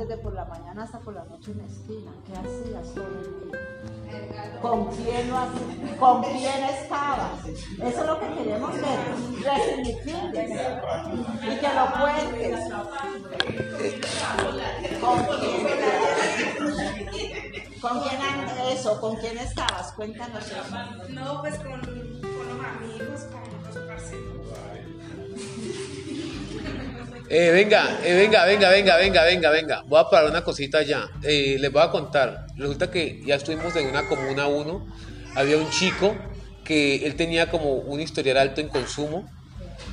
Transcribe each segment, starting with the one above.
desde por la mañana hasta por la noche en la esquina. ¿Qué hacías todo el día? ¿Con quién? ¿Con quién estabas? Eso es lo que queremos ver. Y que lo cuentes. ¿Con quién? ¿Con quién eso? ¿Con quién estabas? Cuéntanos. No, pues con, con los amigos, Eh, venga, eh, venga, venga, venga, venga, venga, venga. Voy a parar una cosita ya. Eh, les voy a contar. Resulta que ya estuvimos en una comuna 1. Había un chico que él tenía como un historial alto en consumo.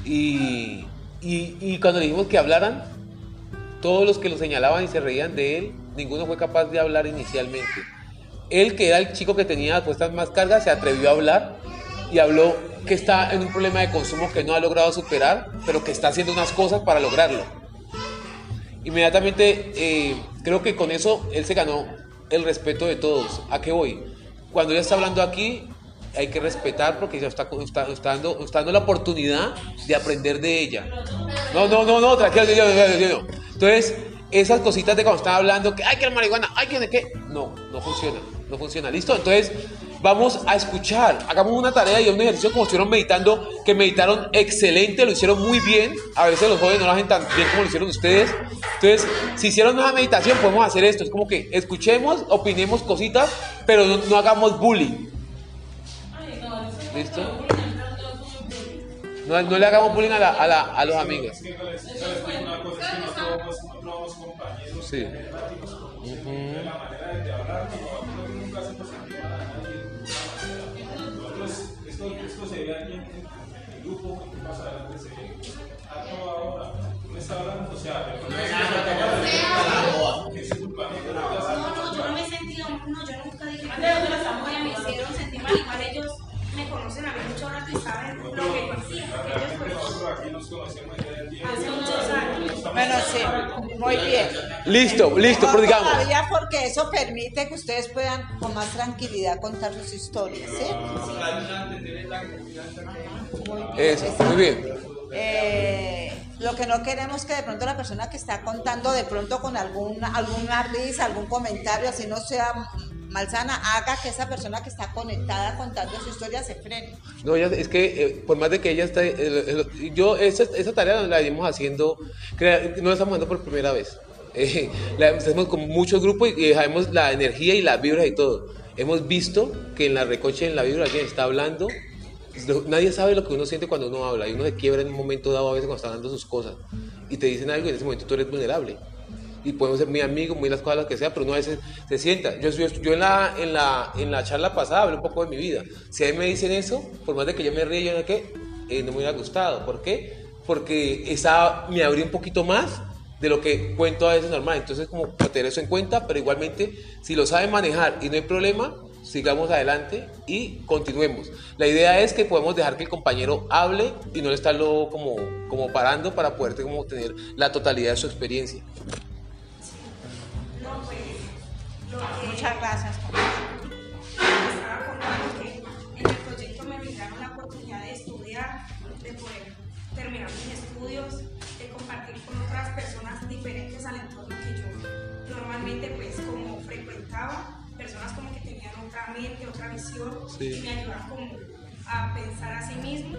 Y, y, cuando le dijimos que hablaran, todos los que lo señalaban y se reían de él, ninguno fue capaz de hablar inicialmente. Él, que era el chico que tenía puestas más cargas, se atrevió a hablar y habló que está en un problema de consumo que no ha logrado superar, pero que está haciendo unas cosas para lograrlo. Inmediatamente, eh, creo que con eso él se ganó el respeto de todos. ¿A qué voy? Cuando ella está hablando aquí, hay que respetar porque ella está, está, está, dando, está dando la oportunidad de aprender de ella. No, no, no, no, tranquilo, yo, yo, yo, yo. Entonces, esas cositas de cuando están hablando, que hay que la marihuana, hay que de qué, no, no funciona, no funciona, ¿listo? Entonces, vamos a escuchar, hagamos una tarea y un ejercicio como estuvieron meditando, que meditaron excelente, lo hicieron muy bien, a veces los jóvenes no lo hacen tan bien como lo hicieron ustedes, entonces, si hicieron una meditación, podemos hacer esto, es como que escuchemos, opinemos cositas, pero no, no hagamos bullying, ¿listo? No, no le hagamos bullying a, la, a, la, a los amigos. Es que no se ve aquí en, en el grupo, y más adelante se ve a toda hora. Uno está hablando, o sea, de pronto que es su planeta, no No, no, yo no me he sentido, no, yo nunca dije que me hicieron sentir mal, igual ellos me conocen a mí mucho rato y saben lo que yo hacía, porque ellos pues nosotros aquí nos conocemos desde el tiempo. Hace muchos años. Bueno, sí, muy bien. Listo, listo, pero digamos. Todavía porque eso permite que ustedes puedan con más tranquilidad contar sus historias, ¿sí? Muy bien. Eso, muy bien. Eh, lo que no queremos es que de pronto la persona que está contando de pronto con alguna, alguna risa, algún comentario, así no sea malsana, haga que esa persona que está conectada contando su historia se frene. No, ella- es que eh, por más de que ella está, eh, eh, yo esa, esa tarea la venimos haciendo, crea- no la estamos haciendo por primera vez. Eh, la hacemos con muchos grupos y, y la energía y las vibras y todo. Hemos visto que en la recoche, en la vibra, alguien está hablando. Nadie sabe lo que uno siente cuando uno habla y uno se quiebra en un momento dado a veces cuando está hablando sus cosas y te dicen algo y en ese momento tú eres vulnerable y podemos ser muy amigos, muy las cosas las que sea, pero uno a veces se sienta. Yo, yo, yo en, la, en, la, en la charla pasada hablé un poco de mi vida. Si a mí me dicen eso, por más de que yo me ríe, yo no, ¿qué? Eh, no me hubiera gustado. ¿Por qué? Porque esa me abrí un poquito más de lo que cuento a veces normal. Entonces, como tener eso en cuenta, pero igualmente, si lo saben manejar y no hay problema, sigamos adelante y continuemos. La idea es que podemos dejar que el compañero hable y no estarlo como, como parando para poder como tener la totalidad de su experiencia. Muchas gracias. estaba contando que en el proyecto me brindaron la oportunidad de estudiar, de poder terminar mis estudios, de compartir con otras personas diferentes al entorno que yo normalmente pues como frecuentaba, personas como que tenían otra mente, otra visión Sí. y me ayudaban como a pensar a sí mismo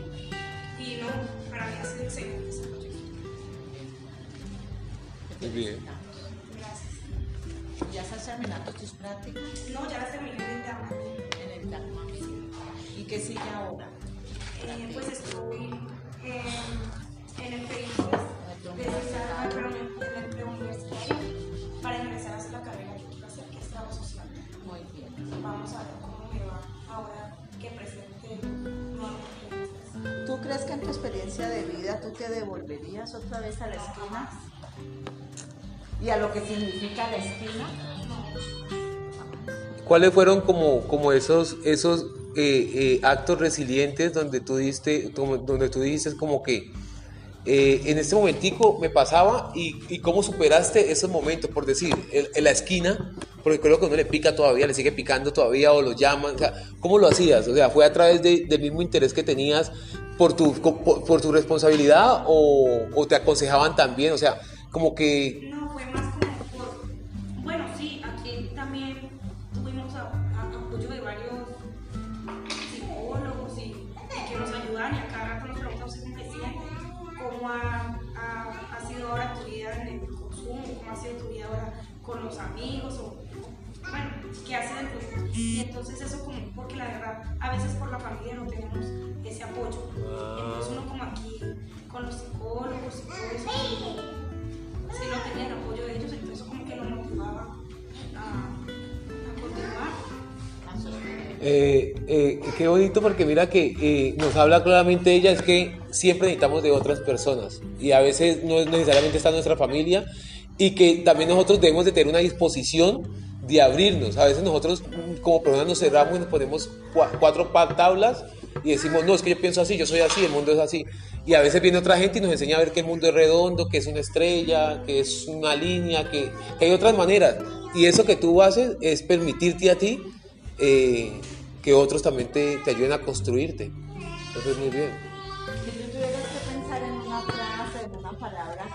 y no, para mí ha sido excelente ese proyecto. Muy bien. ¿Ya estás terminando tus prácticas No, ya las terminé en el Dharma. en el Dharma? ¿Y qué sigue ahora? Eh, pues estoy en, en el periodo de el preuniversitario para ingresar a hacer la carrera que quiero hacer, que es trabajo social. Muy bien. Vamos a ver cómo me va ahora que presente proyectos. ¿Tú crees que en tu experiencia de vida tú te devolverías otra vez a la esquina? ¿Y a lo que significa la esquina? ¿Cuáles fueron como, como esos, esos eh, eh, actos resilientes donde tú diste, donde tú dices como que eh, en este momentico me pasaba y, y cómo superaste esos momentos, por decir, en, la esquina, porque creo que uno le pica todavía, le sigue picando todavía o lo llaman, o sea, ¿cómo lo hacías? O sea, ¿fue a través de- del mismo interés que tenías por tu, por, por tu responsabilidad o, o te aconsejaban también? O sea, como que... familia no tenemos ese apoyo. Entonces uno como aquí, con los psicólogos y todo eso, si no tenía el apoyo de ellos, entonces como que nos motivaba a, a continuar. Eh, eh, qué bonito porque mira que eh, nos habla claramente ella, es que siempre necesitamos de otras personas y a veces no es necesariamente está nuestra familia y que también nosotros debemos de tener una disposición de abrirnos. A veces nosotros como personas nos cerramos y nos ponemos cua- cuatro tablas y decimos, no, es que yo pienso así, yo soy así, el mundo es así. Y a veces viene otra gente y nos enseña a ver que el mundo es redondo, que es una estrella, que es una línea, que, hay otras maneras. Y eso que tú haces es permitirte a ti eh, que otros también te, te ayuden a construirte. Entonces, muy bien. Si tú tuvieras que pensar en una frase, en una palabra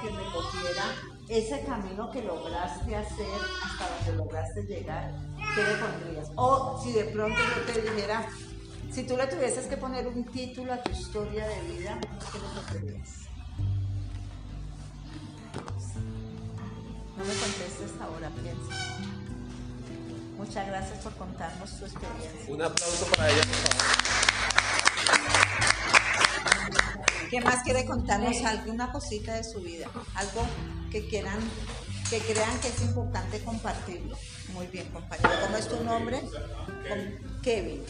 ese camino que lograste hacer hasta donde lograste llegar, ¿qué le pondrías? O si de pronto yo te dijera, si tú le tuvieses que poner un título a tu historia de vida, ¿qué le pondrías? No me contestes ahora, piensa. Muchas gracias por contarnos tu experiencia. Un aplauso para ella, por favor. ¿Qué más quiere contarnos? ¿Alguna cosita de su vida? Algo que quieran, que crean que es importante compartirlo. Muy bien, compañero. ¿Cómo es tu nombre? Con- Kevin.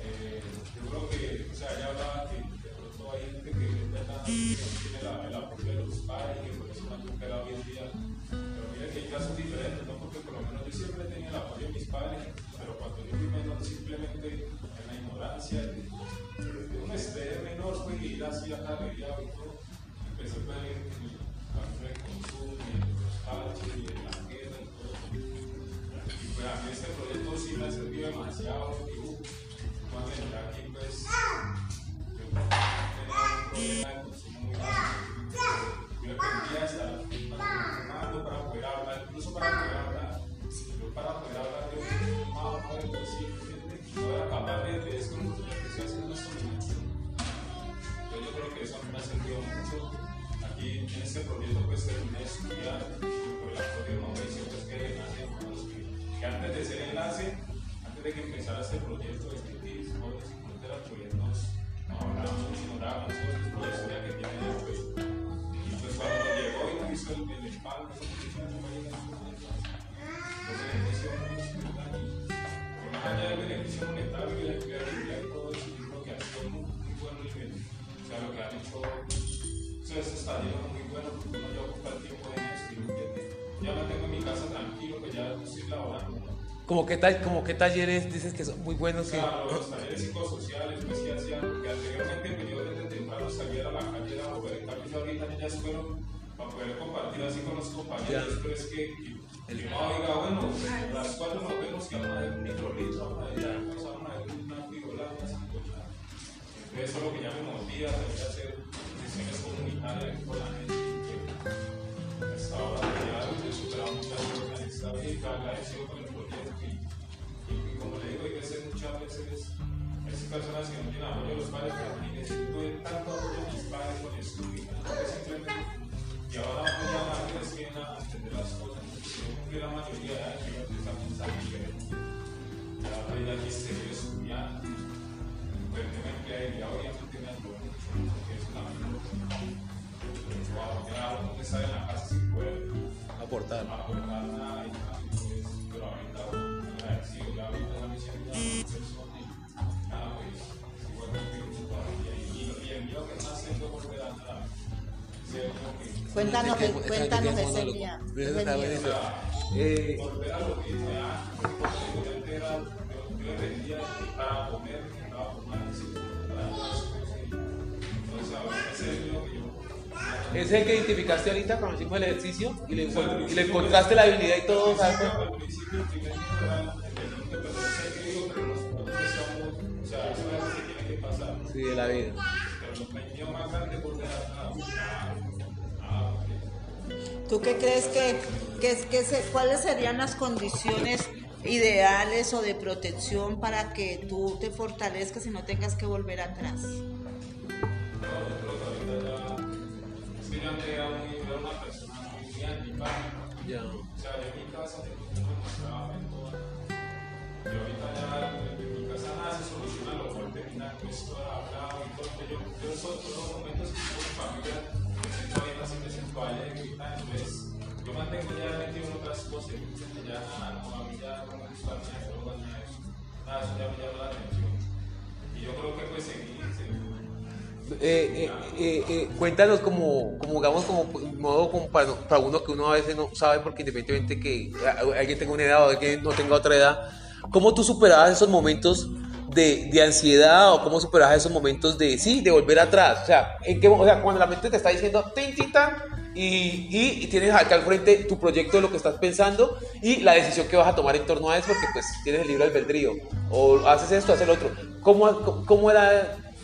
Eh, yo creo que, o sea, ella hablaba que de pronto hay gente que tiene la- el apoyo de los padres y que por eso no superado hoy en día. Pero mira que hay casos diferentes, ¿no? Porque por lo menos yo siempre tenido el apoyo de mis padres, pero cuando yo fui menor, simplemente en la ignorancia un estrés menor, fue ir así a cada día y todo. Empecé a ver en el de consumo, en los parches, en la guerra y todo. Y pues a mí este proyecto sí me ha servido demasiado. Uh, cuando entré aquí, pues, yo tenía un problema de consumo muy grande. Yo aprendí a estar fumando para poder hablar, incluso para poder hablar. Yo para poder hablar, yo fumaba todo el bolsillo, ¿entiendes? No era capaz de, de esto, lo que estoy haciendo en. Entonces yo creo que eso me ha servido mucho. Aquí en este proyecto pues terminé de estudiar por el apoyo de Mauricio, pues que es enlace de que, antes de ser enlace, antes de que empezara este proyecto de Escritis, Jóvenes y Fronteras, pues nos, hablábamos y nos dábamos cosas por la historia que tiene pues. Y pues cuando llegó y nos hizo el, el espaldo, eso que tiene su marido, pues el beneficio monetario, y más allá del beneficio monetario y la O sea, lo que han hecho o sea, estos talleres son muy buenos porque uno ya ocupa el tiempo en esto y ¿entiendes? ya me tengo en mi casa tranquilo que ya no estoy laborando. ¿no? Como qué, tal, como qué talleres dices que son muy buenos. que- los talleres psicosociales pues que hacían, que anteriormente pues, yo desde temprano salía a la calle a mover, en cambio ya ahorita ya fueron para poder compartir así con los compañeros, pero es que que no oiga, bueno, a las cuatro nos vemos que vamos a ver un microlitro, vamos a Eso es lo que ya me motiva, a hacer sesiones comunitarias con la gente. que Hasta ahora ya he superado muchas vida y agradecido con el proyecto. Y, y, como le digo, hay que ser muchas veces esas personas que no tienen apoyo de los padres, pero necesito de tanto apoyo de mis padres con estudio, simplemente y ahora voy a más que siguen a entender las cosas. Yo creo que la mayoría de años yo empecé a pensar diferente. Ya ahora ya aquí estoy estudiando, yo me emplearía obviamente me ayudó mucho, porque es una Wow, ya uno estar en la casa sin poder Aportar. aportar nada y nada, pues, pero ahorita agradecido, ya ahorita la misión ya una persona y nada, pues, igual que mucho todavía y, y el mío que está haciendo volver a nada. Ser como que Cuéntanos, Ese que- cuéntanos que día. Eh, volver a lo que yo yo, yo dependía para comer, es el que identificaste ahorita cuando hicimos el ejercicio y le, y le encontraste la habilidad y todo. Sí, de la vida. ¿Tú qué crees que, que, que se- cuáles serían las condiciones ideales o de protección para que tú te fortalezcas y no tengas que volver atrás? Antes era, una persona muy antipática. Ya. O sea, yo en mi casa tengo que demostrar en todo. Y ahorita ya en mi casa nada se soluciona los golpes. termina pues todo hablado y todo. Yo, yo todos los momentos que familia, me siento me siento alegre y tal. Entonces, yo mantengo ya metido en otras cosas. Y ya, nada, no, a mí ya no me gusta nada, no eso. Nada, eso ya me llama la atención. Y yo creo que pues seguir, seguir. Eh, eh, eh, eh, cuéntanos como, como digamos como modo como para, para uno que uno a veces no sabe porque independientemente que alguien tenga una edad o alguien no tenga otra edad cómo tú superabas esos momentos de, de ansiedad o cómo superabas esos momentos de sí de volver atrás o sea en qué, o sea cuando la mente te está diciendo tin tin tan y, y, y tienes acá al frente tu proyecto lo que estás pensando y la decisión que vas a tomar en torno a eso porque pues tienes el libro albedrío o haces esto haces el otro. Cómo, cómo era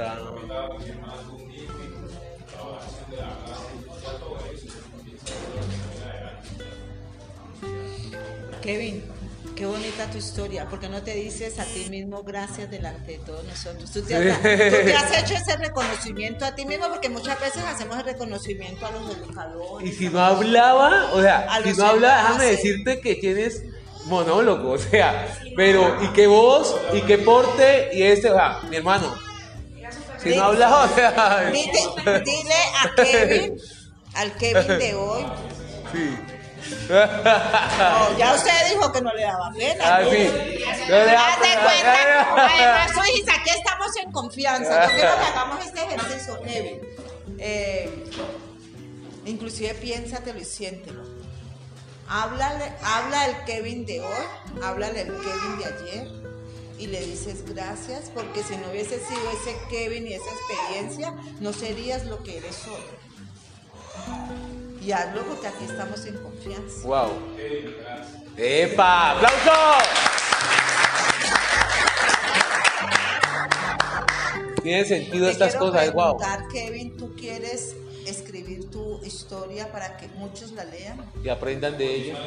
adelante. Kevin, qué bonita tu historia. ¿Por qué no te dices a ti mismo gracias delante de todos nosotros? Tú te, has, tú te has hecho ese reconocimiento a ti mismo porque muchas veces hacemos el reconocimiento a los educadores. Y si no hablaba, o sea, si no hablaba, déjame decirte que tienes monólogo, o sea, pero, y qué voz, y qué porte, y este, o sea, mi hermano, si no hablaba, o sea, Dile, dile a Kevin, al Kevin de hoy. sí. No, ya usted dijo que no le daba pena. Ah, ¿no? sí. No le pena. cuenta. Además, aquí estamos en confianza. Yo quiero que hagamos este ejercicio, Kevin. Eh, inclusive piénsatelo y siéntelo. Háblale, habla el Kevin de hoy, háblale el Kevin de ayer y le dices gracias porque si no hubiese sido ese Kevin y esa experiencia, no serías lo que eres hoy. Y hazlo porque aquí estamos en confianza. Wow. ¡Epa! ¡Aplauso! Tienen sentido Te estas cosas, wow. Kevin, ¿tú quieres escribir historia para que muchos la lean? Y aprendan de ella.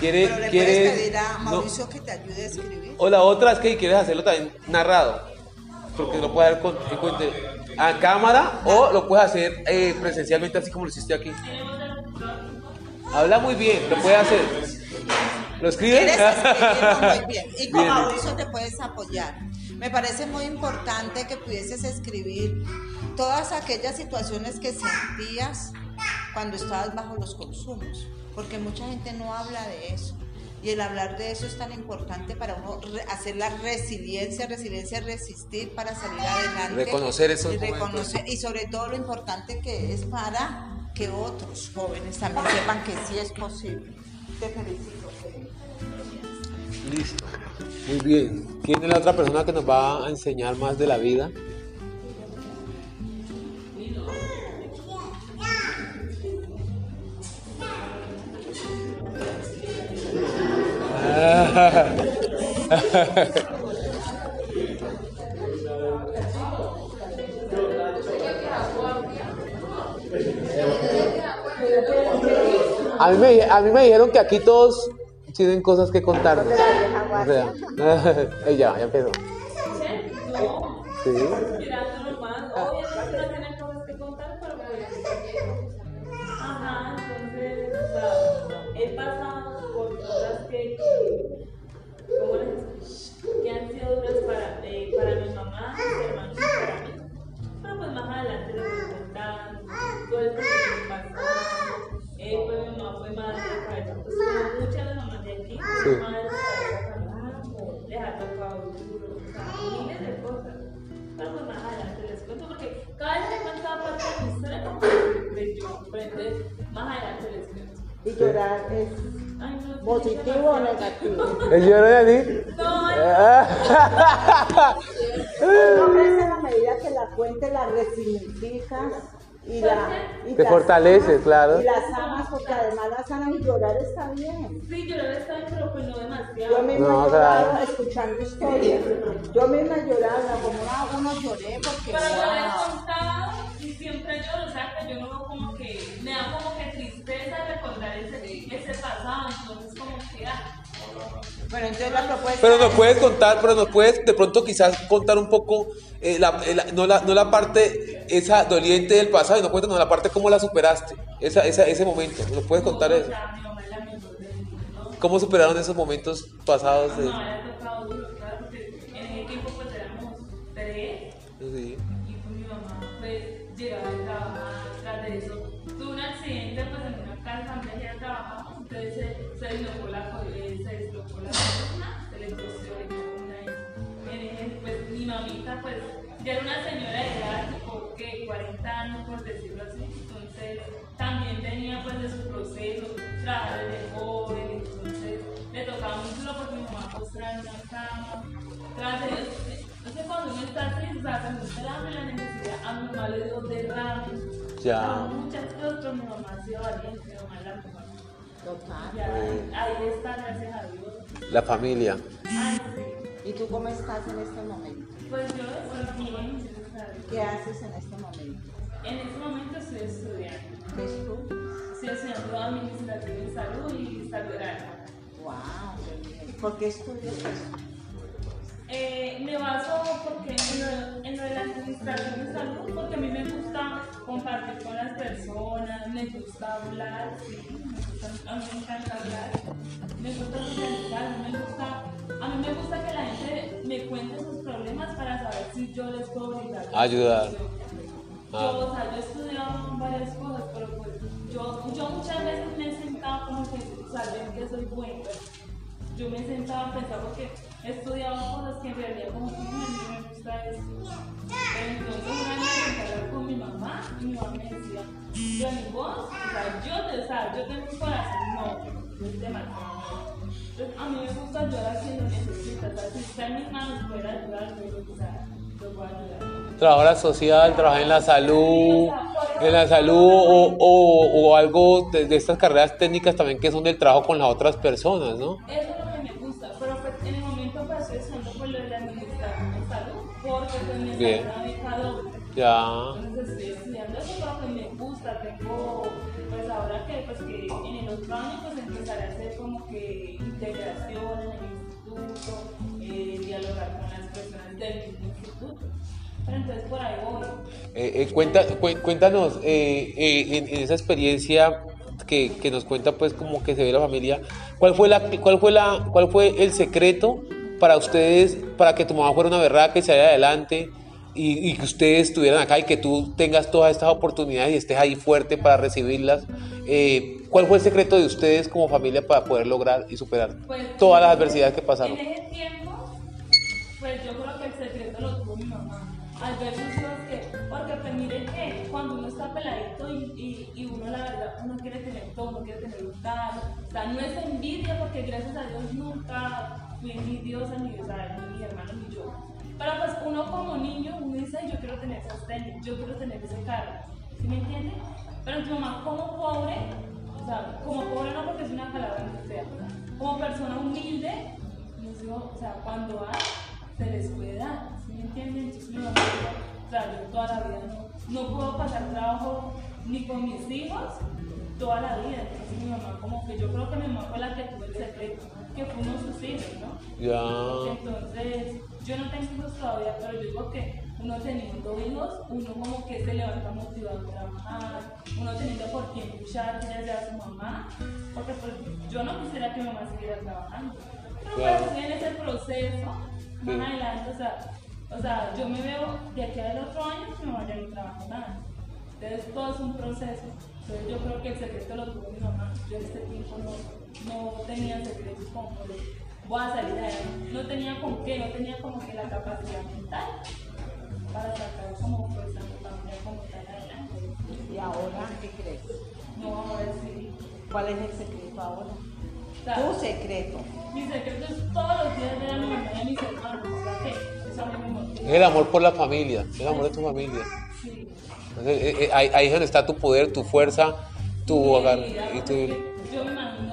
¿Quiere, Pero le quiere, puedes pedir a no. Mauricio que te ayude a escribir. O la otra es que quieres hacerlo también narrado. Porque lo puedes hacer con, con- a cámara o lo puedes hacer eh, presencialmente así como lo hiciste aquí. Habla muy bien, lo puedes hacer. ¿Lo escribes? Quieres muy bien. Y con. Mauricio te puedes apoyar. Me parece muy importante que pudieses escribir todas aquellas situaciones que sentías cuando estabas bajo los consumos. Porque mucha gente no habla de eso. Y el hablar de eso es tan importante para uno hacer la resiliencia, resiliencia, resistir para salir adelante. Reconocer esos y momentos. reconocer Y sobre todo lo importante que es para que otros jóvenes también sepan que sí es posible. Te felicito. Listo. Muy bien. ¿Quién es la otra persona que nos va a enseñar más de la vida? A mí, me, a mí me dijeron que aquí todos tienen cosas que contarnos. O sea, ella, ya empezó. Sí. Llorar es Ay, no, sí, positivo o negativo. ¿El lloro de ti? No, No crees en la medida que la cuente, la resignificas Y, la, y Te fortalece, amas, claro. Y las amas porque además las amas y llorar está bien. Sí, llorar está bien, pero pues no demasiado. Yo misma No, he llorado claro. escuchando historias. Yo misma he llorado, como una, uno lloré porque Pero yo le he contado y siempre lloro, o sea que yo no veo como que, me da como que tristeza recordar ese, ese pasado, entonces como que, ah, Bueno, entonces la propuesta Pero nos es- puedes contar, pero nos puedes de pronto quizás contar un poco, eh, la- eh, la- no, la, no la parte esa doliente del pasado, no cuéntanos la parte cómo la superaste, esa, esa, ese momento, ¿nos puedes contar eso? ¿Cómo superaron esos momentos pasados? De... No, me ha tocado duro, claro, porque en ese tiempo pues éramos tres Sí. Llegaba de trabajar, tras de eso. Tuvo un accidente pues en una casa donde ella trabajaba, entonces se, se deslocó la eh, se deslocó la columna, se le torció y en ese, pues mi mamita pues ya era una señora de edad tipo que 40 años por decirlo así, entonces también venía pues de su proceso, trabajar desde joven, entonces le tocaba duro porque mi mamá postrada en una cama, tras de eso, entonces cuando uno está sea, cuando la la necesidad, a mi mamá le dio derrame, Ya. a muchas cosas, pero mi mamá ha sido valiente, mi mamá la mejor. Total. Ya, ahí está, gracias a Dios. La familia. Ay, sí. ¿Y tú cómo estás en este momento? Pues yo estoy bien, gracias a Dios. ¿Qué haces en este momento? En este momento estoy estudiando. ¿Qué es tú? Estoy estudiando administración en salud y salud. Wow, qué bien. ¿Por qué estudias eso? Eh, me baso porque en lo, en lo de la administración de salud, porque a mí me gusta compartir con las personas, me gusta hablar, sí, me gusta, a mí me encanta hablar, me gusta socializar, a mí me gusta, a mí me gusta que la gente me cuente sus problemas para saber si yo les puedo brindar Ayudar. Yo, Ah. o sea, yo he estudiado varias cosas, pero pues yo, yo muchas veces me he sentado como que saber que soy buena. Yo me he sentado a pensar porque he estudiado cosas que en realidad como que "Mm, a mí no me gusta eso. Pero entonces una vez me hablar con mi mamá y mi mamá me decía, Johnny, vos, o sea, yo te, sea, yo tengo un corazón noble, es demasiado. Entonces, a mí me gusta ayudar quien lo necesita, o sea, si está en mis manos poder ayudar, yo, o sea, lo puedo ayudar. Trabajar social, trabajar en la salud, en la salud o, o, o algo de, de estas carreras técnicas también que son del trabajo con las otras personas, ¿no? Eso Bien. Ya. Entonces estoy estudiando eso, pero que me gusta, tengo, pues ahora que, pues que en el otro año pues empezaré a hacer como que integración en el instituto, eh, dialogar con las personas del mismo instituto. Pero entonces por ahí voy. Eh, eh, cuenta, cu- cuéntanos, en, en esa experiencia que, que nos cuenta pues como que se ve la familia, ¿cuál fue, la, cuál, fue la, ¿cuál fue el secreto para ustedes, para que tu mamá fuera una berraca y saliera adelante y, y que ustedes estuvieran acá y que tú tengas todas estas oportunidades y estés ahí fuerte para recibirlas? Eh, ¿Cuál fue el secreto de ustedes como familia para poder lograr y superar Pues, todas las adversidades que pasaron? En ese tiempo, pues yo creo que el secreto lo tuvo mi mamá. Al ver que, porque pues miren que cuando uno está peladito y, y, y uno la verdad, uno quiere tener todo, uno quiere tener un carro, o sea, no es envidia porque gracias a Dios nunca fui envidiosa ni, o sea, ni mi hermano ni yo. Pero pues uno como niño, uno dice, "Ay, yo quiero tener esas tenis, yo quiero tener ese carro, ¿sí me entiendes? Pero tu mamá como pobre, o sea, como pobre no porque es una palabra muy fea, como persona humilde, dijo, o sea, cuando hay, se les puede dar, ¿sí me entienden? Entonces mi mamá dijo, o sea, yo toda la vida no, no puedo pasar trabajo ni con mis hijos, toda la vida, entonces mi mamá como que yo creo que mi mamá fue la que tuvo el secreto, que de sus hijos, ¿no? Ya. Entonces, yo no tengo hijos todavía, pero yo digo que uno teniendo hijos, uno como que se levanta motivado a trabajar, uno teniendo por quién luchar, ya sea su mamá, porque pues yo no quisiera que mi mamá siguiera trabajando. Pero Claro. pues en ese proceso, más Sí. adelante, o sea, o sea, yo me veo de aquí al otro año que mi mamá ya no trabaja nada. Entonces todo es un proceso. Entonces yo creo que el secreto lo tuvo mi mamá. Yo en este tiempo no, no tenía secretos como de, voy a salir de ahí. No tenía con qué, no tenía como que la capacidad mental para sacar como pues a mi familia como tal adelante. ¿Y ahora qué crees? No, ahora sí. ¿Cuál es el secreto ahora? O sea, Tu secreto. mi secreto es todos los días ver a mi mamá y a mis hermanos. ¿Verdad que? Eso a mí me motiva. El amor por la familia, el amor de tu familia. Entonces, eh, eh, ahí, ahí es donde está tu poder, tu fuerza, tu hogar. Y tu... Yo me imagino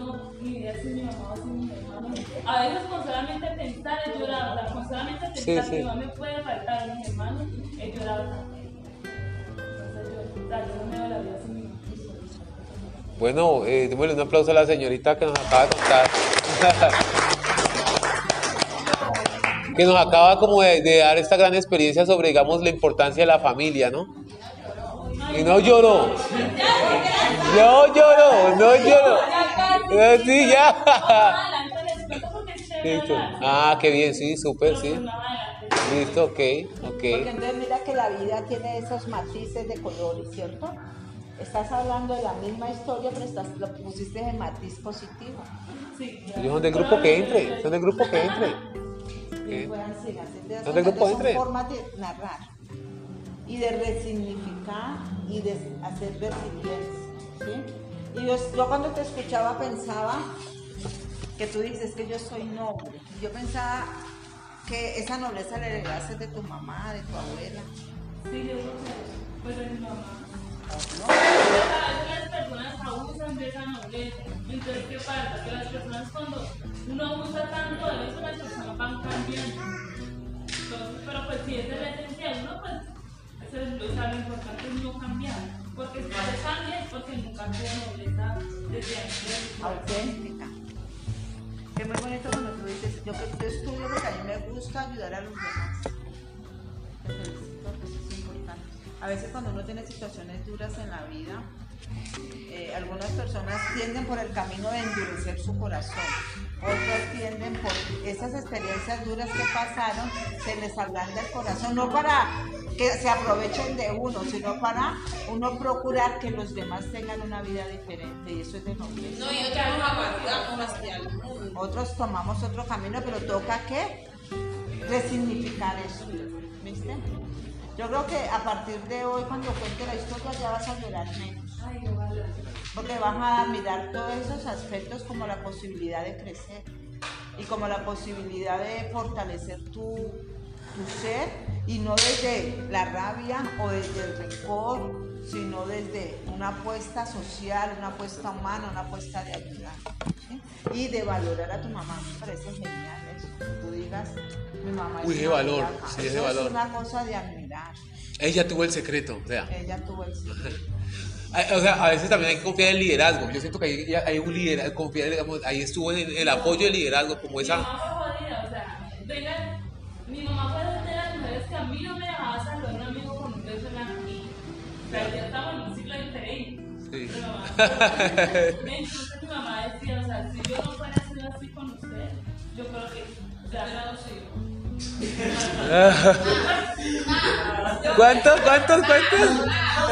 A veces con solamente pensar o sea, con solamente pensar Sí, que sí. mi mamá me puede faltar a mis hermanos, he llorado también. Entonces yo, o sea, yo no me veo la vida sin mi mamá. Bueno, eh, démosle un aplauso a la señorita que nos acaba de contar. que nos acaba como de, de dar esta gran experiencia sobre, digamos, la importancia de la familia, ¿no? Y no lloró. No lloró, no lloró. Eh, Sí, ya. Listo. Ah, qué bien, sí, súper, sí. Listo, ok, Porque ok. entonces mira que la vida tiene esos matices de colores, ¿cierto? Estás hablando de la misma historia, pero estás, lo pusiste en matiz positivo. Sí. Ellos son del grupo que entre, son del grupo que entre. Entonces, ¿Dónde grupo son entre? formas de narrar y de resignificar y de hacer resiliencia. ¿sí? Y yo, yo cuando te escuchaba pensaba que tú dices que yo soy noble. Yo pensaba que esa nobleza la heredaste de tu mamá, de tu abuela. Sí, yo creo que pues de mi mamá. Veces las personas abusan de esa nobleza. Entonces, ¿qué pasa? Que las personas cuando uno abusa tanto de eso, las personas van cambiando. Entonces, pero pues si es la esencia de uno, pues es lo, o sea, lo importante es no cambiar. Porque si se cambia es porque no cambia la nobleza desde antes. auténtica. Es muy bonito cuando tú dices, yo, estudio porque a mí me gusta ayudar a los demás. Te felicito, eso es importante. A veces cuando uno tiene situaciones duras en la vida, eh, algunas personas tienden por el camino de endurecer su corazón, otras tienden por esas experiencias duras que pasaron, se les ablanda el corazón, no para que se aprovechen de uno, sino para uno procurar que los demás tengan una vida diferente, y eso es de nobleza. No, y otros nos amargamos hacia el mundo. Otros tomamos otro camino, pero toca que resignificar eso. ¿Viste? Yo creo que a partir de hoy, cuando cuente la historia, ya vas a llorar menos. Porque vas a mirar todos esos aspectos como la posibilidad de crecer y como la posibilidad de fortalecer tu, tu ser y no desde la rabia o desde el rencor, sino desde una apuesta social, una apuesta humana, una apuesta de ayudar ¿sí? y de valorar a tu mamá. Me parece genial eso. que Tú digas, mi mamá es de una valor, beata". sí, es Eso de valor. Es una cosa de admirar. Ella tuvo el secreto, o sea. Ella tuvo el secreto. O sea, a veces también hay que confiar en el liderazgo. Yo siento que hay, hay un liderazgo, confiar, digamos, ahí estuvo en el, el apoyo del liderazgo, como Mi esa. mamá fue jodida, o sea, venga, mi mamá fue de las mujeres que a mí no me dejaba saludar a un amigo con un beso en la mejilla. O sea, ya estamos en un ciclo diferente. Sí. Pero mamá, entonces mi mamá decía, o sea, si yo no fuera sido así con usted, yo creo que ya traducido. ¿Cuántos, cuántos, cuántos? O.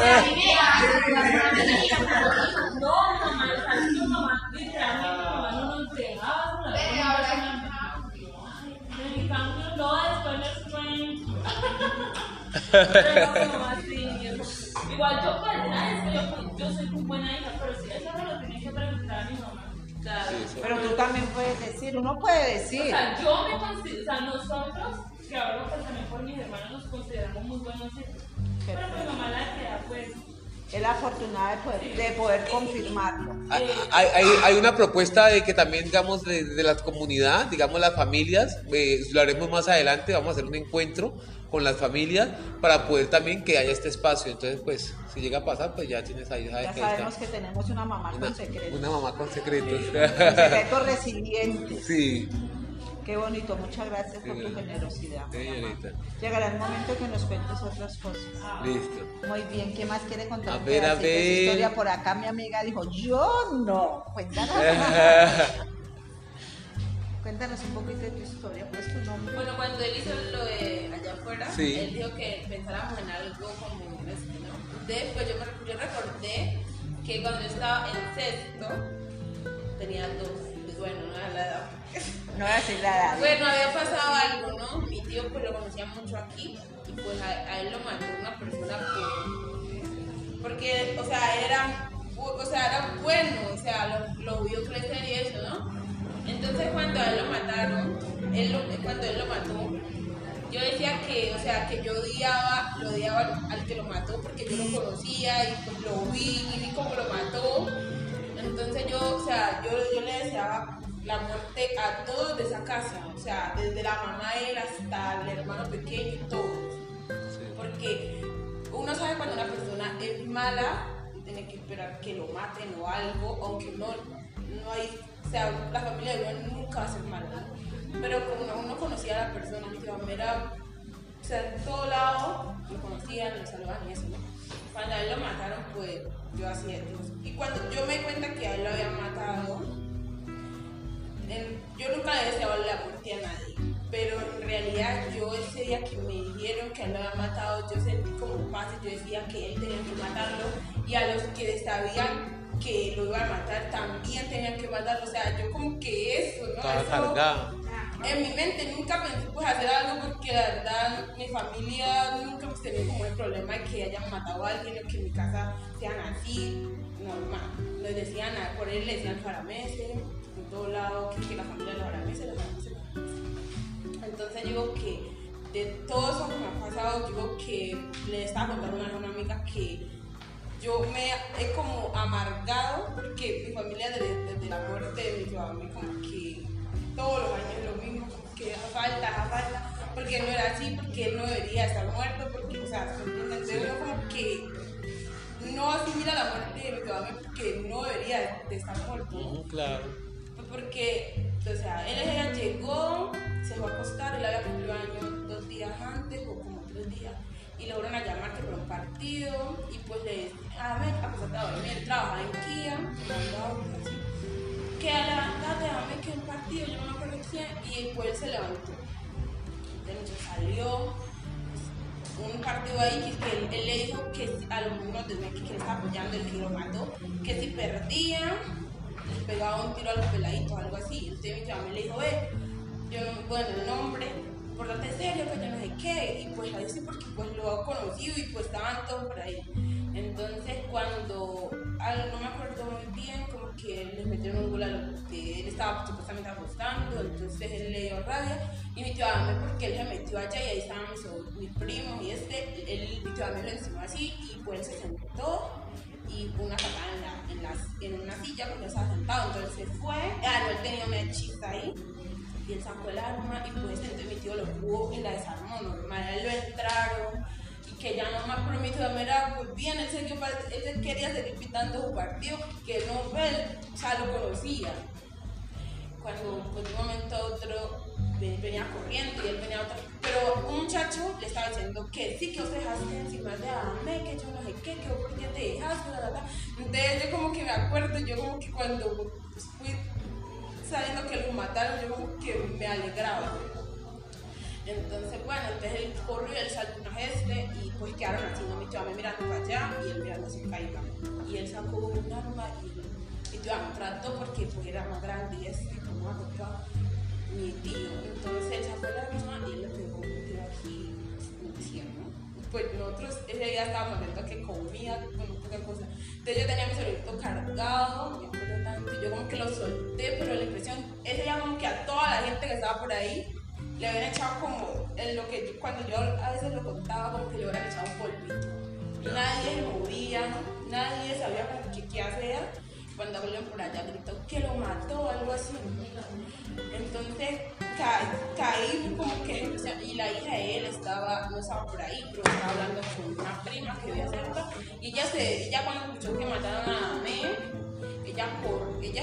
Igual yo nada, es que yo, yo soy muy buena hija, pero sí, eso me lo tiene que preguntar a mi mamá. Claro. Pero tú también puedes decir, uno puede O decir. sea, yo me considero, o sea, nosotros, que hablo pues también por mis hermanos, nos consideramos muy buenos hijos. Pero mi mamá la que da pues, Es la afortunada de poder, de poder confirmarlo. Hay, hay, hay una propuesta de que también, digamos, de, de la comunidad, digamos, las familias, eh, lo haremos más adelante, vamos a hacer un encuentro con las familias para poder también que haya este espacio. Entonces, pues, si llega a pasar, pues ya tienes ahí, sabes Ya que sabemos está. que tenemos una mamá Una, con secretos. una mamá con secretos. Con secretos resilientes. sí, Qué bonito, muchas gracias por tu generosidad. mi mamá. señorita. Llegará el momento que nos cuentes otras cosas. Listo. Muy bien, ¿qué más quiere contar? A un ver, a ver. historia por acá mi amiga dijo, yo no. Cuéntanos. Cuéntanos un poquito de tu historia, pues tu nombre. Bueno, cuando él hizo lo de allá afuera, Sí. él dijo que pensáramos en algo como esto, ¿no? Después yo, me, yo recordé que cuando yo estaba en sexto, tenía dos, pues bueno, no era la edad. No voy a decir la. Bueno, había pasado algo, ¿no? Mi tío pues lo conocía mucho aquí y pues a, él lo mató una persona por, porque, o sea, era, o sea, era bueno, o sea, lo, lo vio crecer y eso, ¿no? Entonces cuando a él lo mataron, él lo- cuando él lo mató, yo decía que, o sea, que yo odiaba, lo odiaba al, al que lo mató porque yo lo conocía y pues lo vi y vi cómo lo mató. Entonces yo, o sea, yo, yo le deseaba la muerte a todos de esa casa, o sea, desde la mamá de él hasta el hermano pequeño todos. Porque uno sabe cuando una persona es mala y tiene que esperar que lo maten o algo, aunque no, no hay, o sea, la familia de uno nunca va a ser mala. Pero como uno conocía a la persona, mi mamá era, o sea, en todo lado lo conocían, lo saludaban y eso, ¿no? Cuando a él lo mataron, pues yo hacía Dios. Y cuando yo me di cuenta que a él lo habían matado, yo nunca le deseaba la muerte a nadie, pero en realidad yo ese día que me dijeron que él lo había matado, yo sentí como paz y yo decía que él tenía que matarlo y a los que sabían que lo iban a matar también tenían que matarlo, o sea, yo como que eso, ¿no? Eso- en mi mente nunca pensé pues hacer algo porque la verdad mi familia nunca hemos tenido como el problema de que hayan matado a alguien o que en mi casa sean así, normal. Nos decían, por él le decían faramese, que, la familia farameses, los farameses. Entonces digo que de todo eso que me ha pasado, digo que le estaba contando a una amiga que yo me he como amargado porque mi familia desde, la muerte de mi mamá como que todos los años lo mismo, como que falta, hace falta, porque no era así, porque él no debería estar muerto, porque, o sea. Entonces uno como que no asimila la muerte de mi mamá porque no debería de estar muerto. ¿no? Claro. Porque, o sea, él ella llegó, se fue a acostar, él había cumplido años dos días antes o como tres días, y le fueron a llamar que por un partido, y pues le decían, ah, me acostate a dormir, él trabajaba en Kia, que a levantate, dame que un partido, yo no me acuerdo y después él se levantó. Entonces salió, un partido ahí que, él, le dijo que a los unos de que, que él estaba apoyando el que lo mató, que si perdía, pegaba un tiro a los peladitos, algo así. Entonces mi mamá le dijo, eh, yo no, bueno, el nombre, importante serio, que yo no sé qué, y pues ahí sí porque pues lo ha conocido y pues estaban todos por ahí. Entonces cuando, al- no me acuerdo muy bien, como que les metieron un gol a los que él estaba supuestamente apostando, entonces él le dio rabia y mi tío Dame porque él se metió allá y ahí estaban mis, mis primos y este, él, mi tío Dame lo enseñó así y pues él se sentó y una patada en, la, en, las- en una silla porque estaba sentado, entonces se fue, no, él tenía una hechiza ahí y él sacó el arma y pues entonces mi tío lo pudo y la desarmó normal, él lo entraron y que ya nomás por mi tío Dame era pues bien, él, seguía, él quería seguir pitando su partido, que no, él, o sea, lo conocía. Cuando pues, de un momento a otro venía corriendo y él venía otro. Pero un muchacho le estaba diciendo que sí, que te dejaste encima de Ame, que yo no sé qué, que vos por qué te dejaste, la, la, la. Entonces yo como que me acuerdo, yo como que cuando fui sabiendo que lo mataron, yo como que me alegraba. Entonces, bueno, entonces él corrió, él saltó una este y pues quedaron así, no mi tío me mirando para allá y él mirando hacia caída. Y él sacó un arma y tío me trató porque pues era más grande y así como agotado mi tío. Entonces él sacó el arma y él le pegó un tiro aquí en el cielo. Pues nosotros ese día estábamos viendo que comía con poca cosa. Entonces yo tenía mi celular cargado, me acuerdo tanto, yo como que lo solté, pero la impresión, ese día como que a toda la gente que estaba por ahí le habían echado como, en lo que yo- cuando yo a veces lo contaba, como que le hubieran echado un polvito. Nadie se movía, nadie sabía que qué hacer. Cuando hablan por allá gritó que lo mató o algo así. Entonces caí, como que y la hija de él estaba, no estaba por ahí, pero estaba hablando con una prima que vivía cerca. Y ella se, ella cuando escuchó que mataron a Amé, ella por, ella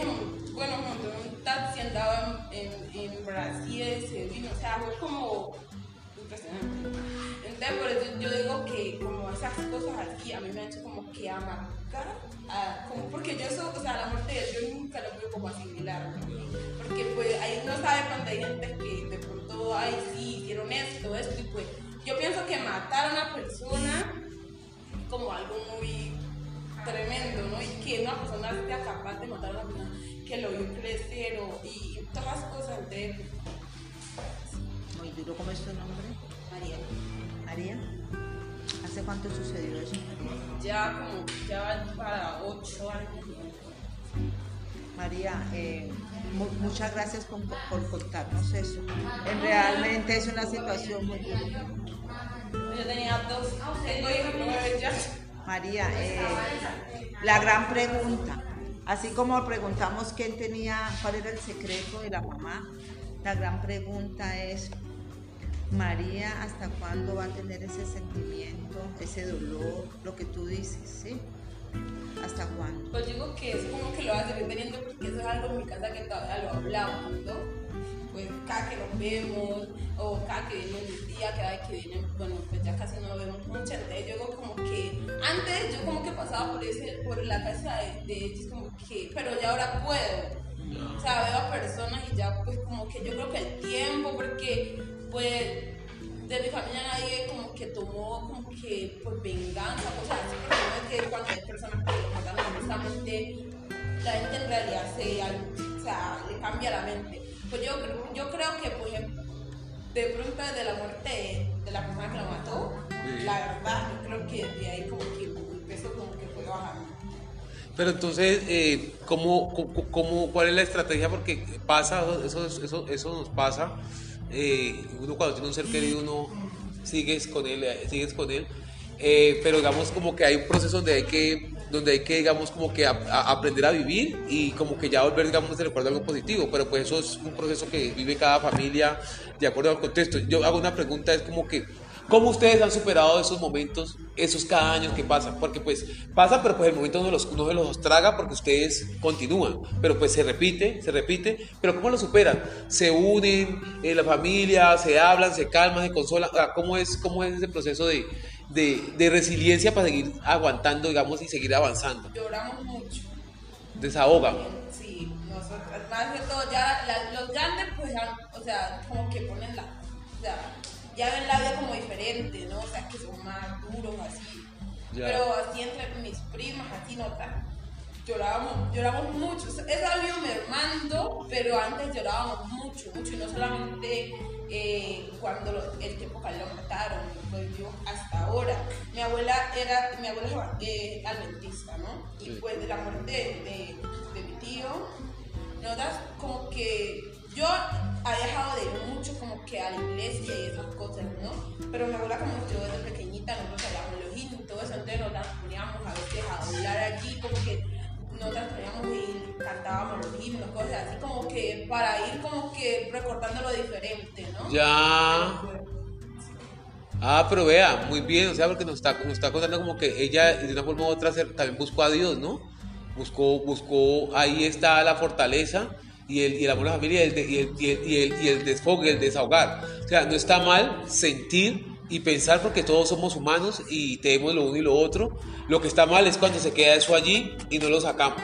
bueno, montó un taxi, andaba en, en, en Brasil, se vino, o sea, fue como impresionante. Entonces, por eso yo digo que como esas cosas aquí a mí me han hecho como que amargar, a- como porque yo eso, o sea, la muerte de él yo nunca lo pude como asimilar, ¿no? porque pues ahí uno sabe cuando hay gente que de pronto, ay, sí, hicieron esto, esto, y pues yo pienso que matar a una persona como algo muy tremendo, ¿no? Y que una persona sea capaz de matar a una persona que lo vio crecer o, y, y todas las cosas de Muy duro, ¿cómo es tu nombre? María. María. ¿Hace cuánto sucedió eso, María? Ya como, ya va para ocho años. María, eh, mu- muchas gracias por, por contarnos eso. En realmente es una situación muy dura. Yo tenía dos, tengo María, eh, la gran pregunta. Así como preguntamos quién tenía, cuál era el secreto de la mamá, la gran pregunta es, María, ¿hasta cuándo va a tener ese sentimiento, ese dolor, lo que tú dices, sí? ¿Hasta cuándo? Pues digo que es como que lo vas a seguir teniendo porque eso es algo en mi casa que todavía lo hablamos, ¿no? Pues cada que nos vemos, o cada que viene mi tía, cada vez que viene, bueno, pues ya casi no nos vemos mucho, entonces yo digo como que, antes yo como que pasaba por, ese, por la casa de ellos, como que, pero ya ahora puedo. O sea, veo a personas y ya pues como que yo creo que el tiempo, porque pues de mi familia nadie como que tomó como que por venganza, o sea, así que que cuando hay personas que lo matan honestamente, la gente en realidad se, o sea, le cambia la mente. Pues yo, yo creo que pues de pronto desde la muerte de, de la persona que lo mató, la verdad, yo creo que de ahí como que el peso como que fue bajando. Pero entonces, eh, ¿cómo, cómo, cómo- cuál es la estrategia? Porque pasa, eso, eso, eso nos pasa. Eh, uno cuando tiene un ser querido, uno sigues con él, sigues con él. eh, pero digamos como que hay un proceso donde hay que, donde hay que digamos como que aprender a vivir y como que ya volver, digamos, de recuerdo algo positivo. Pero pues eso es un proceso que vive cada familia de acuerdo al contexto. Yo hago una pregunta, es como que, ¿Cómo ustedes han superado esos momentos, esos cada año que pasan? Porque pues pasa, pero pues el momento no, los, no se los traga porque ustedes continúan. Pero pues se repite, se repite. Pero ¿cómo lo superan? ¿Se unen en la familia, se hablan, se calman, se consolan? ¿Cómo es, cómo es ese proceso de, de, de resiliencia para seguir aguantando, digamos, y seguir avanzando? Lloramos mucho. Desahogan. Sí, nosotros, más que todo, ya la- los grandes, pues, ya, o sea, como que ponen la, o sea, ya ven la vida como diferente, ¿no? O sea, que son más duros, así. Pero así entre mis primas, así no tan. Llorábamos, lloramos mucho. Es algo mermando, pero antes llorábamos mucho, mucho. Y no solamente eh, cuando lo- el tiempo que lo mataron, pues yo hasta ahora. Mi abuela era, mi abuela es eh, adventista, ¿no? Y Sí. pues de la muerte de, de- de mi tío, nosotras como que yo había dejado de ir mucho como que a la iglesia y esas cosas, ¿no? Pero mi abuela como yo desde pequeñita, nosotros sabíamos los y todo eso, entonces nos poníamos a veces a hablar allí, como que nosotras poníamos y cantábamos los himnos, cosas así como que para ir como que recordando lo diferente, ¿no? Ya. Ah, pero vea, muy bien, o sea, porque nos está, nos está contando como que ella de una forma u otra también buscó a Dios, ¿no? Buscó, buscó, ahí está la fortaleza y el, y el amor a la familia y el, y el, y el, y el, desfogue, el desahogar. O sea, no está mal sentir y pensar porque todos somos humanos y tenemos lo uno y lo otro. Lo que está mal es cuando se queda eso allí y no lo sacamos.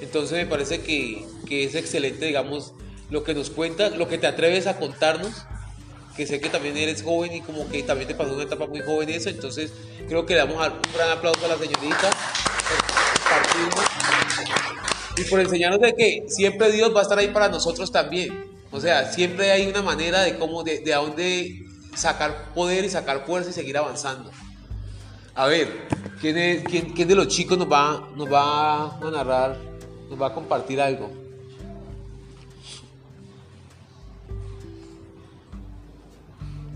Entonces me parece que, que es excelente, digamos, lo que nos cuentas, lo que te atreves a contarnos que sé que también eres joven y como que también te pasó una etapa muy joven eso, entonces creo que le damos un gran aplauso a la señorita compartirnos y por enseñarnos de que siempre Dios va a estar ahí para nosotros también. O sea, siempre hay una manera de cómo, de, de a dónde sacar poder y sacar fuerza y seguir avanzando. A ver, ¿quién, de los chicos nos va, nos va a narrar, nos va a compartir algo?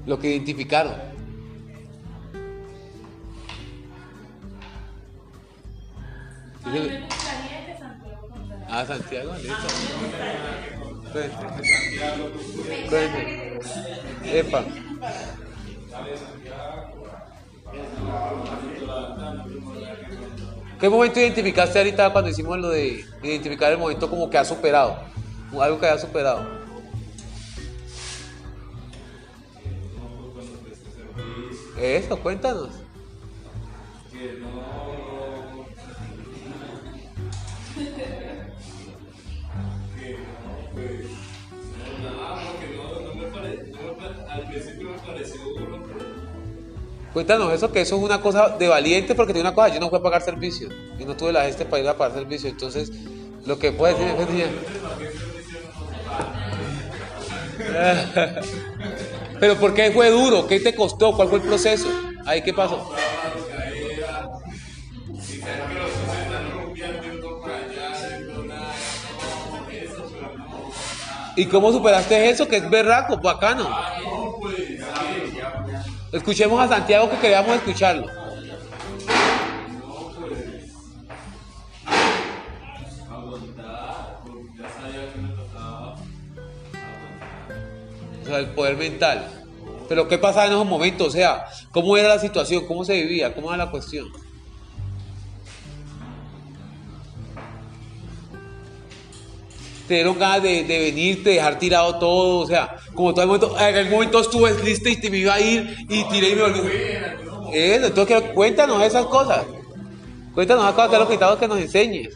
Lo que identificaron. A mí me gustaría. Ah, Santiago, listo. Epa. ¿Qué momento identificaste ahorita cuando hicimos lo de identificar el momento como que ha superado? Algo que haya superado. Eso, cuéntanos. que no Cuéntanos eso, que eso es una cosa de valiente, porque tiene una cosa, yo no fui a pagar servicio y no tuve la gente para ir a pagar servicio. Entonces, lo que puede decir es que Pero ¿por qué fue duro? ¿Qué te costó? ¿Cuál fue el proceso? Ahí, ¿qué pasó? y saber que los hijos están rumbeando y uno por allá haciendo nada no eso pero no ¿Y cómo superaste eso? Que es berraco, bacano. Escuchemos a Santiago que queríamos escucharlo. O sea, el poder mental. Pero ¿qué pasaba en esos momentos? O sea, ¿cómo era la situación? ¿Cómo se vivía? ¿Cómo era la cuestión? Te dieron ganas de, de venirte, dejar tirado todo, o sea, como todo el momento, en el momento estuve listo y te me iba a ir y tiré y me volví. Eso, entonces que- cuéntanos esas cosas. Cuéntanos esas cosas que es lo que que nos enseñes.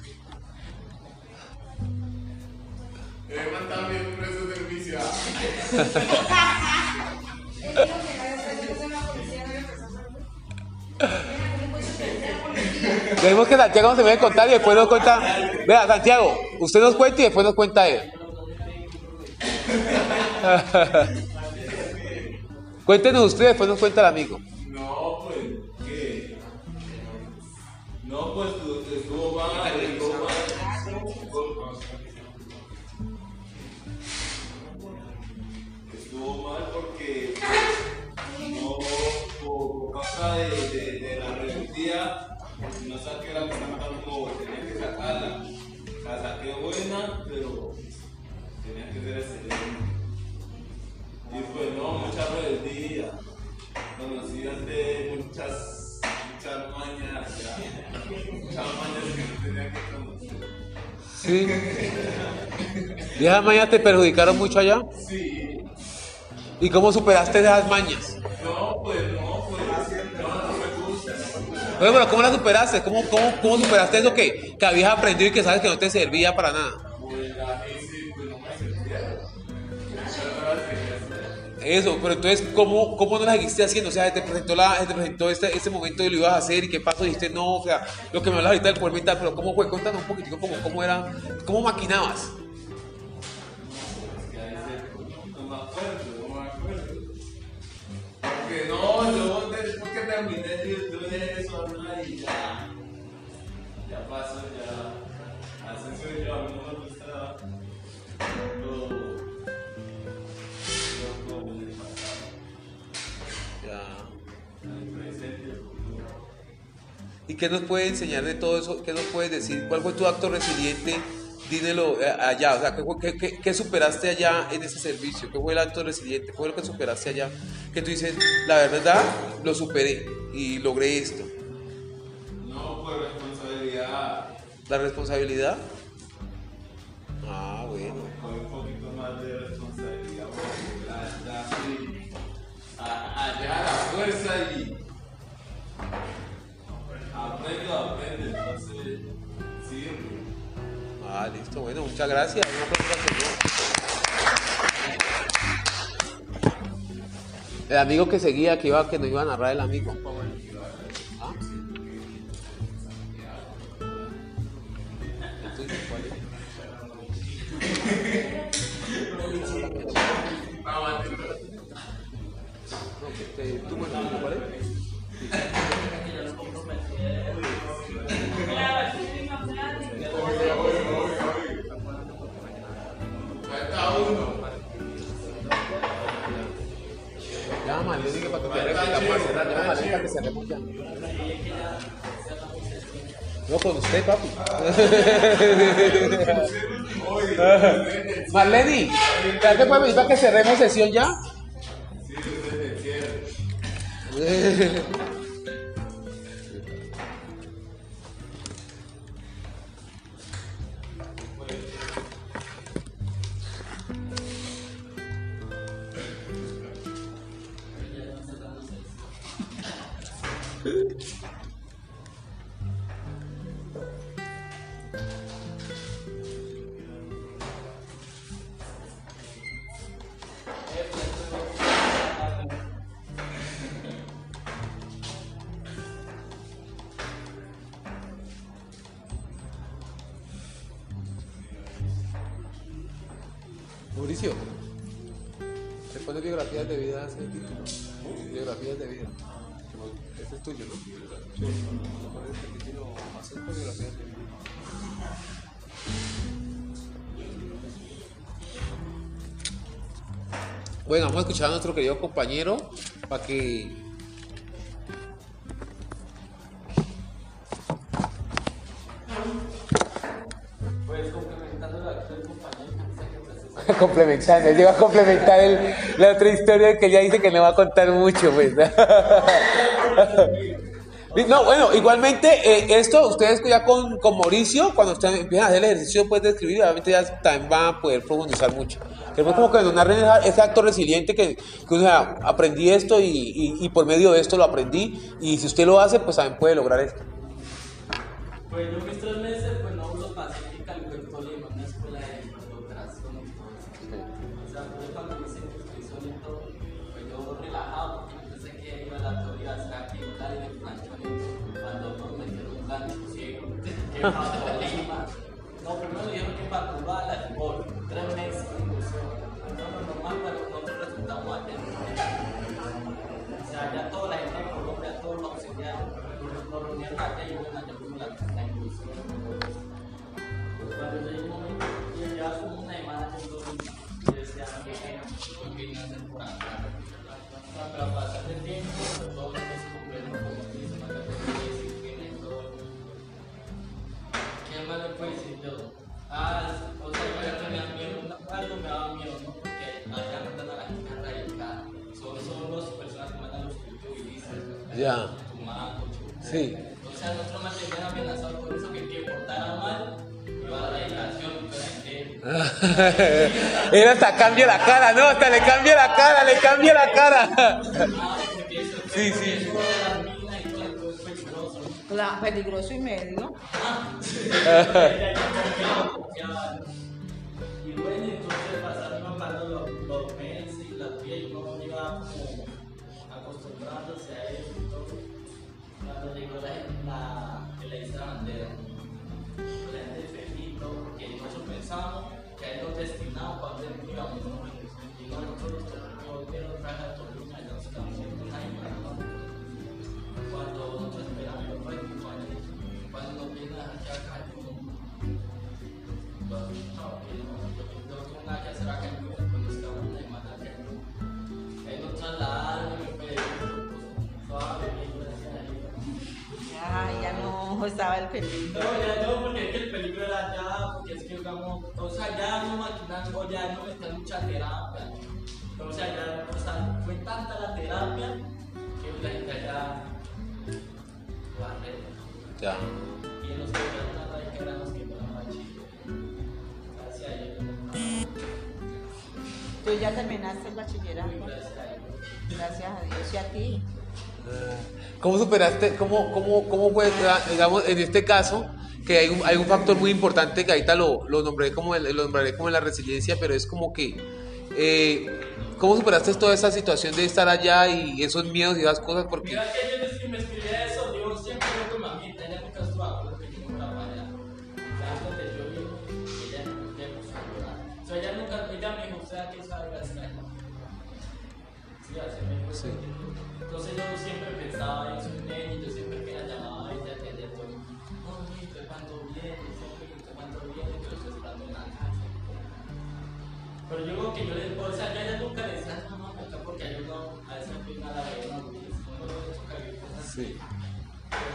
Tenemos que Santiago me a contar y después nos cuenta. Vea, Santiago, usted nos cuenta y después nos cuenta él. Cuéntenos usted y después nos cuenta el amigo. No, pues, ¿qué? No, pues tu- estuvo mal, estuvo mal. Estuvo mal porque no, por, por causa de, de, de Sí. ¿Y esas mañas te perjudicaron mucho allá? Sí. ¿Y cómo superaste esas mañas? No, pues no, pues no, no me gusta, no me gusta. Bueno, pero ¿cómo las superaste? ¿Cómo, cómo, cómo superaste eso que, que habías aprendido y que sabes que no te servía para nada? Eso, pero entonces, ¿cómo, cómo no la seguiste haciendo? O sea, te presentó, la, te presentó este, este momento y lo ibas a hacer y qué pasó, dijiste no, o sea, lo que me hablas ahorita del poder mental, pero ¿cómo fue? Cuéntanos un poquitico cómo, cómo era, cómo maquinabas. Porque no, yo después que terminé yo de eso, y ya, ya pasó, ya, así soy yo, a mí no me gusta ¿Y qué nos puede enseñar de todo eso? ¿Qué nos puedes decir? ¿Cuál fue tu acto resiliente? Dímelo eh, allá, o sea, ¿qué, superaste allá en ese servicio? ¿Qué fue el acto resiliente? ¿Qué fue lo que superaste allá? Que tú dices, la verdad, lo superé y logré esto. No, por responsabilidad, ¿La responsabilidad? Ah, bueno. con un poquito más de responsabilidad, porque la verdad sí, a- allá la fuerza y aprendo, aprendo, entonces sirve. Ah, listo, bueno, muchas gracias. El amigo que seguía, que iba, que nos iba a narrar el amigo. ¿Ah? No, que- ¿tú, bueno, No, con usted, papi. Marlene, ¿ya te puede para que cerremos sesión ya? Sí, desde el cierre. Bueno, vamos a escuchar a nuestro querido compañero para que complementando él llega a complementar la otra historia que ella dice que no va a contar mucho, pues. No, bueno, igualmente eh, esto, ustedes ya con, con Mauricio, cuando ustedes empiezan a hacer el ejercicio pues, de escribir, obviamente ya también van a poder profundizar mucho. Queremos como que nos narren ese acto resiliente que, o sea, aprendí esto y, y- y por medio de esto lo aprendí y si usted lo hace, pues también puede lograr esto. Pues yo mis tres meses, que para Tolima. No, primero dijeron que para Cuba la fútbol, tres meses de inclusión. No, no, normal, pero nosotros resultamos atentos. O sea, ya toda la gente de Colombia, todos los auxiliares, nos nos reunieron acá y bueno, ya fuimos la, la inclusión. Cuando llegué un momento, yo ya como una semana yendo y decía, no, que no vine a hacer por acá. O sea, Pero a pasar el tiempo, pues, todos los que se Él hasta cambia la cara, ¿no? Hasta le cambia la cara, le cambia la cara. Sí, sí. la. Claro, peligroso y medio. Y bueno, entonces pasaron pasando los, meses y las días y uno iba como acostumbrándose a eso y todo. Cuando llegó la, la, la bandera, la gente feliz, ¿no? porque nosotros pensábamos estaba el peligro. No, ya no, porque es que el peligro era ya, porque es que digamos, o sea, ya no maquinando, ya no metían mucha terapia. O sea, ya, o sea, fue tanta la terapia que la gente ya lo arregla. Ya. Y en los que eran raíz que eran los que eran más chicos. Gracias a ellos. Tú ya terminaste el bachillerato. Gracias a ellos. Gracias a Dios y a ti. ¿Cómo superaste, cómo, cómo, cómo fue, digamos, en este caso, que hay un, hay un factor muy importante que ahorita lo, lo, nombré como el, lo nombraré como la resiliencia, pero es como que, eh, ¿cómo superaste toda esa situación de estar allá y esos miedos y esas cosas? Porque, Mira que yo desde que me escribía eso, siempre yo con mamita, ella nunca estuvo yo no fuera para allá. ¿Sabes donde yo vivo? Ella nunca me puso a llorar. O sea, ella nunca, ella me dijo, o sea, que sabe gracias a ella. Sí, así me dijo. Sí. Eso en y yo siempre que la llamaba a ella, que ella todo, no, mijito, cuando viene, que cuando viene, yo estoy esperando en la casa. Pero yo creo que yo le, o sea, yo a ella nunca le decía, no, no, acá porque yo no, a no nada de ella, no, no, no, choca bien cosas sí.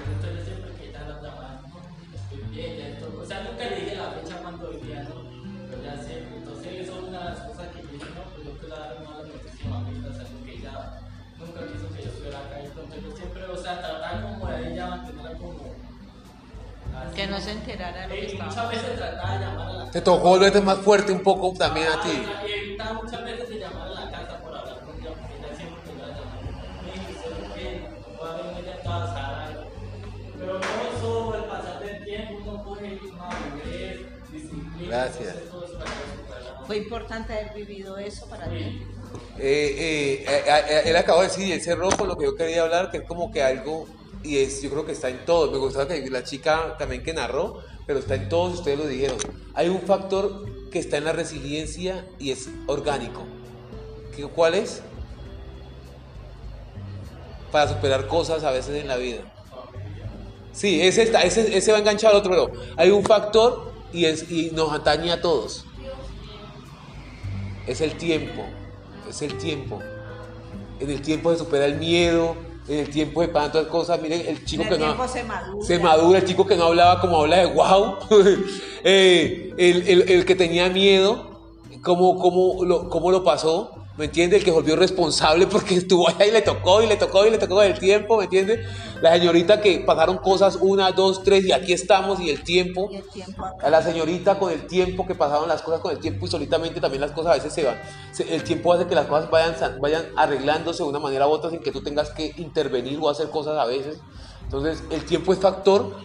Entonces siempre que ella la llamaba, estoy bien, ya esto, o sea, nunca le dije la fecha cuando vivía, ¿no? Pero ya siempre, entonces una de las cosas que yo dije, no, pues yo quiero dar una entonces yo siempre, o sea, tratar como de ella, mantenerla como... así, Que no se enterara de lo que Y muchas estaba. veces trataba de llamar a la Te tocó volverte más fuerte un poco también a ti. Ah, Y evitaba muchas veces de llamar a la casa por hablar con ella, porque ella siempre me iba a llamar. Me dice, a ver ella toda sana. Pero no solo el pasar del tiempo, uno coge madurez, disciplina. Gracias. Fue importante haber vivido eso para ti. Eh, eh, él acabó de decir, él cerró lo que yo quería hablar, que es como que algo, y es, yo creo que está en todo. Me gustaba que la chica también que narró, pero está en todos, ustedes lo dijeron. Hay un factor que está en la resiliencia y es orgánico. ¿Qué- ¿Cuál es? Para superar cosas a veces en la vida. Sí, ese, está, ese, ese va enganchado al otro, pero hay un factor y, y nos atañe a todos. Es el tiempo, es el tiempo. En el tiempo se supera el miedo, en el tiempo se pasan todas las cosas. Miren, el chico En el que no... tiempo se madura. Se madura, el chico que no hablaba como habla de wow. Eh, el, el- el que tenía miedo, cómo, cómo, lo, cómo lo pasó, ¿me entiende? El que volvió responsable porque estuvo allá y le tocó y le tocó y le tocó el tiempo, ¿me entiende? La señorita que pasaron cosas una, dos, tres y aquí estamos y el tiempo. Y el tiempo A la señorita con el tiempo que pasaron las cosas con el tiempo y solitamente también las cosas a veces se van. El tiempo hace que las cosas vayan, vayan arreglándose de una manera u otra sin que tú tengas que intervenir o hacer cosas a veces. Entonces el tiempo es factor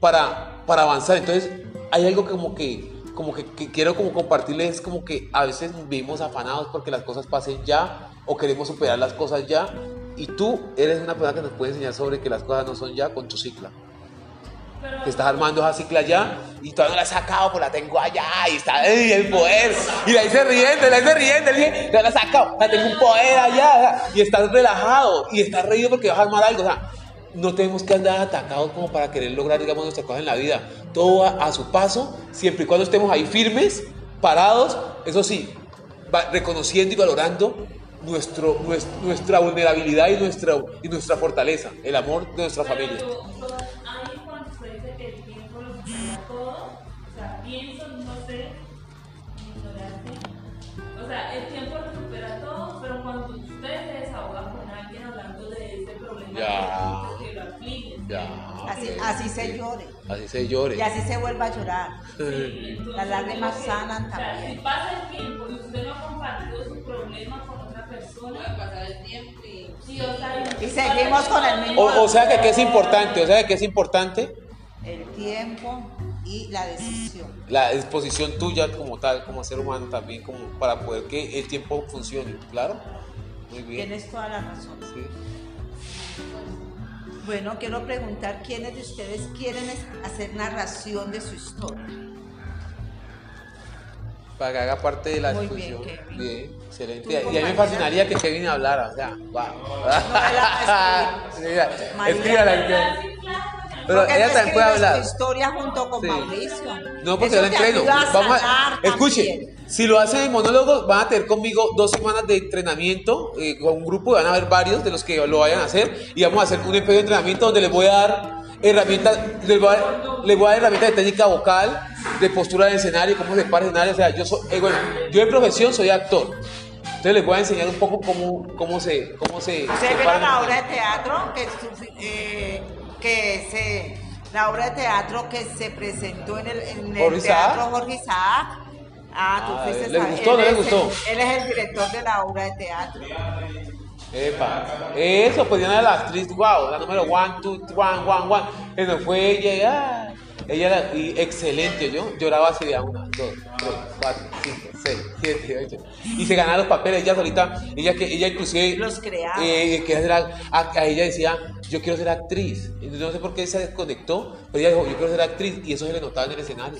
para, para avanzar. Entonces hay algo como que, como que, que quiero como compartirles, es como que a veces vivimos afanados porque las cosas pasen ya o queremos superar las cosas ya. Y tú eres una persona que nos puede enseñar sobre que las cosas no son ya con tu cicla Pero que estás armando esa cicla allá y todavía no la he sacado, pues la tengo allá y está ¡ay, el poder. Y la hice riendo, la hice riendo, ya la he sacado, la tengo un poder allá y estás relajado y estás reído porque vas a armar algo. O sea, no tenemos que andar atacados como para querer lograr, digamos, nuestras cosas en la vida. Todo a su paso, siempre y cuando estemos ahí firmes, parados, eso sí, va reconociendo y valorando nuestro, nues- nuestra vulnerabilidad y nuestra, y nuestra fortaleza, el amor de nuestra familia. Pero problema Ya. Ya. Así, así se llore. Así se llore. Y así se vuelva a llorar. Sí, entonces, Las lágrimas sanan o sea, también. Si pasa el tiempo y usted no ha compartido su problema con otra persona, pasar el tiempo y sí, o sea, Y seguimos con el mismo- O, o sea que, que es importante, o sea que es importante El tiempo y la decisión. la disposición tuya como tal, como ser humano también, como para poder que el tiempo funcione, claro. Muy bien. Tienes toda la razón. Sí. Bueno, quiero preguntar quiénes de ustedes quieren hacer narración de su historia. Para que haga parte de la Muy bien, discusión. Kevin. Bien, excelente. ¿Tú, Y a mí me fascinaría que Kevin hablara, o sea, wow. María. escríbala. Pero Porque ella también puede hablar. historia junto con Sí. Mauricio. No, porque Eso yo la entreno. a Vamos a, escuche, también. Si lo hacen en monólogos, van a tener conmigo dos semanas de entrenamiento eh, con un grupo, van a haber varios de los que lo vayan a hacer y vamos a hacer un de entrenamiento donde les voy a dar herramientas, les voy a, les voy a dar herramientas de técnica vocal, de postura del escenario, cómo se para el escenario. O sea, yo soy, eh, bueno, yo de profesión soy actor. Entonces les voy a enseñar un poco cómo, cómo se, cómo se, ¿Ustedes se vieron la obra de teatro que, eh, que se la obra de teatro que se presentó en el, en el teatro Jorge Isaac? Ah, tú Ah, fuiste ¿les a- gustó, él no el- gustó? él es el director de la obra de teatro. Epa, eso, pues Diana la actriz, wow, la número one, two, one, one, one. Eso fue ella, ella era y excelente, yo lloraba así de una, dos, tres, cuatro, cinco, seis, siete, ocho. Y se ganaban los papeles, ella solita, ella que ella inclusive Los creaba. eh, que era- a, a ella decía, yo quiero ser actriz. No sé por qué se desconectó, pero ella dijo, yo quiero ser actriz, y eso se le notaba en el escenario.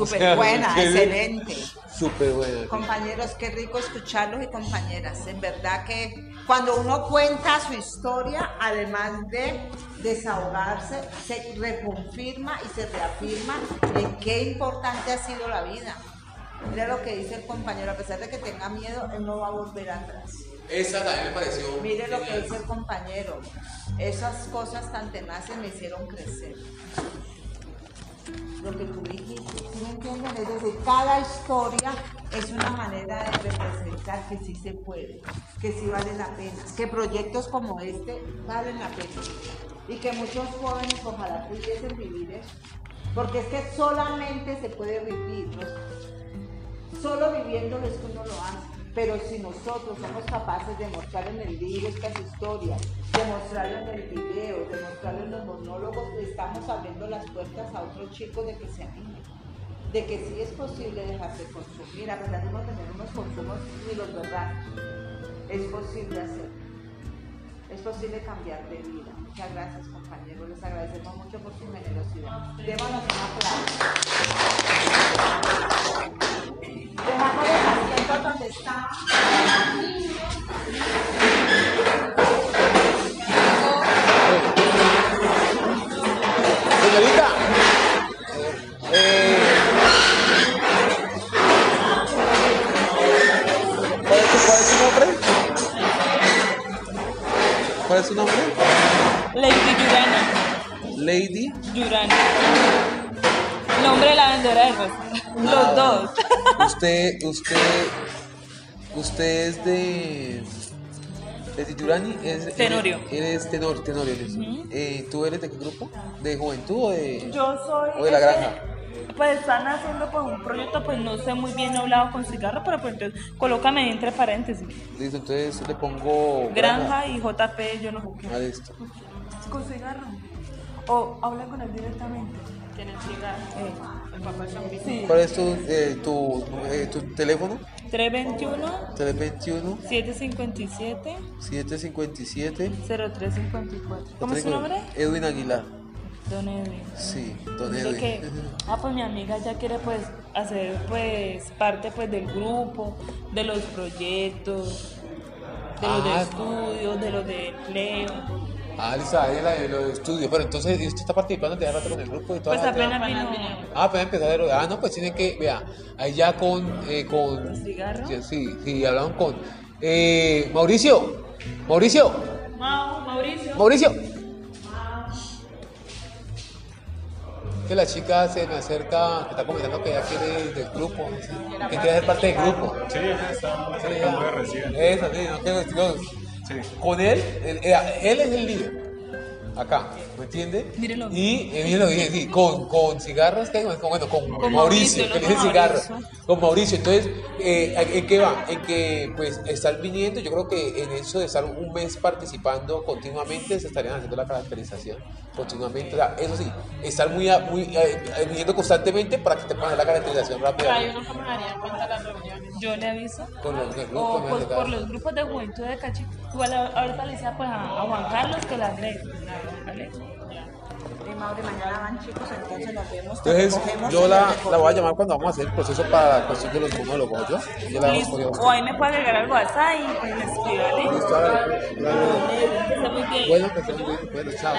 Súper O sea, buena, excelente. Súper buena. Compañeros, qué rico escucharlos y compañeras. En verdad que cuando uno cuenta su historia, además de desahogarse, se reconfirma y se reafirma en qué importante ha sido la vida. Mira lo que dice el compañero, a pesar de que tenga miedo, él no va a volver atrás. Esa también me pareció. Mire lo que dice el compañero. Esas cosas tan tenaces me hicieron crecer. Lo que tú dijiste, ¿sí me entienden? Es decir, cada historia es una manera de representar que sí se puede, que sí vale la pena, que proyectos como este valen la pena y que muchos jóvenes ojalá pudiesen vivir eso. Porque es que solamente se puede vivir, ¿no? solo viviéndolo es que uno lo hace. Pero si nosotros somos capaces de mostrar en el libro estas historias, de mostrarlo en el video, de mostrarlo en los monólogos, estamos abriendo las puertas a otros chicos de que se animen, de que sí es posible dejarse consumir, a pesar de no tener unos consumos ni los verdad. Es posible hacerlo. Es posible cambiar de vida. Muchas gracias, compañeros. Les agradecemos mucho por su generosidad. Démonos un aplauso. Dejamos los asientos donde estaban. Señorita, eh, ¿cuál, es su, cuál es su nombre? ¿Cuál es su nombre? Lady Yurana. Lady Yurana. Nombre de la vendedora de rosas. Los dos. Usted, usted, usted es de. ¿De Titulani? Es, Tenorio. Eres, eres tenor, Tenorio. eres. Eh, ¿Tú eres de qué grupo? ¿De juventud o de.? Yo soy. ¿O de la ese- granja? Pues están haciendo pues un proyecto, pues no sé muy bien, he hablado con cigarro, pero pues entonces colócame entre paréntesis. Listo, entonces le pongo. Granja y JP, yo no qué. Ah, listo. ¿Con cigarro? O habla con él directamente. Papá Sí. ¿Cuál es tu, eh, tu, eh, tu teléfono? 321 321 757 757 0354. ¿Cómo es su nombre? Edwin Aguilar. Don Edwin. Sí, don Edwin. que, ah, pues mi amiga ya quiere pues hacer pues parte pues del grupo, de los proyectos, de los de Ah. estudios, de los de empleo. Ah, listo, ahí es la de los estudios. Pero entonces, ¿y ¿usted está participando de rato con el grupo y todo? Pues apenas vino Ah, apenas empezó a ver. Ah, no, pues tiene que, vea, ahí ya con. Eh, con cigarro. Sí, sí, sí, hablaron con. Eh, Mauricio, Mauricio, Mau, Mauricio. Mauricio. Que la chica se me acerca, que está comentando que ella quiere del grupo, que quiere ser parte del grupo. Sí, ella está Sí, ya. recién. Eso, sí, no quiero Con él, él, eh, él es el líder. Acá, ¿me entiende? Mírelo. Y eh, bien, sí, con, con cigarros, ¿qué? Con, bueno, con, Con Mauricio, Mauricio, que dice. Mauricio. Con Mauricio. Entonces, eh, ¿en qué va? En que, pues, estar viniendo, yo creo que en eso de estar un mes participando continuamente, se estarían haciendo la caracterización continuamente. O sea, eso sí, estar muy, muy eh, viniendo constantemente para que te pongan la caracterización rápida. uno que me daría cuenta las reuniones. Yo le aviso. Con los O pues, por los grupos de juventud de Cachi. Igual ahorita le decía pues a, a Juan Carlos que las lee. ¿Vale? Y Mauri, mañana van chicos, entonces nos vemos. te Entonces, recogemos yo la, el la voy a llamar cuando vamos a hacer el proceso para de los monólogos, ¿yo? Yo la vamos Listo. a poner. O ahí me puede agregar al WhatsApp y pues me escribe, esté muy bien. Bueno, que bien. Bueno, chao.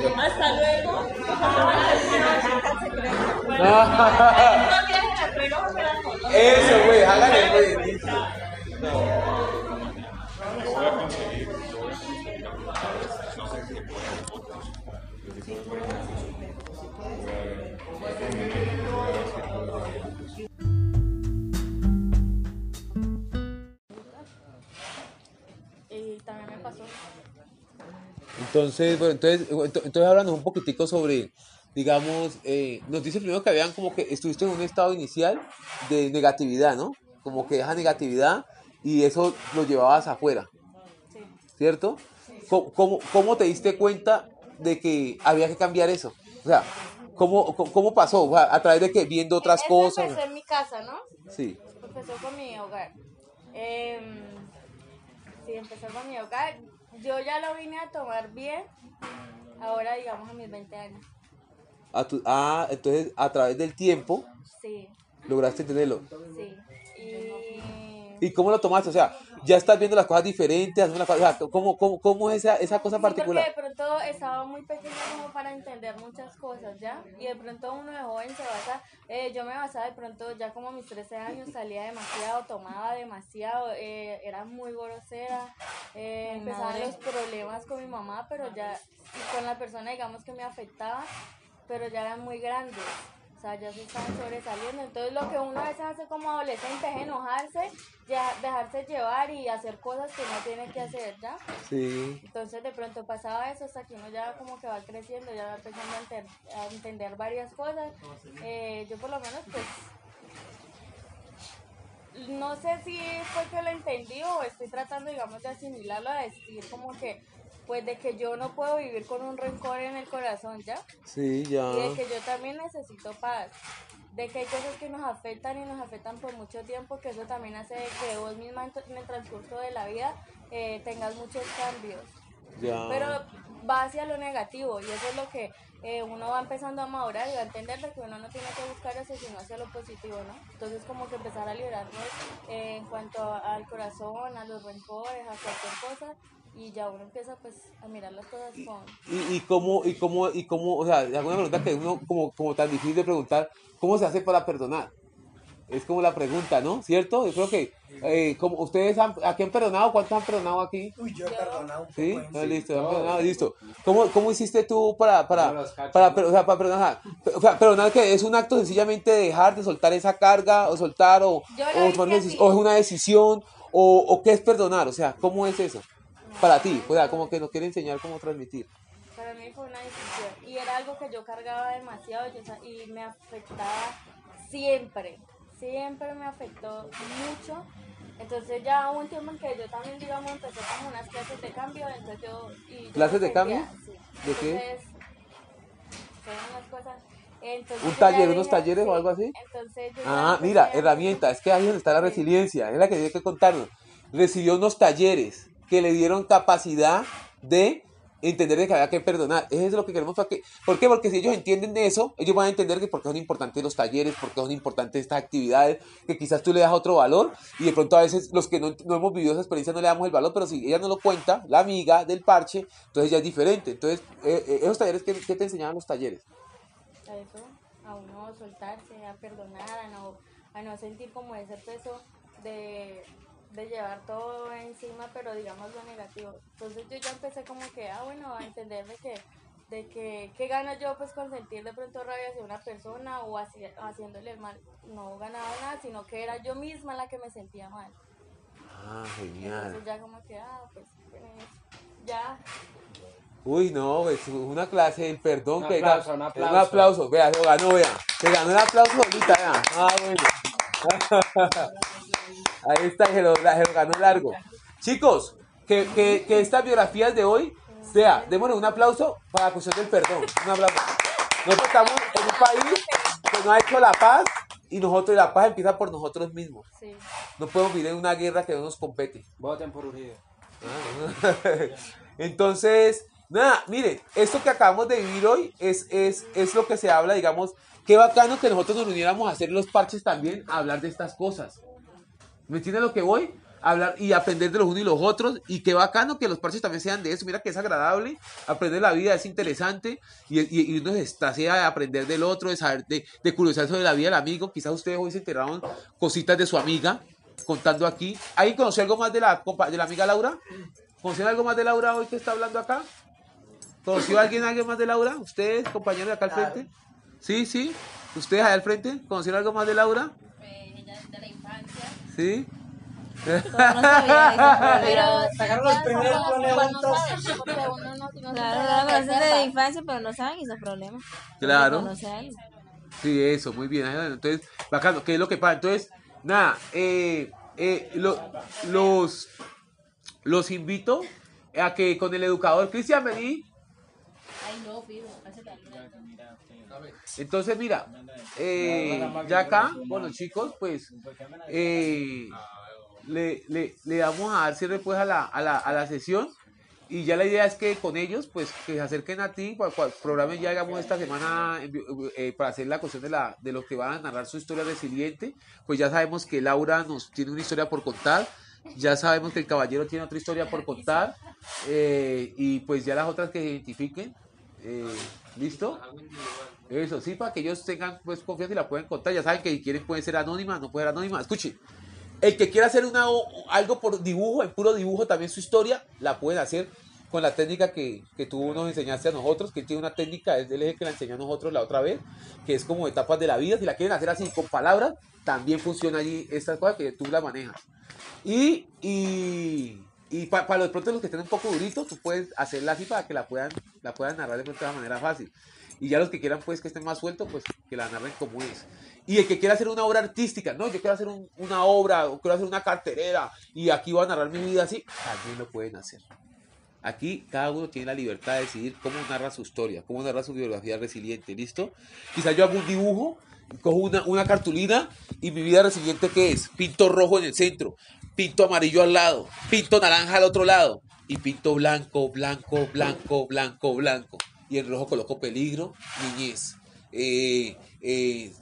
Bueno. Hasta luego. Eso, güey, hágale, güey. Entonces, bueno, entonces, ento- entonces háblanos un poquitico sobre, digamos, eh, nos dice primero que habían como que estuviste en un estado inicial de negatividad, ¿no? Como que esa negatividad y eso lo llevabas afuera, Sí. ¿cierto? ¿Cómo, cómo, cómo te diste cuenta de que había que cambiar eso? O sea, ¿cómo, cómo, pasó? O sea, ¿A través de que viendo otras Eso cosas? empezó en mi casa, ¿no? Sí. Empezó con mi hogar. Em, sí, empezó con mi hogar. Yo ya lo vine a tomar bien, ahora digamos a mis 20 años. A tu- ah, entonces a través del tiempo Sí, lograste entenderlo. sí. Y ¿Y cómo lo tomaste? O sea, ya estás viendo las cosas diferentes, haciendo las cosas, o sea, ¿cómo, cómo, cómo es esa, esa cosa Sí, porque particular? de pronto estaba muy pequeña como para entender muchas cosas, ¿ya? Y de pronto uno de joven se basa, eh, yo me basaba de pronto ya como a mis 13 años, salía demasiado, tomaba demasiado, eh, era muy grosera, eh, empezaban los problemas con mi mamá, pero ya, y con la persona digamos que me afectaba, pero ya eran muy grandes. O sea, ya se estaban sobresaliendo. Entonces, lo que uno a veces hace como adolescente es enojarse, ya dejarse llevar y hacer cosas que no tiene que hacer, ¿ya? Sí. Entonces de pronto pasaba eso hasta que uno ya como que va creciendo, ya va empezando a, enter- a entender varias cosas. Eh, yo por lo menos pues no sé si fue que lo entendí o estoy tratando digamos de asimilarlo, a decir como que pues de que yo no puedo vivir con un rencor en el corazón, ¿ya? Sí, ya. Y de que yo también necesito paz. De que hay cosas que nos afectan y nos afectan por mucho tiempo, que eso también hace que vos misma en, el transcurso de la vida eh, tengas muchos cambios. Ya. Pero va hacia lo negativo y eso es lo que eh, uno va empezando a madurar y va a entender de que uno no tiene que buscar eso sino hacia lo positivo, ¿no? Entonces como que empezar a liberarnos eh, en cuanto al corazón, a los rencores, a cualquier cosa y ya uno empieza pues a mirar las cosas con... ¿Y, y cómo, y cómo, y cómo, o sea, alguna pregunta que uno como, como tan difícil de preguntar, ¿cómo se hace para perdonar? Es como la pregunta, ¿no? ¿Cierto? Yo creo que, eh, como ustedes han, ¿a quién han perdonado? ¿Cuántos han perdonado aquí? Uy, yo he perdonado un poco. ¿Sí? No, sí. listo, han perdonado, listo. ¿Cómo, ¿Cómo hiciste tú para, para, para, per- o sea, para perdonar? O sea, perdonar que es un acto sencillamente de dejar de soltar esa carga, o soltar, o, o, o es una decisión, o, o qué es perdonar, o sea, ¿cómo es eso? Para ti, o sea, como que nos quiere enseñar cómo transmitir. Para mí fue una decisión y era algo que yo cargaba demasiado y me afectaba siempre, siempre me afectó mucho. Entonces ya hubo un tiempo en que yo también, digamos, empecé como unas clases de cambio, entonces yo... y yo ¿Clases de cambio? sí. ¿De qué? Entonces, unas cosas... Entonces ¿Un taller, unos talleres o sí. algo así? Entonces Ah, mira, herramienta, es que ahí donde está la resiliencia, es la que tiene que contarnos. Recibió unos talleres que le dieron capacidad de entender de que había que perdonar. Eso es lo que queremos para que. ¿Por qué? Porque si ellos entienden eso, ellos van a entender que por qué son importantes los talleres, por qué son importantes estas actividades, que quizás tú le das otro valor y de pronto a veces los que no, no hemos vivido esa experiencia no le damos el valor, pero si ella no lo cuenta, la amiga del parche, entonces ya es diferente. Entonces, eh, eh, esos talleres, ¿qué, qué te enseñaban los talleres? a eso, a uno soltarse, a perdonar, a no, a no sentir como ese peso de, de llevar todo encima, pero digamos lo negativo. Entonces yo ya empecé como que, ah, bueno, a entender de que, de que, ¿qué gano yo pues con sentir de pronto rabia hacia una persona o hacia- haciéndole el mal? No ganaba nada, sino que era yo misma la que me sentía mal. Ah, genial. Entonces ya como que, ah, pues, pues, ya, Uy, no, es una clase del perdón. Un que aplauso, un aplauso. Un aplauso, vea, se lo ganó, vea. Se ganó el aplauso ahorita, vea. Ah, bueno. Ahí está, se lo, se lo ganó largo. Chicos, que, que, que estas biografías de hoy, sea, démosle un aplauso para la cuestión del perdón. Un aplauso. Nosotros estamos en un país que no ha hecho la paz y nosotros, la paz empieza por nosotros mismos. sí. No podemos vivir en una guerra que no nos compete. Voten por Uribe. Entonces, nada, miren, esto que acabamos de vivir hoy es, es, es lo que se habla, digamos, qué bacano que nosotros nos uniéramos a hacer los parches también, a hablar de estas cosas. ¿Me entiendes lo que voy? Hablar y aprender de los unos y los otros. Y qué bacano que los parches también sean de eso. Mira que es agradable. Aprender la vida es interesante. Y, y, y uno se estasea de aprender del otro, de saber, de, de curiosidad sobre la vida del amigo. Quizás ustedes hoy se enteraron cositas de su amiga contando aquí. ¿Alguien conoció algo más de la, compa- de la amiga Laura? ¿Conoció algo más de Laura hoy que está hablando acá? ¿Conoció a alguien, alguien más de Laura? ¿Ustedes, compañeros de acá al frente? Sí, sí. ¿Ustedes allá al frente? ¿Conocieron algo más de Laura? de la infancia. Sí. No sabía Pero Sacaron los primeros se Claro, claro, de infancia, pero no saben esos problemas. Claro. Sí, eso, muy bien. Entonces, bacano, ¿qué es lo que pasa? Entonces, nada, eh, eh, lo- los, los invito a que con el educador Cristian vení. Ay, no, fijo, hace la Entonces, mira, eh, ya acá, bueno, chicos, pues eh, le, le, le vamos a dar cierre pues a la, a, la, a la sesión. Y ya la idea es que con ellos, pues, que se acerquen a ti, para el programa ya hagamos esta semana eh, para hacer la cuestión de, la, de los que van a narrar su historia resiliente. Pues ya sabemos que Laura nos tiene una historia por contar, ya sabemos que el caballero tiene otra historia por contar, eh, y pues ya las otras que se identifiquen. eh, ¿Listo? Eso, sí, para que ellos tengan pues confianza y la pueden contar. Ya saben que si quieren pueden ser anónimas, no pueden ser anónimas. Escuchen, el que quiera hacer una, algo por dibujo, en puro dibujo también su historia, la pueden hacer con la técnica que, que tú nos enseñaste a nosotros, que tiene una técnica, es el eje que la enseñó a nosotros la otra vez, que es como etapas de la vida. Si la quieren hacer así con palabras, también funciona allí estas cosas que tú la manejas. Y, y, y pa- para los pronto los que estén un poco duritos, tú puedes hacerla así para que la puedan, la puedan narrar de pronto de una manera fácil. Y ya los que quieran pues que estén más sueltos, pues que la narren como es. Y el que quiera hacer una obra artística, no, yo quiero hacer un- una obra, o quiero hacer una carterera, y aquí voy a narrar mi vida así, también lo pueden hacer. Aquí cada uno tiene la libertad de decidir cómo narra su historia, cómo narra su biografía resiliente, ¿listo? Quizás yo hago un dibujo, cojo una, una cartulina y mi vida resiliente ¿qué es? Pinto rojo en el centro, pinto amarillo al lado, pinto naranja al otro lado y pinto blanco, blanco, blanco, blanco, blanco. Y en rojo coloco peligro, niñez. Eh, eh,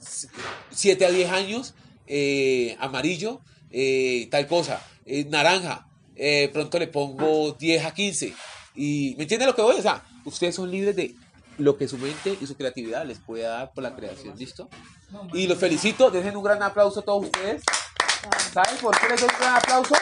7 a 10 años, eh, amarillo, eh, tal cosa, eh, naranja, eh, pronto le pongo 10 a 15. Y, ¿Me entiende lo que voy? O sea, ustedes son libres de lo que su mente y su creatividad les pueda dar por la creación, ¿listo? Y los felicito, dejen un gran aplauso a todos ustedes. ¿Saben por qué les doy un aplauso?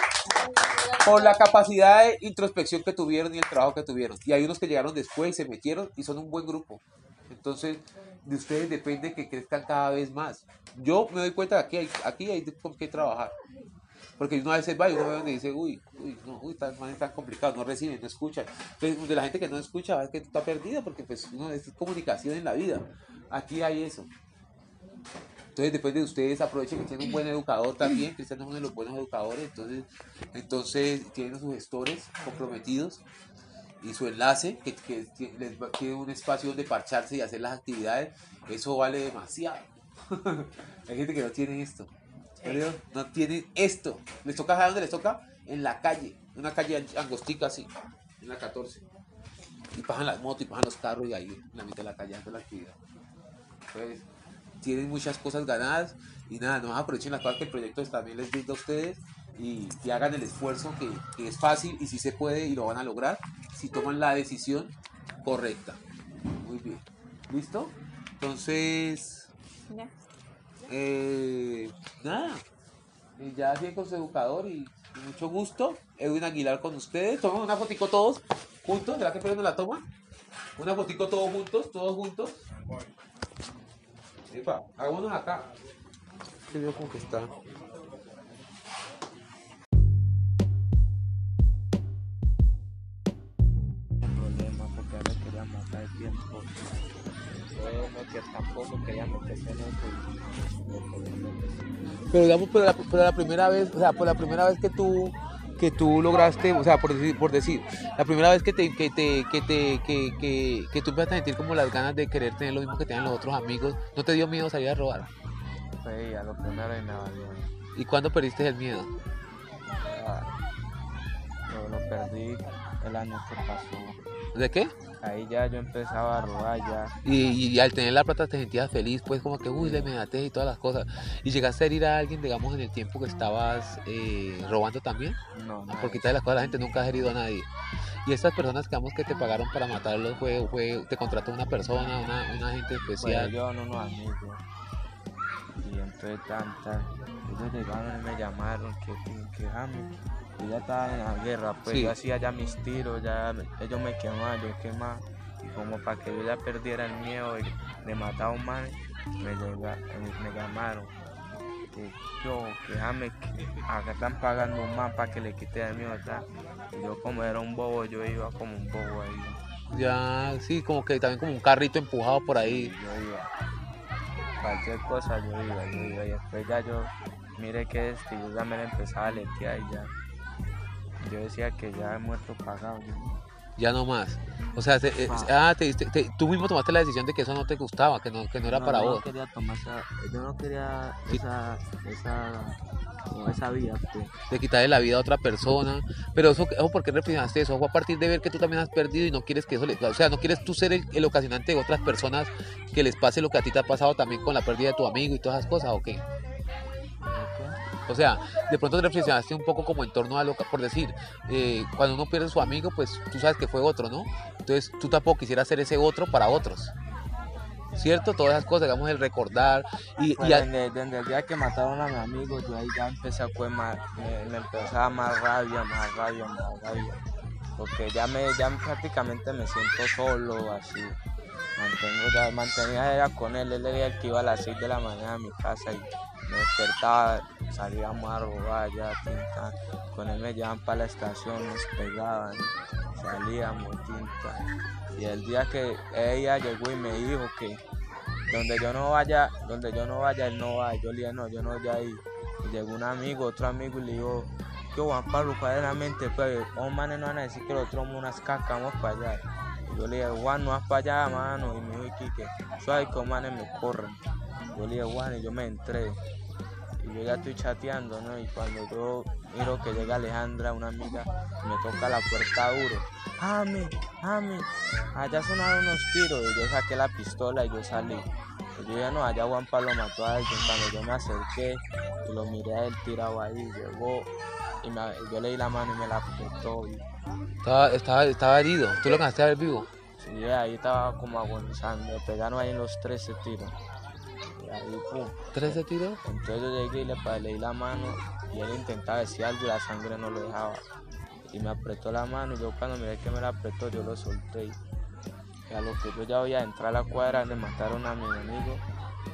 Por la capacidad de introspección que tuvieron y el trabajo que tuvieron. Y hay unos que llegaron después y se metieron y son un buen grupo. Entonces, de ustedes depende que crezcan cada vez más. Yo me doy cuenta que aquí hay, aquí hay con qué trabajar. Porque uno a veces va y uno ve donde dice, uy, uy, no, uy, tan, tan complicado, no reciben, no escuchan. De la gente que no escucha, es que tú estás perdido porque pues uno es comunicación en la vida. Aquí hay eso. Entonces, después de ustedes, aprovechen que tienen un buen educador también. Cristian es uno de los buenos educadores. Entonces, entonces tienen sus gestores comprometidos y su enlace, que, que les tiene un espacio donde parcharse y hacer las actividades. Eso vale demasiado. Hay gente que no tiene esto. No tienen esto. Les toca, ¿saben dónde les toca? En la calle. Una calle ang- angostica así, en la 14. Y pasan las motos y pasan los carros y ahí en la mitad de la calle haciendo la actividad. Entonces, tienen muchas cosas ganadas y nada, no aprovechen las cosas que el proyecto también les brinda a ustedes y, y hagan el esfuerzo que, que es fácil y si se puede y lo van a lograr si toman la decisión correcta. Muy bien. ¿Listo? Entonces, Ya. eh, nada, eh, ya siguen con su educador y, y mucho gusto. Edwin Aguilar con ustedes. Tomen una fotico todos juntos. ¿Será que Pedro no la toma? Una fotico todos juntos, todos juntos. Epa, hagámonos acá. Que veo como que está. problema porque me quería matar el tiempo. Yo que tampoco quería meterse en eso. Pero digamos, pero la, pero la primera vez, o sea, por la primera vez que tú que tú lograste, o sea, por decir, por decir la primera vez que te, que te, que te, que, que, que tú empezaste a sentir como las ganas de querer tener lo mismo que tienen los otros amigos, ¿no te dio miedo salir a robar? Fue a lo primero y me valió. ¿Y cuándo perdiste el miedo? Ah, Yo lo perdí el año que pasó. ¿De qué? Ahí ya yo empezaba a robar ya. Y, y al tener la plata te sentías feliz, pues como que, uy, le medaste y todas las cosas. ¿Y llegaste a herir a alguien, digamos, en el tiempo que estabas eh, robando también? No, Ah, Por quitarle las cosas la gente, nunca has herido a nadie. Y estas personas, digamos, que te pagaron para matarlos, fue, fue, te contrató una persona, una, una agente Pues especial. yo no unos amigos. Y entonces tanta. Ellos llegaron y me llamaron que, que, que yo ya estaba en la guerra, pues Sí. yo hacía ya mis tiros, ya ellos me quemaban, yo quemaba. Y como para que yo ya perdiera el miedo de, de matar a un man, me, llega- me, me llamaron. Que yo, que James, que acá están pagando un man para que le quite el miedo. tal. Y yo como era un bobo, yo iba como un bobo ahí. Ya, sí, como que también como un carrito empujado por ahí. Yo iba. Cualquier cosa yo iba, yo iba. Y después ya yo mire que es que yo ya me la empezaba a letear y ya. Yo decía que ya he muerto pagado. yo. Ya no más. O sea, te- eh, ah, te diste- te- tú mismo tomaste la decisión de que eso no te gustaba, que no, que no era para yo vos. No quería tomar esa, yo no quería esa, esa, esa vida, pues. de quitarle la vida a otra persona. Pero eso, eso ¿por qué reflexionaste eso? Fue a partir de ver que tú también has perdido y no quieres que eso le... O sea, no quieres tú ser el, el ocasionante de otras personas que les pase lo que a ti te ha pasado también con la pérdida de tu amigo y todas esas cosas, ¿o qué? O sea, de pronto te reflexionaste un poco como en torno a lo que, por decir, eh, cuando uno pierde a su amigo, pues tú sabes que fue otro, ¿no? Entonces tú tampoco quisieras ser ese otro para otros. ¿Cierto? Todas esas cosas, digamos, el recordar y, Pues y a- desde, desde el día que mataron a mi amigo, yo ahí ya empecé a coger más, me, me empezaba más rabia, más rabia, más rabia. Porque ya me, ya prácticamente me siento solo, así. Mantengo, ya mantenía era con él, él era el que iba a las 6 de la mañana a mi casa y me despertaba, salíamos a robar ya, tinta. Con él me llevaban para la estación, nos pegaban, salíamos, tinta. Y el día que ella llegó y me dijo que donde yo no vaya, donde yo no vaya, él no va. Yo le dije, no, yo no voy a ir. Y llegó un amigo, otro amigo, y le dijo, que Juan Pablo, cuadradamente, pues, oh, manes no van a decir que los otros unas cacas, vamos para allá. Yo le dije, Juan, no vas para allá, mano. Y me dijo, Quique, suave que manes me corren. Yo le dije, Juan, y yo me entré. Y yo ya estoy chateando, ¿no? Y cuando yo miro que llega Alejandra, una amiga, me toca la puerta duro. Jame, Jame, allá sonaron unos tiros. Y yo saqué la pistola y yo salí. Y yo ya no, allá Juan Pablo mató a alguien. Cuando yo me acerqué y lo miré a él tirado ahí, llegó y me- yo le di la mano y me la apretó. Y, estaba, estaba, estaba herido. ¿Tú lo alcanzaste a ver vivo? Sí, ahí estaba como agonizando, me pegaron ahí en los 13 tiros. Ahí, pum. ¿13 tiros? Entonces yo llegué y le pa- le di la mano y él intentaba decir algo y la sangre no lo dejaba. Y me apretó la mano y yo cuando miré que me la apretó yo lo solté. Y a lo que yo ya voy a entrar a la cuadra donde mataron a mi amigo,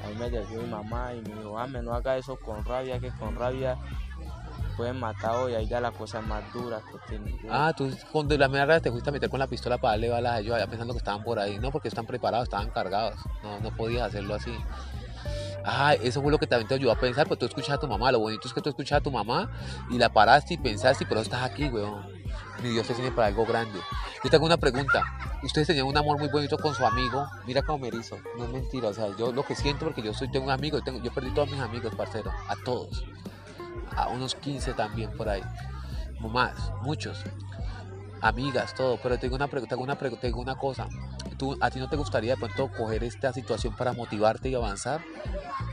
ahí me llegó mi mamá y me dijo, ame, no haga eso con rabia, que con rabia pueden matar hoy, ahí ya la cosa es más dura que tiene. Ah, tú con de la vez te fuiste a meter con la pistola para darle balas a ellos allá pensando que estaban por ahí. No, porque están preparados, estaban cargados. No, no podías hacerlo así. Ah, eso fue lo que también te ayudó a pensar, pues tú escuchas a tu mamá. Lo bonito es que tú escuchas a tu mamá y la paraste y pensaste y por eso estás aquí, weón. Mi Dios te tiene para algo grande. Yo tengo una pregunta. Ustedes tenían un amor muy bonito con su amigo. Mira cómo me erizo. No es mentira. O sea, yo lo que siento porque yo soy, tengo un amigo. Yo, yo perdí todos mis amigos, parcero. A todos. A unos 15 también por ahí. Más, muchos amigas, todo, pero tengo una, pregu- tengo una, pregu- tengo una cosa. ¿Tú, ¿A ti no te gustaría de pronto coger esta situación para motivarte y avanzar?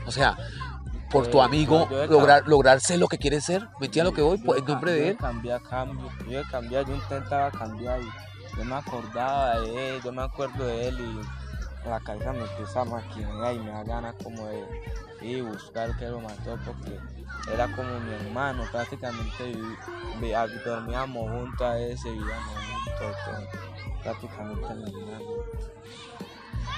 O sea, por tu Eh, amigo yo- yo lograr, lograr ser lo que quieres ser. ¿Me entiendes lo que voy? Por- en nombre de Yo él. cambiar cambio, yo he cambiado, yo intentaba cambiar y yo me acordaba de él, yo me acuerdo de él y la cabeza me empieza a maquinar y me da ganas como de ir buscar que lo mató porque era como mi hermano, prácticamente dormíamos juntos a ese, vivíamos juntos, todo, prácticamente mi hermano.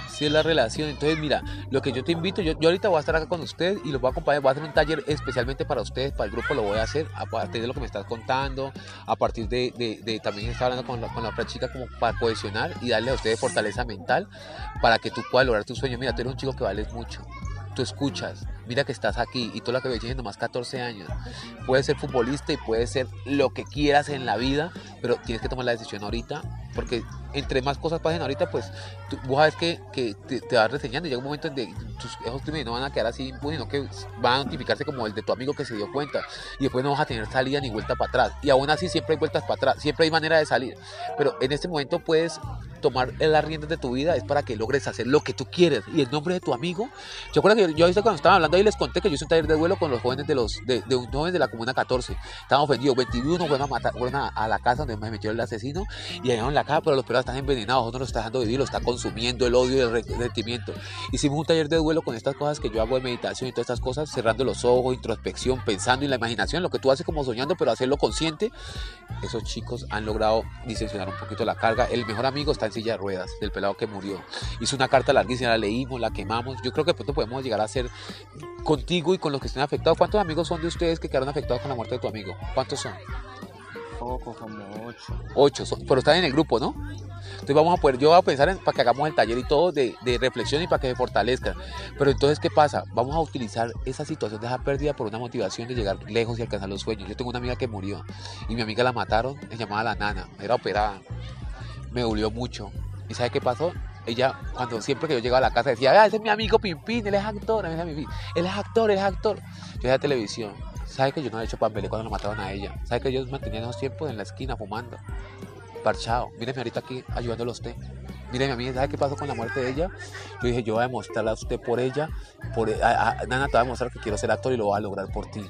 Sí, es la relación. Entonces, mira, lo que yo te invito, yo, yo ahorita voy a estar acá con ustedes y los voy a acompañar, voy a hacer un taller especialmente para ustedes, para el grupo lo voy a hacer, a partir de lo que me estás contando, a partir de, de- también estar hablando con la, con la otra chica como para cohesionar y darle a ustedes fortaleza mental para que tú puedas lograr tu sueño. Mira, tú eres un chico que vales mucho. Tú escuchas, mira que estás aquí y tú lo que ves tienes nomás 14 años. Puedes ser futbolista y puedes ser lo que quieras en la vida, pero tienes que tomar la decisión ahorita, porque entre más cosas pasen ahorita, pues tú, vos sabes que, que te, te vas reseñando y llega un momento en que tus ojos crímenes no van a quedar así impunes, sino que van a notificarse como el de tu amigo que se dio cuenta y después no vas a tener salida ni vuelta para atrás. Y aún así siempre hay vueltas para atrás, siempre hay manera de salir. Pero en este momento puedes tomar las riendas de tu vida es para que logres hacer lo que tú quieres y el nombre de tu amigo yo acuerdo que yo, yo cuando estaba hablando les conté que yo hice un taller de duelo con los jóvenes de los de, de un joven de la comuna 14 estaban ofendidos 21 fueron a matar fueron a, la casa donde me metió el asesino y en la casa pero los pelados están envenenados otros no lo está dejando vivir lo está consumiendo el odio y el re- resentimiento hicimos un taller de duelo con estas cosas que yo hago de meditación y todas estas cosas cerrando los ojos introspección pensando en la imaginación lo que tú haces como soñando pero hacerlo consciente esos chicos han logrado distensionar un poquito la carga. El mejor amigo está en silla de ruedas, del pelado que murió. Hizo una carta larguísima, la leímos, la quemamos. Yo creo que pronto podemos llegar a ser contigo y con los que estén afectados. ¿Cuántos amigos son de ustedes que quedaron afectados con la muerte de tu amigo? ¿Cuántos son? Poco, como ocho. Ocho, son- pero están en el grupo, ¿no? Entonces vamos a poder, yo voy a pensar en, para que hagamos el taller y todo de, de reflexión y para que se fortalezcan. Pero entonces, ¿qué pasa? Vamos a utilizar esa situación de esa pérdida por una motivación de llegar lejos y alcanzar los sueños. Yo tengo una amiga que murió y mi amiga la mataron, se llamaba la nana, era operada. Me dolió mucho. ¿Y sabe qué pasó? Ella, cuando siempre que yo llegaba a la casa, decía, ah, ese es mi amigo Pimpín, él es actor, él es, actor, él es actor. Yo veía televisión. ¿Sabe que yo no he hecho papel cuando la mataron a ella? ¿Sabe que ellos mantenían esos tiempos en la esquina fumando? Parchado. Míreme ahorita aquí ayudándolo a usted. Míreme a mí, ¿sabe qué pasó con la muerte de ella? Yo dije, yo voy a demostrarle a usted por ella, por, Nana, te voy a demostrar que quiero ser actor y lo voy a lograr por ti.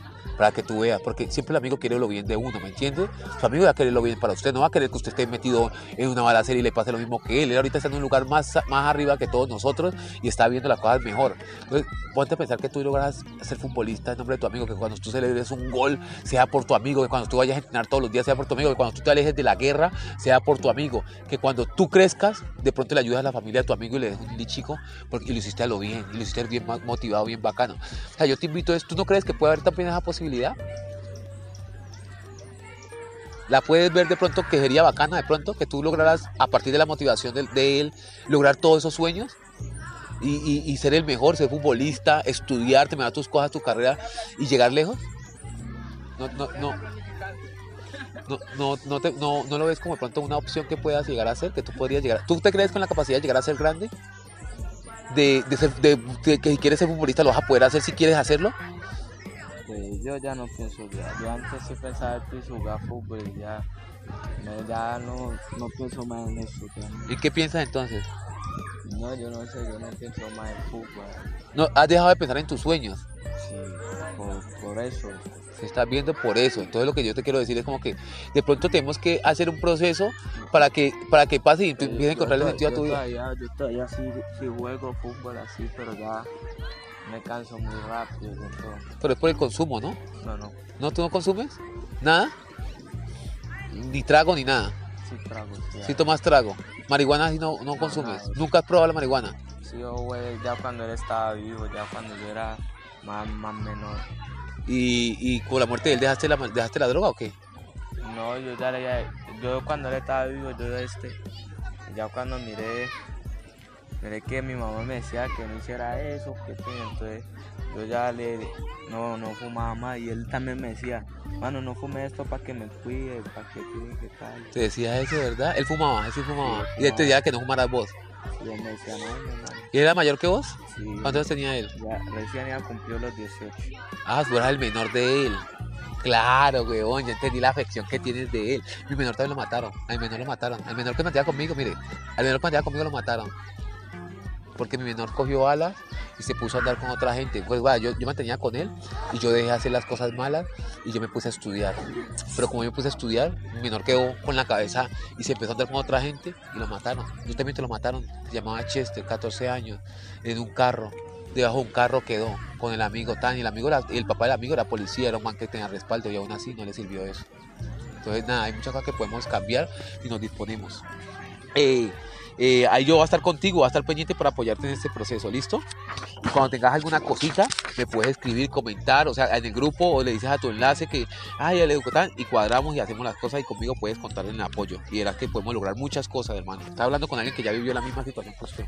Para que tú veas, porque siempre el amigo quiere lo bien de uno, ¿me entiende? Su amigo va a querer lo bien para usted, no va a querer que usted esté metido en una balacera y le pase lo mismo que él. Él ahorita está en un lugar más, más arriba que todos nosotros y está viendo las cosas mejor. Entonces, ponte a pensar que tú logras ser futbolista en nombre de tu amigo, que cuando tú celebres un gol sea por tu amigo, que cuando tú vayas a entrenar todos los días sea por tu amigo, que cuando tú te alejes de la guerra sea por tu amigo, que cuando tú crezcas, de pronto le ayudas a la familia de tu amigo y le dejas un chico porque, y lo hiciste a lo bien, y lo hiciste bien motivado, bien bacano. O sea, yo te invito a esto, ¿tú no crees que puede haber también esa posibilidad? La puedes ver de pronto que sería bacana de pronto que tú lograras a partir de la motivación de, él lograr todos esos sueños y, ser el mejor, ser futbolista, estudiar, terminar tus cosas, tu carrera y llegar lejos. No, no, no. No, no, no, te- no, lo ves como de pronto una opción que puedas llegar a ser, que tú podrías llegar. ¿Tú te crees con la capacidad de llegar a ser grande? De, ser, de que si quieres ser futbolista lo vas a poder hacer si quieres hacerlo. Yo ya no pienso ya. Yo antes sí pensaba en jugar fútbol y ya, no, ya no, no pienso más en eso. ¿Y qué piensas entonces? No, yo no sé, yo no pienso más en fútbol. No, has dejado de pensar en tus sueños. Sí, por, por eso. Se está viendo por eso. Entonces lo que yo te quiero decir es como que de pronto tenemos que hacer un proceso para que para que pase y tú empieces a encontrarle Yo sentido a tu vida. Yo todavía sí, sí juego fútbol así, pero ya me canso muy rápido. todo. Pero es por el consumo, ¿no? No, no, ¿No? ¿Tú no consumes? ¿Nada? Ni trago ni nada. sí trago. Sí, Si tomas trago. Marihuana sí no, no consumes. Nunca has probado la marihuana. Sí, yo, güey, ya cuando él estaba vivo, ya cuando yo era más, más menor. Y, y con la muerte de él dejaste la, dejaste la droga o qué? No, yo ya le, yo cuando él estaba vivo, yo este, ya cuando miré, miré que mi mamá me decía que no hiciera eso, que entonces yo ya le, no, no fumaba más y él también me decía, mano, no fume esto para que me cuide, para que cuide, que tal. Te decía eso, ¿verdad? Él fumaba, él sí fumaba. Sí, y él te decía que no fumaras vos. Y él me decía, no, no, no. ¿Y él era mayor que vos? Sí, ¿Cuántos años tenía él? Ya, recién ya cumplió los 18. Ah, tú eras el menor de él. Claro, weón, ya entendí la afección que tienes de él. Mi menor también lo mataron. A mi menor lo mataron. Al menor que mantenía conmigo, mire. Al menor que mantenía conmigo lo mataron. Porque mi menor cogió alas y se puso a andar con otra gente. Pues, va, yo, yo mantenía con él y yo dejé de hacer las cosas malas y yo me puse a estudiar. Pero como yo me puse a estudiar, mi menor quedó con la cabeza y se empezó a andar con otra gente y lo mataron. Yo también te lo mataron. Llamaba Chester, 14 años, en un carro. Debajo de un carro quedó con el amigo Tan. Y el, amigo era- el papá del amigo era policía, era un man que tenía respaldo y aún así no le sirvió eso. Entonces, nada, hay muchas cosas que podemos cambiar y nos disponemos. Eh, eh, ahí yo voy a estar contigo, voy a estar pendiente para apoyarte en este proceso, ¿listo? Y cuando tengas alguna cosita, me puedes escribir, comentar, o sea, en el grupo o le dices a tu enlace que, ay, el educatán, y cuadramos y hacemos las cosas y conmigo puedes contar en el apoyo. Y verás que podemos lograr muchas cosas, hermano. Estás hablando con alguien que ya vivió la misma situación que usted.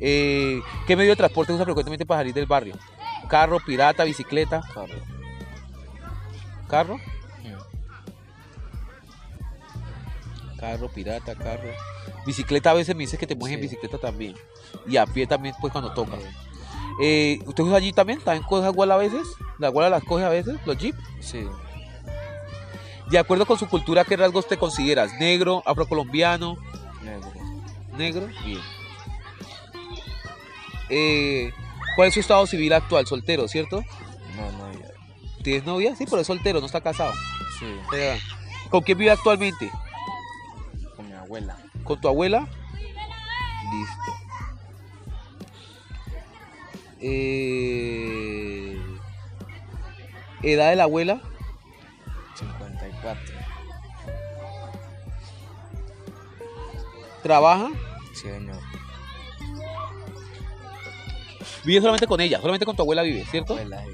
Eh, ¿Qué medio de transporte usa frecuentemente para salir del barrio? ¿Carro, pirata, bicicleta? Carro. ¿Carro? Carro, pirata, carro. Bicicleta a veces me dices que te mueves en bicicleta también. Y a pie también, pues cuando toca. Eh, ¿Usted usa allí también? ¿También coge guala a veces? ¿La guala las coge a veces? ¿Los jeep? Sí. De acuerdo con su cultura, ¿qué rasgos te consideras? ¿Negro, afrocolombiano? Negro. ¿Negro? Bien. Eh, ¿Cuál es su estado civil actual? ¿Soltero, cierto? No, no, ya. ¿Tienes novia? Sí, pero es soltero, no está casado. Sí, Eh, ¿Con quién vive actualmente? con mi abuela. ¿Con tu abuela? Listo. Eh, ¿Edad de la abuela? 54. ¿Trabaja? Sí, señor. Vive solamente con ella, solamente con tu abuela vive, ¿cierto? Abuela, sí.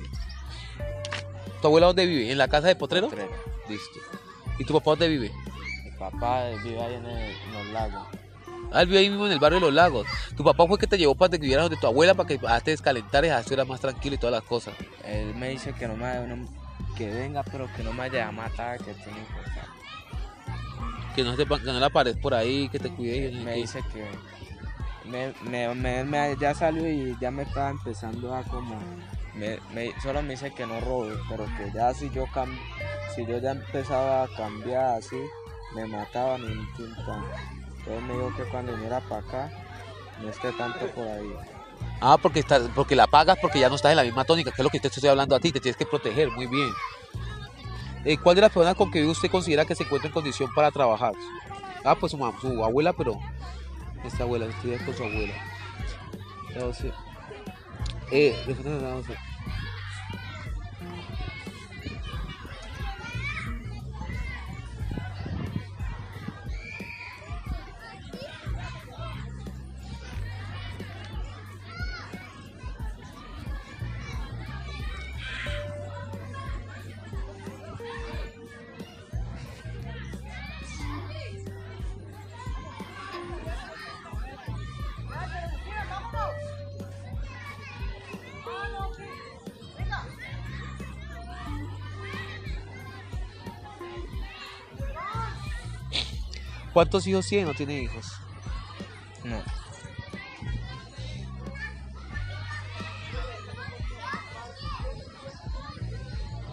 ¿Tu abuela dónde vive? ¿En la casa de Potrero? Potrero. Listo. ¿Y tu papá dónde vive? Papá vive ahí en, el- en los lagos. Ah, él vive ahí mismo en el barrio de los lagos. Tu papá fue que te llevó para que vivieras donde tu abuela para que te descalentaras y estuvieras más tranquilo y todas las cosas. Él me dice que no me no- que venga, pero que no me vaya a matar, que tiene que Que no, te, que no la pares por ahí, que te cuides. Me dice que me, me, me- me- ya salió y ya me estaba empezando a como me, me- solo me dice que no robe, pero que ya si yo cam, si yo ya empezaba a cambiar así, me mataban y un tintán. Entonces me dijo que cuando viniera para acá, no esté tanto por ahí. Ah, porque, estás, porque la pagas porque ya no estás en la misma tónica, que es lo que te estoy hablando a ti, te tienes que proteger, muy bien. Eh, ¿Cuál de las personas con que usted considera que se encuentra en condición para trabajar? Ah, pues su, mam- su abuela, pero esta abuela, estoy con su abuela. Sé. Eh, ¿Cuántos hijos tiene? ¿No tiene hijos? No.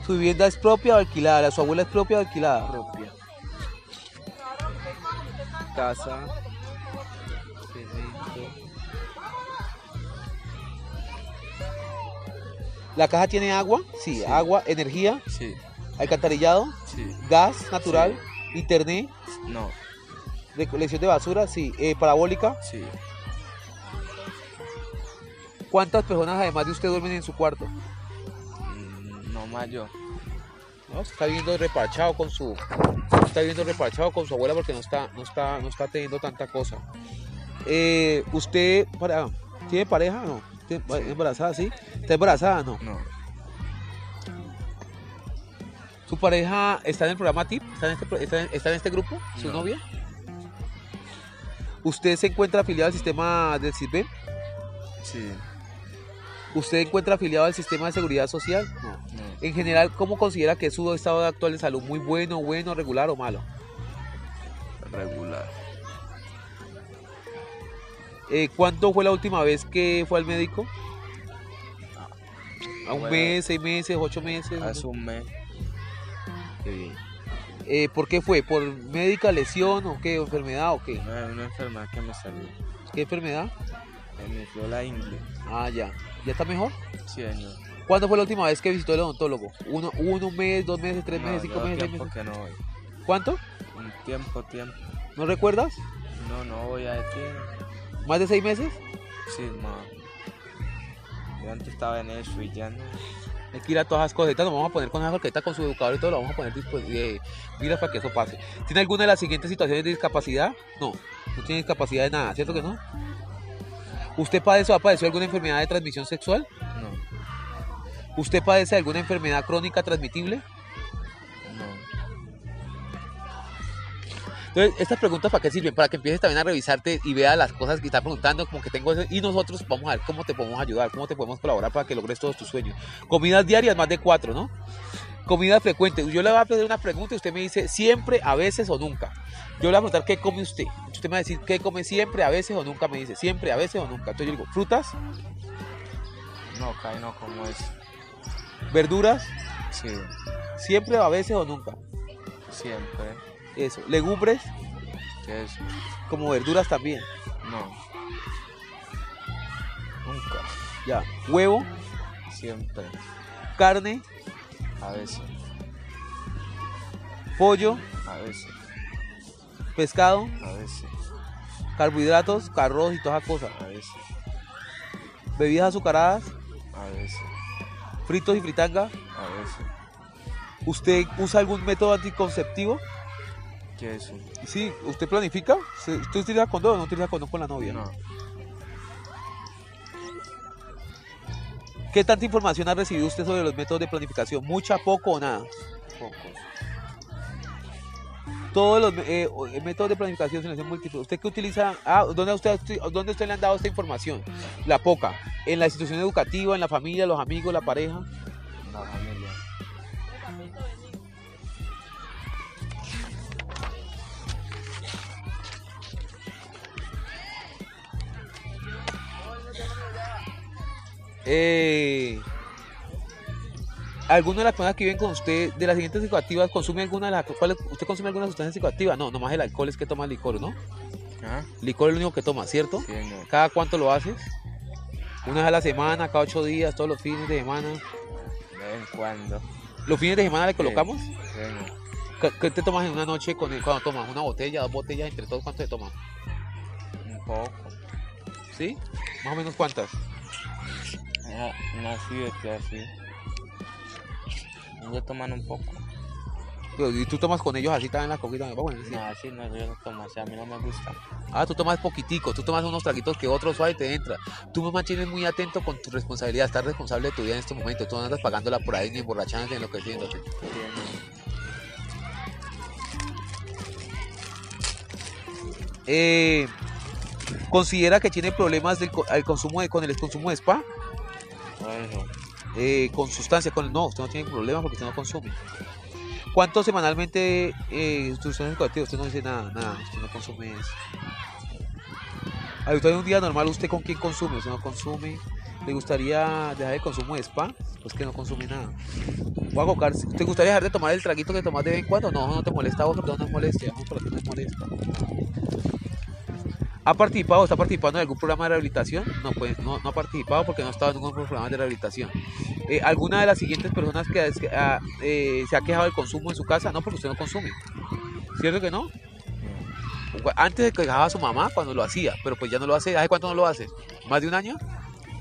¿Su vivienda es propia o alquilada? ¿La su abuela es propia o alquilada? Propia. Casa. ¿La caja tiene agua? Sí, agua, energía, Sí, alcantarillado, sí. gas natural, internet, No, recolección de basura, sí, eh, parabólica. sí. ¿Cuántas personas además de usted duermen en su cuarto? Mm, No más yo. ¿no? Está viendo reparchado con su está viendo reparchado con su abuela porque no está no está no está teniendo tanta cosa Eh, usted para, tiene pareja no ¿Tiene- embarazada sí está embarazada no No, su pareja está en el programa TIP está en este, pro- está en, está en este grupo su No. novia usted se encuentra afiliado al sistema del CISBEN sí. usted encuentra afiliado al sistema de seguridad social no No. en general cómo considera que es su estado actual de salud muy bueno bueno regular o malo Regular. Eh, ¿Cuándo fue la última vez que fue al médico? ¿A un mes, seis meses, ocho meses? Hace un mes. Qué bien. Eh, ¿Por qué fue? ¿Por médica, lesión o qué? ¿O ¿Enfermedad o qué? Una, una enfermedad que me salió. ¿Qué enfermedad? Me infló la ingle. Ah, ya. ¿Ya está mejor? Sí, señor. ¿Cuándo fue la última vez que visitó el odontólogo? ¿Uno, uno un mes, dos meses, tres No, meses, cinco meses, seis meses? que no voy. ¿Cuánto? Un tiempo, tiempo. ¿No recuerdas? No, no voy a decir. ¿Más de seis meses? Sí, más. Yo antes estaba en eso y ya no. Hay que ir a todas las cosas. Ahorita nos vamos a poner con esa jorqueta con su educador y todo, lo vamos a poner dispo- pilas para que eso pase. ¿Tiene alguna de las siguientes situaciones de discapacidad? No, no tiene discapacidad de nada, ¿cierto que no? ¿Usted padece o ha padecido alguna enfermedad de transmisión sexual? No, ¿Usted padece alguna enfermedad crónica transmitible? Entonces, estas preguntas para qué sirven? Para que empieces también a revisarte y veas las cosas que estás preguntando, como que tengo eso, y nosotros vamos a ver cómo te podemos ayudar, cómo te podemos colaborar para que logres todos tus sueños. Comidas diarias, más de cuatro, ¿no? Comida frecuente. Yo le voy a hacer una pregunta y usted me dice siempre, a veces o nunca. Yo le voy a preguntar qué come usted. Usted me va a decir qué come siempre, a veces o nunca. Me dice siempre, a veces o nunca. Entonces yo digo, frutas, No, cae no como es. verduras, Sí, siempre, a veces o nunca. siempre. Eso. Legumbres, ¿Qué es? como verduras también. No. Nunca. Ya. Huevo, Siempre. carne, A veces. pollo, A veces. pescado, A veces. carbohidratos, arroz y todas esas cosas. A veces. Bebidas azucaradas, A veces. fritos y fritanga. A veces. ¿Usted usa algún método anticonceptivo? ¿Qué es eso? Sí, ¿usted planifica? ¿Se- ¿Usted utiliza condón o no utiliza condón con la novia? No. ¿Qué tanta información ha recibido usted sobre los métodos de planificación? ¿Mucha, poco o nada? Pocos. Todos los eh, eh, métodos de planificación se les hacen múltiples. ¿Usted qué utiliza? Ah, ¿dónde usted, ¿dónde usted le han dado esta información? La poca. ¿En la institución educativa, en la familia, los amigos, la pareja? La familia. Eh, ¿Alguna de las personas que viven con usted, de las siguientes psicoactivas, consume alguna de las cuales ¿Usted consume alguna sustancia psicoactiva? No, nomás el alcohol es que toma licor, ¿no? ¿Ah? Licor es lo único que toma, ¿cierto? Sí, señor. ¿Cada cuánto lo haces? Una vez a la semana, cada ocho días, todos los fines de semana. De vez en cuando. ¿Los fines de semana le colocamos? Sí, señor. ¿Qué, qué te tomas en una noche con el- cuando tomas? ¿Una botella, dos botellas? ¿Entre todos cuánto te tomas? Un poco. ¿Sí? ¿Más o menos cuántas? Una siete así. Ellos toman un poco. ¿Y tú tomas con ellos así también la coquita? Bueno, sí. No, así no, yo no tomo, o sea, a mí no me gusta. Ah, tú tomas poquitico, tú tomas unos traguitos que otro suave te entra. Tú me mantienes muy atento con tu responsabilidad, estás responsable de tu vida en este momento. Tú no andas pagándola por ahí, ni emborrachándote, ni enloqueciéndote. Sí, señor. Eh, ¿Considera que tiene problemas del al consumo de, con el consumo de spa? Bueno, Eh, con sustancia, con no, usted no tiene problemas porque usted no consume. ¿Cuánto semanalmente eh, sustancias psicoactivas? Usted no dice nada, nada, usted no consume eso. Usted en un día normal, ¿usted con quién consume? ¿Usted no consume? ¿Le gustaría dejar el consumo de spa? Pues que no consume nada. A ¿te gustaría dejar de tomar el traguito que tomas de vez en cuando? No, no te molesta a vos, porque no para que no nos molesta. ¿Ha participado está participando en algún programa de rehabilitación? No, pues no, no ha participado porque no ha estado en ningún programa de rehabilitación. Eh, ¿Alguna de las siguientes personas que ah, eh, se ha quejado del consumo en su casa? No, porque usted no consume. ¿Cierto que no? Antes se quejaba a su mamá cuando lo hacía, pero pues ya no lo hace. ¿Hace cuánto no lo hace? ¿Más de un año?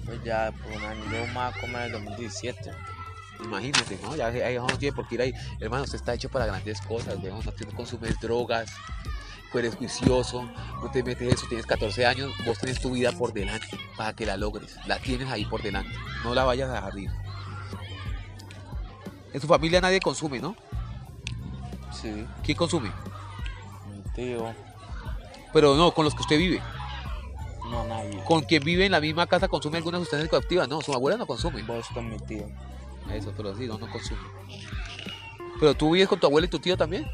Pues ya por un año, yo más como en el 2017. Imagínate, ¿no? Ya ahí no tiene por qué ir ahí. Hermano, usted está hecho para grandes cosas. No, no consumes drogas, tú eres juicioso, no te metes eso, tienes 14 años, vos tenés tu vida por delante para que la logres. La tienes ahí por delante. No la vayas a dejar ir. En su familia nadie consume, ¿no? Sí. ¿Quién consume? Mi tío, Pero no, con los que usted vive. no nadie. Con quien vive en la misma casa consume alguna sustancia psicoactiva. No, su abuela no consume. Vos con mi tío. Eso, pero sí, no, no consume. Pero tú vives con tu abuela y tu tío también.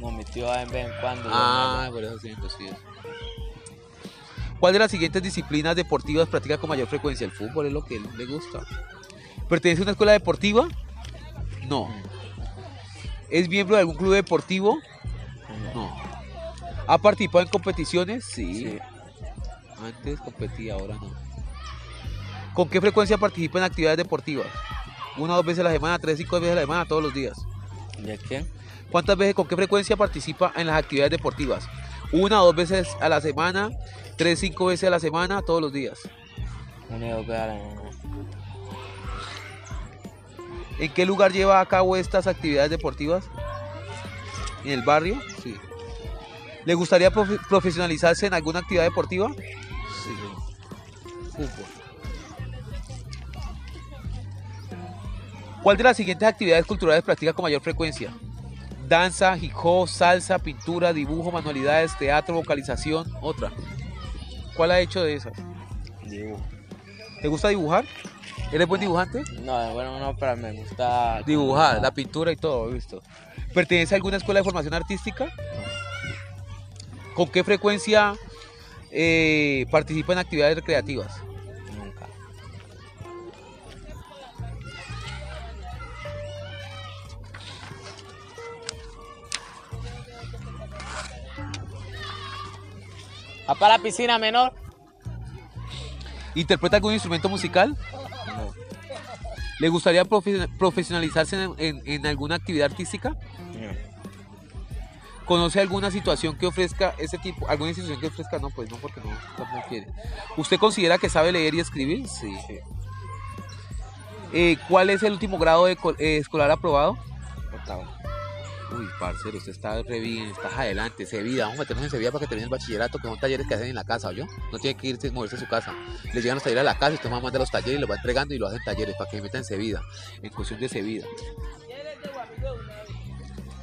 No, mi tío va de vez en cuando. Ah, por eso sí, sí. ¿Cuál de las siguientes disciplinas deportivas practica con mayor frecuencia? El fútbol es lo que le gusta. ¿Pertenece a una escuela deportiva? No. ¿Es miembro de algún club deportivo? No. ¿Ha participado en competiciones? Sí. Antes competía, ahora no. ¿Con qué frecuencia participa en actividades deportivas? Una o dos veces a la semana, tres, cinco veces a la semana, todos los días. ¿De qué? ¿Cuántas veces, con qué frecuencia participa en las actividades deportivas? Una o dos veces a la semana, tres, cinco veces a la semana, todos los días. Una y dos veces a la semana. ¿En qué lugar lleva a cabo estas actividades deportivas? ¿En el barrio? Sí. ¿Le gustaría profe- profesionalizarse en alguna actividad deportiva? Sí. Fútbol. ¿Cuál de las siguientes actividades culturales practica con mayor frecuencia? Danza, hip hop, salsa, pintura, dibujo, manualidades, teatro, vocalización, otra. ¿Cuál ha hecho de esas? Dibujo. ¿Te gusta dibujar? ¿Eres buen dibujante? No, bueno, no, pero me gusta. Dibujar, la pintura y todo, he visto. ¿Pertenece a alguna escuela de formación artística? ¿Con qué frecuencia eh, participa en actividades recreativas? ¿Va para la piscina menor? ¿Interpreta algún instrumento musical? No. ¿Le gustaría profe- profesionalizarse en, en- en alguna actividad artística? No. ¿Conoce alguna situación que ofrezca ese tipo? ¿Alguna institución que ofrezca? No, pues no, porque no, no quiere. ¿Usted considera que sabe leer y escribir? Sí. Eh, ¿Cuál es el último grado de eh, escolar aprobado? Octavo. Uy, parcero, usted está re bien, estás adelante, Sevilla, vamos a meternos en Sevilla para que termine el bachillerato, que son talleres que hacen en la casa, ¿yo? No tiene que irse, moverse a su casa. Les llegan los talleres a la casa, usted va a mandar los talleres y los va entregando y lo hacen talleres para que se meta en Sevilla, en cuestión de Sevilla.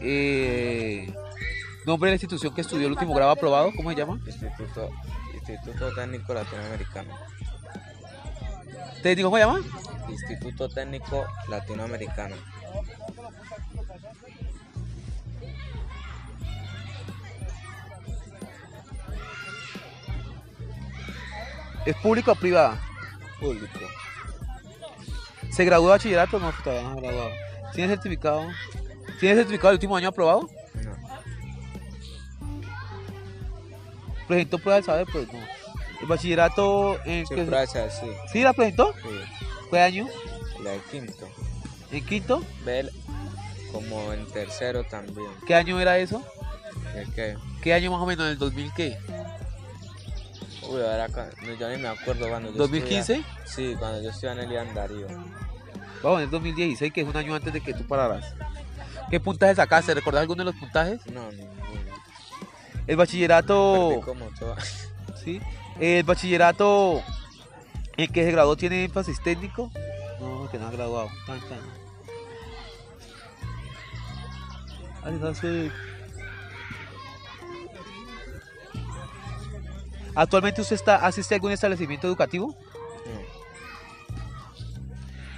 Eh, ¿Nombre de la institución que estudió el último grado aprobado? ¿Cómo se llama? Instituto, Instituto Técnico Latinoamericano. ¿Técnico cómo se llama? Instituto Técnico Latinoamericano. ¿Es pública o privada? Público. ¿Se graduó de bachillerato? No, todavía no se graduado. ¿Tiene certificado? ¿Tiene certificado del último año aprobado? No. ¿Presentó prueba del saber? Pues no. ¿El bachillerato en Sí, prueba saber, sí. ¿Sí la presentó? Sí. ¿Qué año? La de quinto. ¿En quinto? Como en tercero también. ¿Qué año era eso? ¿De qué? ¿Qué año más o menos? ¿En el 2000 qué? Uy, ahora yo ni me acuerdo cuando yo ¿2015? estudiaba- Sí, cuando yo estudiaba en el Ian Darío. Vamos, en el 2016, que es un año antes de que tú pararas. ¿Qué puntajes sacaste? ¿Recordás alguno de los puntajes? No, ninguno. El bachillerato... Como. ¿Sí? El bachillerato en que se graduó tiene énfasis técnico. No, que no ha graduado. Tan, tan. ¿Actualmente usted está, asiste a algún establecimiento educativo?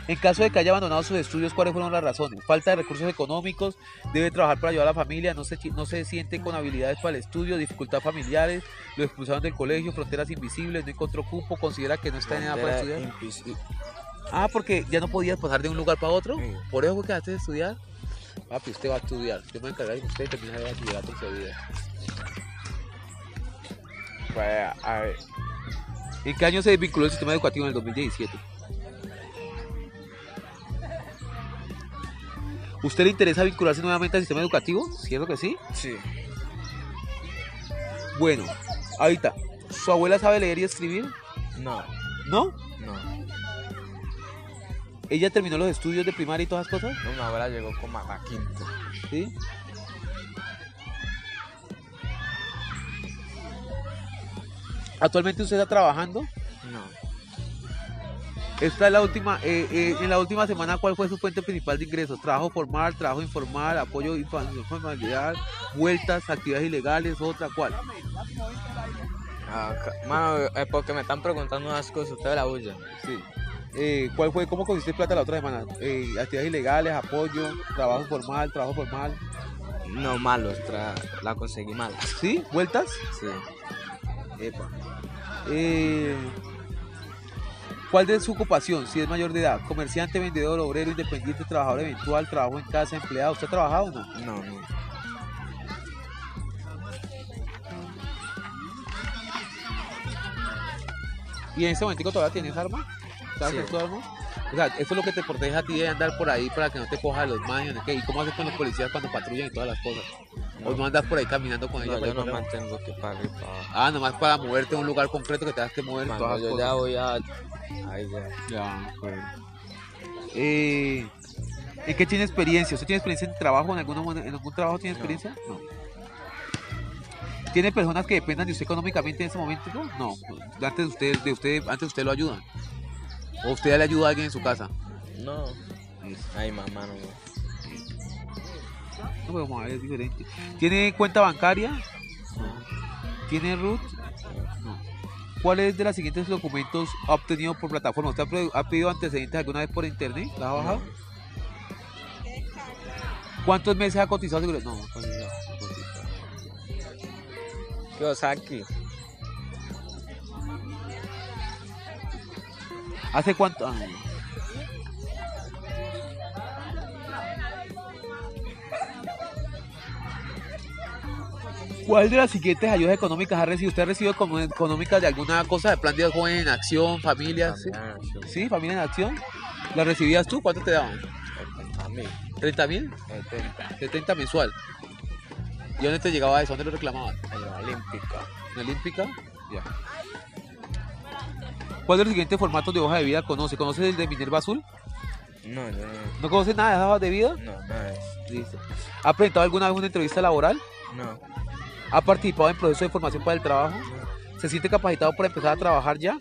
En caso de que haya abandonado sus estudios, ¿cuáles fueron las razones? Falta de recursos económicos, debe trabajar para ayudar a la familia, no se, no se siente con habilidades para el estudio, dificultades familiares, lo expulsaron del colegio, fronteras invisibles, no encontró cupo, considera que no está en edad para estudiar. Ah, porque ya no podías pasar de un lugar para otro. Por eso fue que dejaste de estudiar. Papi, usted va a estudiar. Yo me voy a encargar de que usted termine el bachillerato en Sevilla. Pues, a ver, ¿En qué año se desvinculó el sistema educativo? En el 2017. ¿Usted le interesa vincularse nuevamente al sistema educativo? ¿Cierto que sí? sí. Bueno, ahorita, ¿su abuela sabe leer y escribir? No, ¿No? no. ¿Ella terminó los estudios de primaria y todas esas cosas? No, mi abuela llegó como a la quinta. ¿Sí? ¿Actualmente usted está trabajando? No. Esta es la última, eh, eh, en la última semana, ¿cuál fue su fuente principal de ingresos? Trabajo formal, trabajo informal, apoyo infa- familiar, vueltas, actividades ilegales, otra, ¿cuál? Ah, mano, es porque me están preguntando unas cosas, usted la huye. Sí. Eh, ¿Cuál fue, cómo consiste plata la otra semana? Eh, actividades ilegales, apoyo, trabajo formal, trabajo formal. No, malos, la conseguí mal. ¿Sí? ¿Vueltas? Sí. Epa. Eh, ¿Cuál de su ocupación? Si es mayor de edad, comerciante, vendedor, obrero, independiente, trabajador eventual, trabajo en casa, empleado. ¿Usted ha trabajado o no? No, no. ¿Y en ese momentico todavía tienes arma? ¿Sabes Sí. tu arma? O sea, eso es lo que te protege a ti de andar por ahí para que no te coja los maños. ¿qué? ¿Y cómo haces con los policías cuando patrullan y todas las cosas? ¿O no andas por ahí caminando con ellos? No, yo no mantengo que pague para... Ah, nomás para moverte a un lugar concreto que tengas que mover. Mano, todas yo cosas. ya voy a... Ahí ya. Ya, bueno. Eh, ¿En qué tiene experiencia? ¿Usted tiene experiencia en trabajo? ¿En, alguna, mon- en algún trabajo tiene experiencia? No. ¿Tiene personas que dependan de usted económicamente en ese momento? No. no. Antes de usted, de usted, antes de usted lo ayudan. ¿O usted le ayuda a alguien en su casa? No. Ay, mamá, no. No, pero vamos a ver, es diferente. ¿Tiene cuenta bancaria? ¿Tiene RUT? No. ¿Cuáles de los siguientes documentos ha obtenido por plataforma? ¿Usted ha pedido antecedentes alguna vez por internet? ¿La ha bajado? ¿Cuántos meses ha cotizado? No, cotizado, cotizado. Kiyosaki. ¿Hace cuánto? Ah, ¿Cuál de las siguientes ayudas económicas ha recibido? ¿Usted ha recibido económicas de alguna cosa? ¿De plan de joven en acción, familia? ¿Sí? ¿Sí? ¿Familia en acción? ¿La recibías tú? ¿Cuánto te daban? A mí. ¿30 mil? 70 mensual. ¿Y dónde te llegaba eso? ¿Dónde lo reclamabas? En la Olímpica. ¿En la Olímpica? Ya. ¿Cuál de los siguientes formatos de hoja de vida conoce? ¿Conoce el de Minerva Azul? No, yo no. ¿No conoce nada de esas hojas de vida? No, nada. Listo. ¿Ha presentado alguna vez una entrevista laboral? No. ¿Ha participado en proceso de formación para el trabajo? ¿Se siente capacitado para empezar a trabajar ya?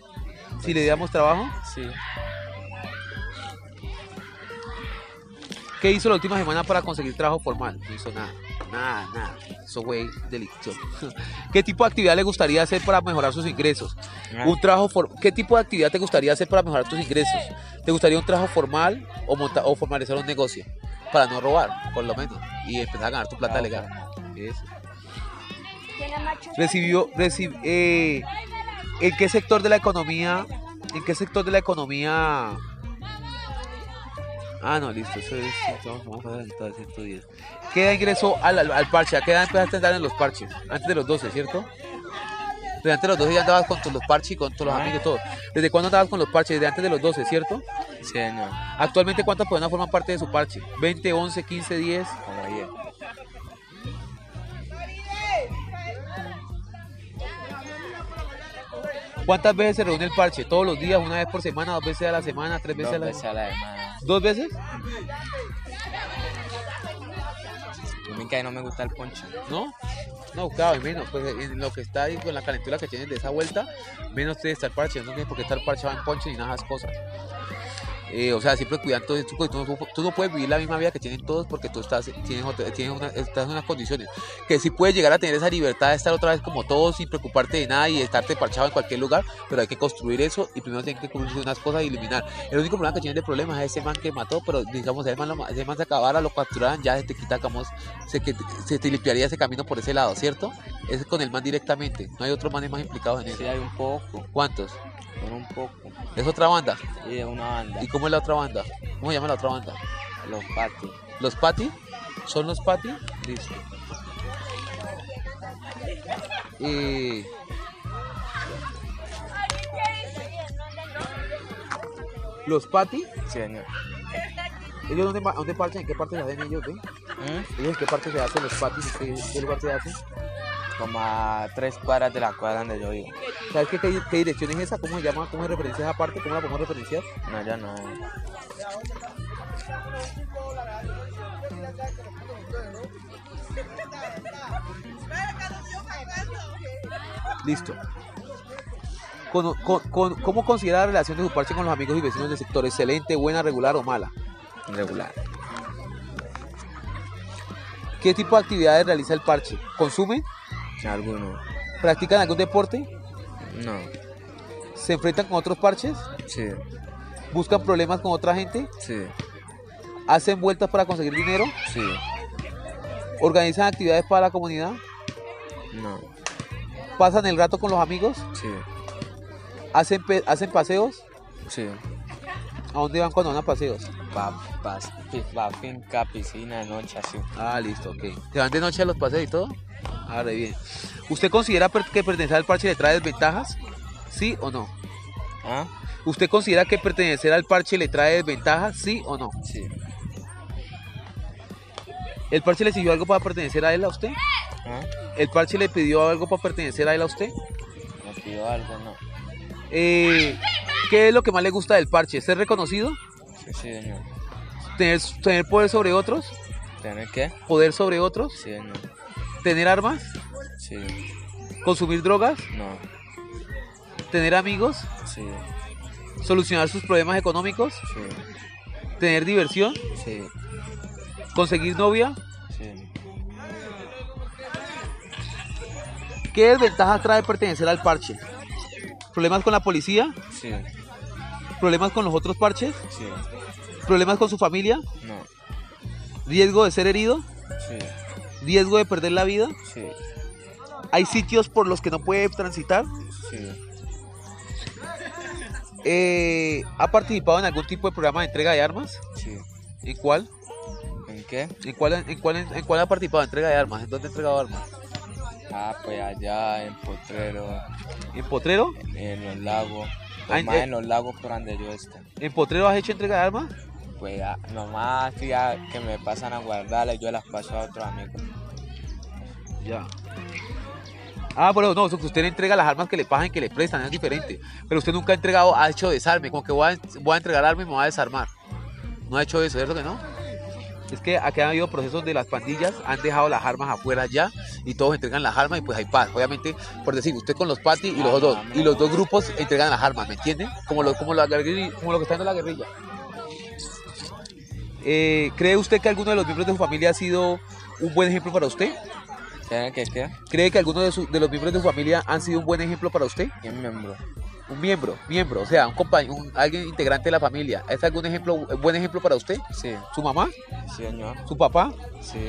Si le diéramos trabajo. Sí. ¿Qué hizo la última semana para conseguir trabajo formal? No hizo nada. Nada, nada. Eso fue delicioso. ¿Qué tipo de actividad le gustaría hacer para mejorar sus ingresos? Un trabajo for- ¿Qué tipo de actividad te gustaría hacer para mejorar tus ingresos? ¿Te gustaría un trabajo formal o, monta- o formalizar un negocio? Para no robar, por lo menos. Y empezar a ganar tu plata legal. Eso. Recibió, reci- eh, ¿en qué sector de la economía, en qué sector de la economía? Ah, no, listo, eso es, vamos, vamos a adelantar 110. ¿Qué edad ingresó al, al, al parche? ¿A qué edad empezaste a andar en los parches? Antes de los 12, ¿cierto? Desde antes de los 12 ya andabas con todos los parches y con todos los amigos y todo. ¿Desde cuándo andabas con los parches? Desde antes de los 12, ¿cierto? Sí, señor. Actualmente, ¿cuántas personas forman parte de su parche? ¿20, 11, 15, 10? Como 10. ¿Cuántas veces se reúne el parche? ¿Todos los días? ¿Una vez por semana? ¿Dos veces a la semana? ¿Tres veces a la veces a la semana. ¿Dos veces? A mí que no me gusta el ponche. ¿No? No, claro, y menos. Pues en lo que está ahí con la calentura que tienes de esa vuelta, menos te estar parche. No tienes por qué estar parchado en ponche ni nada de esas cosas. Eh, o sea, siempre cuidando todo esto, tú, no- tú no puedes vivir la misma vida que tienen todos porque tú estás, tienes, otra- tienes una- estás en unas condiciones que sí puedes llegar a tener esa libertad de estar otra vez como todos sin preocuparte de nada y estarte parchado en cualquier lugar, pero hay que construir eso y primero tienes que cubrir unas cosas y eliminar. El único problema que tienes de problemas es ese man que mató, pero digamos, ese man, lo- ese man se acabara, lo capturaran, ya se te quita, digamos, se, que, se te limpiaría ese camino por ese lado, ¿cierto? Es con el man directamente, no hay otros manes más implicados en eso. Sí, hay un poco. ¿Cuántos? Un poco. ¿Es otra banda? Sí, es una banda. ¿Y cómo es la otra banda? ¿Cómo se llama la otra banda? Los Pati. ¿Los Pati? ¿Son los Pati? Listo. Y... ¿Los Pati? Sí, señor. ¿Ellos dónde, dónde parten? ¿En qué parte se hacen ellos? ¿eh? ¿Eh? ¿Ellos en qué parte se hacen los patis? ¿Qué, qué lugar se hacen? Como a tres cuadras de la cuadra donde yo vivo. ¿Sabes qué, qué, qué dirección es esa? ¿Cómo se llama? ¿Cómo se referencia esa parte? ¿Cómo la podemos referenciar? No, ya no. Listo. Con- con- con- ¿Cómo considera la relación de su parche con los amigos y vecinos del sector? ¿Excelente, buena, regular o mala? Regular. ¿Qué tipo de actividades realiza el parche? ¿Consumen? Alguno. ¿Practican algún deporte? No. ¿Se enfrentan con otros parches? Sí. ¿Buscan problemas con otra gente? Sí. ¿Hacen vueltas para conseguir dinero? Sí. ¿Organizan actividades para la comunidad? No. ¿Pasan el rato con los amigos? Sí. ¿Hacen, pe- ¿hacen paseos? Sí. ¿A dónde van cuando van a paseos? Pa, pa, pi- pa finca, piscina, noche, así. Ah, listo, ok. ¿Se van de noche a los paseos y todo? Ah, re bien. ¿Usted considera que pertenecer al parche le trae desventajas? ¿Sí o no? ¿Ah? ¿Usted considera que pertenecer al parche le trae desventajas? ¿Sí o no? Sí. ¿El parche le sirvió algo para pertenecer a él, a usted? ¿Ah? ¿El parche le pidió algo para pertenecer a él, a usted? ¿Me pidió algo? No. Eh, ¿Qué es lo que más le gusta del parche? ¿Ser reconocido? Sí, sí, señor. ¿Tener, tener poder sobre otros? ¿Tener qué? ¿Poder sobre otros? Sí, señor. ¿Tener armas? Sí. ¿Consumir drogas? No. ¿Tener amigos? Sí. ¿Solucionar sus problemas económicos? Sí. ¿Tener diversión? Sí. ¿Conseguir novia? Sí. ¿Qué desventajas trae pertenecer al parche? ¿Problemas con la policía? Sí. ¿Problemas con los otros parches? Sí. ¿Problemas con su familia? No. ¿Riesgo de ser herido? Sí. ¿Riesgo de perder la vida? Sí. ¿Hay sitios por los que no puede transitar? Sí. Eh, ¿Ha participado en algún tipo de programa de entrega de armas? Sí. ¿En cuál? ¿En qué? ¿En cuál, en cuál, en cuál ha participado? ¿En entrega de armas? ¿En dónde ha entregado armas? Ah, pues allá en Potrero, ¿En Potrero? en los lagos. Ah, en- Nomás eh. en los lagos por donde yo estoy. ¿En Potrero has hecho entrega de armas? Pues ah, nomás ah, que me pasan a guardarlas yo las paso a otros amigos. Ya. Ah, bueno, no, usted le entrega las armas que le pagan que le prestan, es diferente. Pero usted nunca ha entregado, ha hecho desarme, como que voy a, voy a entregar armas y me voy a desarmar. No ha hecho eso, ¿cierto que no? Es que aquí han habido procesos donde las pandillas han dejado las armas afuera ya y todos entregan las armas y pues hay paz. Obviamente, por decir, usted con los patis y los dos, y los dos grupos entregan las armas, ¿me entiende? Como lo, como la como lo que está haciendo la guerrilla. Eh, ¿Cree usted que alguno de los miembros de su familia ha sido un buen ejemplo para usted? ¿Tienen que qué? ¿Cree que alguno de, su- de los miembros de su familia han sido un buen ejemplo para usted? ¿Quién miembro? Un miembro, miembro, o sea, un compañero, un- alguien integrante de la familia. ¿Es algún ejemplo, un buen ejemplo para usted? Sí. ¿Su mamá? Sí, señor. ¿Su papá? Sí.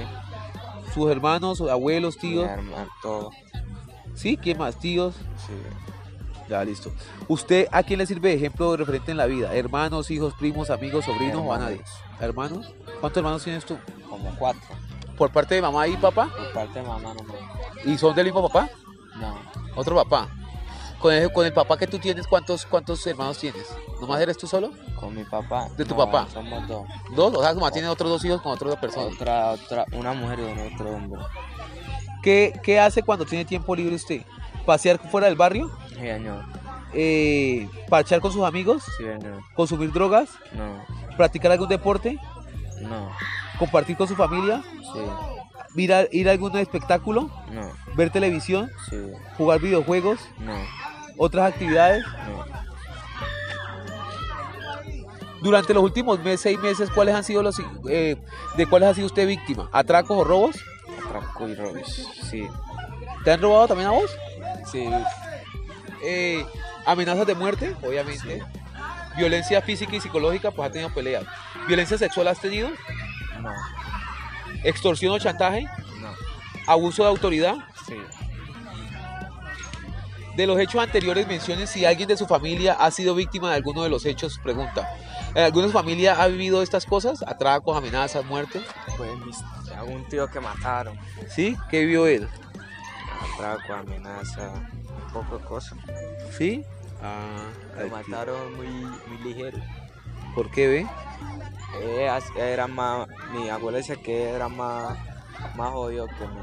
¿Sus hermanos, sus abuelos, tíos? Mi hermano, todo. ¿Sí? ¿Quién más? ¿Tíos? Sí. Ya, listo. ¿Usted a quién le sirve de ejemplo referente en la vida? ¿Hermanos, hijos, primos, amigos, sobrinos o a nadie? ¿Hermanos? ¿Cuántos hermanos tienes tú? Como cuatro. ¿Por parte de mamá y papá? Por parte de mamá no me... ¿Y son del mismo papá? No. Otro papá. Con el, con el papá que tú tienes, ¿cuántos, cuántos hermanos tienes? ¿Nomás eres tú solo? Con mi papá. ¿De tu no, papá? Somos dos. ¿Dos? O sea, tu mamá tiene otros dos hijos con otras dos personas. Otra, otra, una mujer y otro hombre. ¿Qué, ¿Qué hace cuando tiene tiempo libre usted? ¿Pasear fuera del barrio? Sí, señor. Eh, ¿Parchar con sus amigos? Sí. ¿Consumir drogas? No. ¿Practicar algún deporte? No. ¿Compartir con su familia? Sí. ¿Ir a, ir a algún espectáculo? No. ¿Ver televisión? Sí. ¿Jugar videojuegos? No. ¿Otras actividades? No. Durante los últimos meses, seis meses, ¿cuáles han sido los eh, de cuáles ha sido usted víctima? ¿Atracos o robos? Atraco y robos. Sí. ¿Te han robado también a vos? Sí. Eh, amenazas de muerte, obviamente. Violencia física y psicológica, pues ha tenido peleas. ¿Violencia sexual has tenido? No. ¿Extorsión o chantaje? No. ¿Abuso de autoridad? Sí. De los hechos anteriores mencionen si alguien de su familia ha sido víctima de alguno de los hechos, pregunta. ¿En ¿Alguna familia ha vivido estas cosas? ¿Atracos, amenazas, muerte? Pues algún tío que mataron. ¿Sí? ¿Qué vio él? Atraco, amenaza, poco de cosas. ¿Sí? Ah, Lo aquí. mataron muy, muy ligero. ¿Por qué ve? Eh, era más, mi abuela dice que era más, más jodido que mí.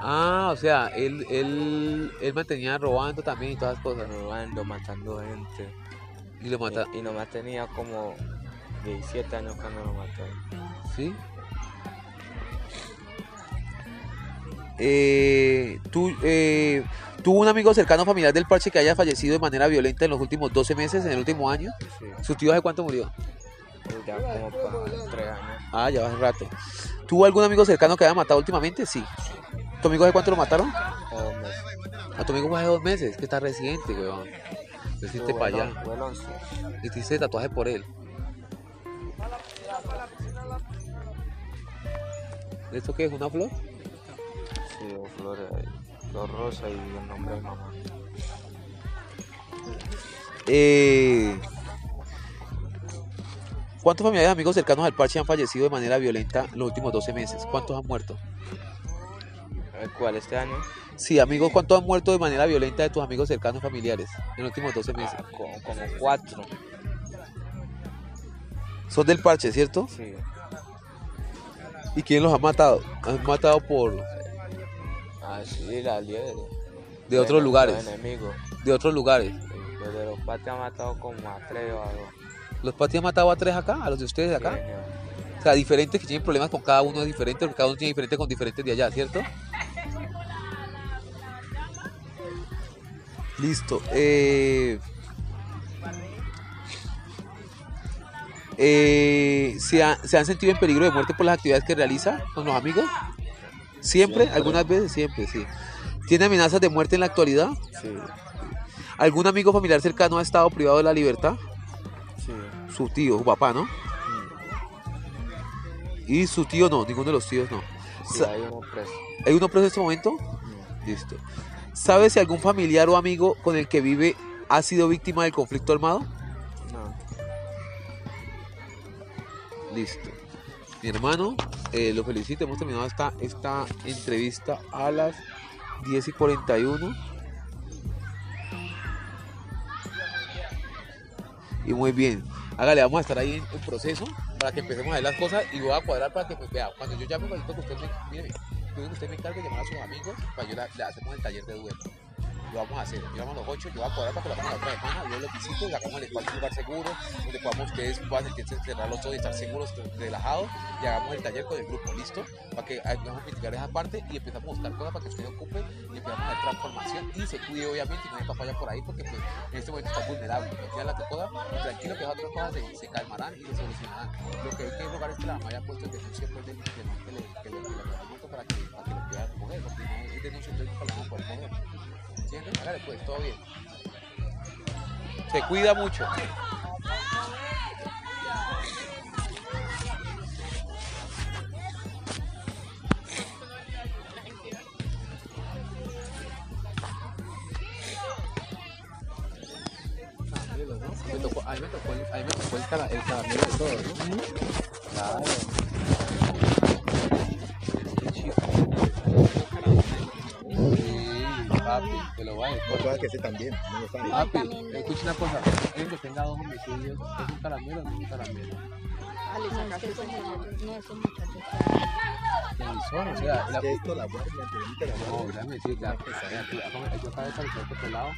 Ah, o sea, él, él, él mantenía robando también y todas las cosas. Robando, matando gente. Y lo mata. Y, y nomás tenía como 17 años cuando lo mató. ¿Sí? Eh, ¿tú, eh, ¿Tuvo un amigo cercano familiar del parche que haya fallecido de manera violenta en los últimos 12 meses, en el último año? Sí. ¿Su tío hace cuánto murió? Ya como para 3 años. Ah, ya hace rato. ¿Tuvo algún amigo cercano que haya matado últimamente? Sí. ¿Tu amigo hace cuánto lo mataron? Dos meses. A tu amigo fue hace dos meses, que está reciente, weón. Te hiciste Fue para allá. on- fue el 11. Y te hiciste tatuaje por él. ¿Esto qué es? ¿Una flor? Sí, dos flores ahí. Flor rosa y el nombre de mamá. Eh, ¿Cuántos familiares y amigos cercanos al parche han fallecido de manera violenta en los últimos 12 meses? ¿Cuántos han muerto? ¿El ¿Cuál? ¿Este año? Sí, amigos, ¿cuántos han muerto de manera violenta de tus amigos cercanos familiares en los últimos 12 meses? Ah, como, como cuatro. Son del parche, ¿cierto? Sí. ¿Y quién los ha matado? Han matado por Ah, sí, la liebre. de otros lugares, enemigos. de otros lugares. Los de los patios han matado como a tres o a dos. ¿Los Pati han matado a tres acá? ¿A los de ustedes de acá? Sí. O sea, diferentes que tienen problemas con cada uno es diferente, porque cada uno tiene diferente con diferentes de allá, ¿cierto? Listo. Eh, eh, ¿se, ha- ¿Se han sentido en peligro de muerte por las actividades que realiza con los amigos? ¿Siempre? Siempre. ¿Algunas veces? Siempre, sí. ¿Tiene amenazas de muerte en la actualidad? Sí, ¿Algún amigo familiar cercano ha estado privado de la libertad? sí. Su tío, su papá, ¿no? Y su tío no, ninguno de los tíos no. Sí, hay uno preso. ¿Hay uno preso en este momento? Mm. Listo. ¿Sabe si algún familiar o amigo con el que vive ha sido víctima del conflicto armado? No. Listo. Mi hermano, eh, lo felicito. Hemos terminado esta, esta entrevista a las 10 y 41. Y muy bien. Hágale, vamos a estar ahí en, en proceso para que empecemos a ver las cosas y voy a cuadrar para que pues, vea. Cuando yo llame, necesito que usted me, mire, usted me encargue de llamar a sus amigos para yo le hacemos el taller de duelo. Lo vamos a hacer. Llegamos a los 8, yo voy a cuadrar para que lo hagamos la otra semana. Yo los visito, le hagamos el espacio un lugar seguro, donde podamos ustedes puedan cerrar los ojos y estar seguros, relajados, y hagamos el taller con el grupo, ¿listo? Para que hagamos mitigar esa parte y empezamos a buscar cosas para que ustedes ocupen y empezamos a hacer transformación y se cuide obviamente y no hay papaya por ahí porque pues en este momento está vulnerable. No tiene la cosa, tranquilo que esas otras cosas se, se calmarán y se solucionarán. Lo que hay que rogar es que la mamá haya puesto en denuncia pues del, del man que le, que le, que le agarró el muerto para que, para que lo pueda recoger, porque no es denuncia entonces nunca lo vamos a poder coger. Pues, todo bien. Se cuida mucho. Me tocó, a mí me tocó, el- a mí me tocó el, el de todo, ¿no? Claro. Papi, te lo voy a decir. Cosa que ese también, no lo. Papi, escucha una cosa. Alguien que tenga dos homicidios, ¿es un caramelo o no es un caramelo? No, esos muchachos. ¿Qué son? O sea, la, Que esto la guardia, anteriormente la No, guardia. déjame decir, ya, pues, ya, tú, acá- yo acabo de salir por otro lado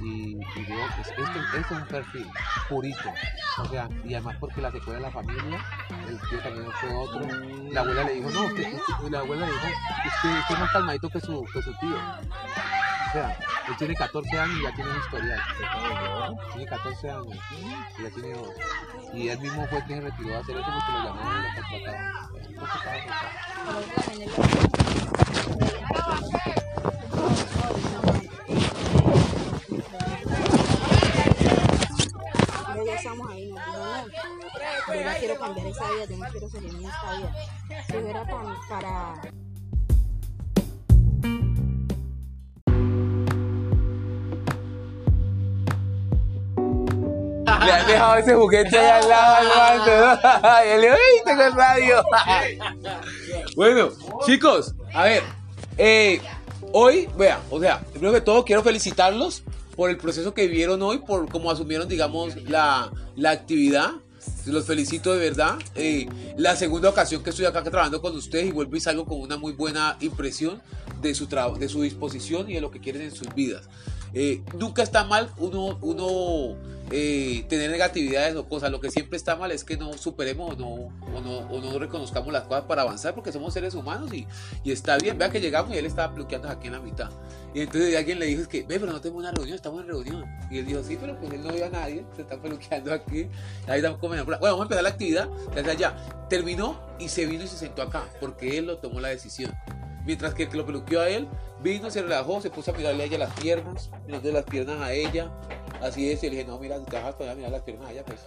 y, y veo que es- esto, esto es un perfil purito. O sea, y además porque la secuela de la familia, el tío también fue otro. La abuela le dijo, no, usted, usted- la abuela le dijo, usted, usted es más calmadito que su, que su tío. O sea, él tiene 14 años y ya tiene un historial. Tiene 14 años y ya tiene dos. Y él mismo fue que se retiró a hacer Pero ya estamos ahí, no, ya quiero cambiar esa vida, yo no quiero seguir en esta vida. Si era para, Le han dejado ese juguete ahí al lado al. Y él dijo, ¡ay, tengo el radio! bueno, chicos, a ver. eh, hoy, vean, o sea, primero que todo quiero felicitarlos por el proceso que vivieron hoy, por cómo asumieron, digamos, la, la actividad. Los felicito de verdad. Eh, la segunda ocasión que estoy acá trabajando con ustedes y vuelvo y salgo con una muy buena impresión de su, de su disposición y de lo que quieren en sus vidas. Eh, nunca está mal uno, uno eh, tener negatividades o cosas. Lo que siempre está mal es que no superemos o no, o no, o no reconozcamos las cosas para avanzar porque somos seres humanos y, y está bien. Vea que llegamos y él estaba bloqueando aquí en la mitad. Y entonces alguien le dijo, es que, ve, pero no tenemos una reunión, estamos en reunión. Y él dijo, sí, pero pues él no ve a nadie, se está peluqueando aquí. Ahí estamos comiendo. Bueno, vamos a empezar la actividad. Desde allá. Terminó y se vino y se sentó acá porque él lo tomó la decisión. Mientras que el que lo peluqueó a él vino, se relajó, se puso a mirarle a ella las piernas, mirando las piernas a ella. Así es, y le dije, no, mira, te vas a mirar las piernas a ella, pues.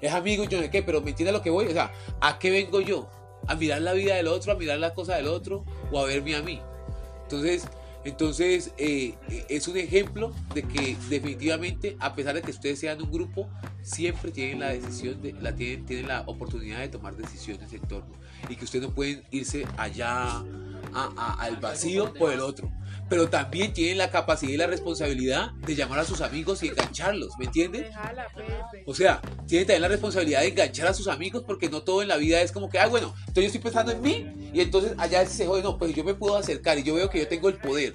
Es amigo y yo no sé qué, pero ¿me entiendes a lo que voy? O sea, ¿a qué vengo yo? ¿A mirar la vida del otro, a mirar las cosas del otro o a verme a mí? Entonces, entonces eh, eh, es un ejemplo de que definitivamente, a pesar de que ustedes sean un grupo, siempre tienen la decisión, de, la, tienen, tienen la oportunidad de tomar decisiones en torno. Y que ustedes no pueden irse allá a- a- al vacío por el otro. Pero también tienen la capacidad y la responsabilidad de llamar a sus amigos y engancharlos, ¿me entienden? O sea, tienen también la responsabilidad de enganchar a sus amigos porque no todo en la vida es como que, ah, bueno, entonces yo estoy pensando en mí y entonces allá se jode, no, pues yo me puedo acercar y yo veo que yo tengo el poder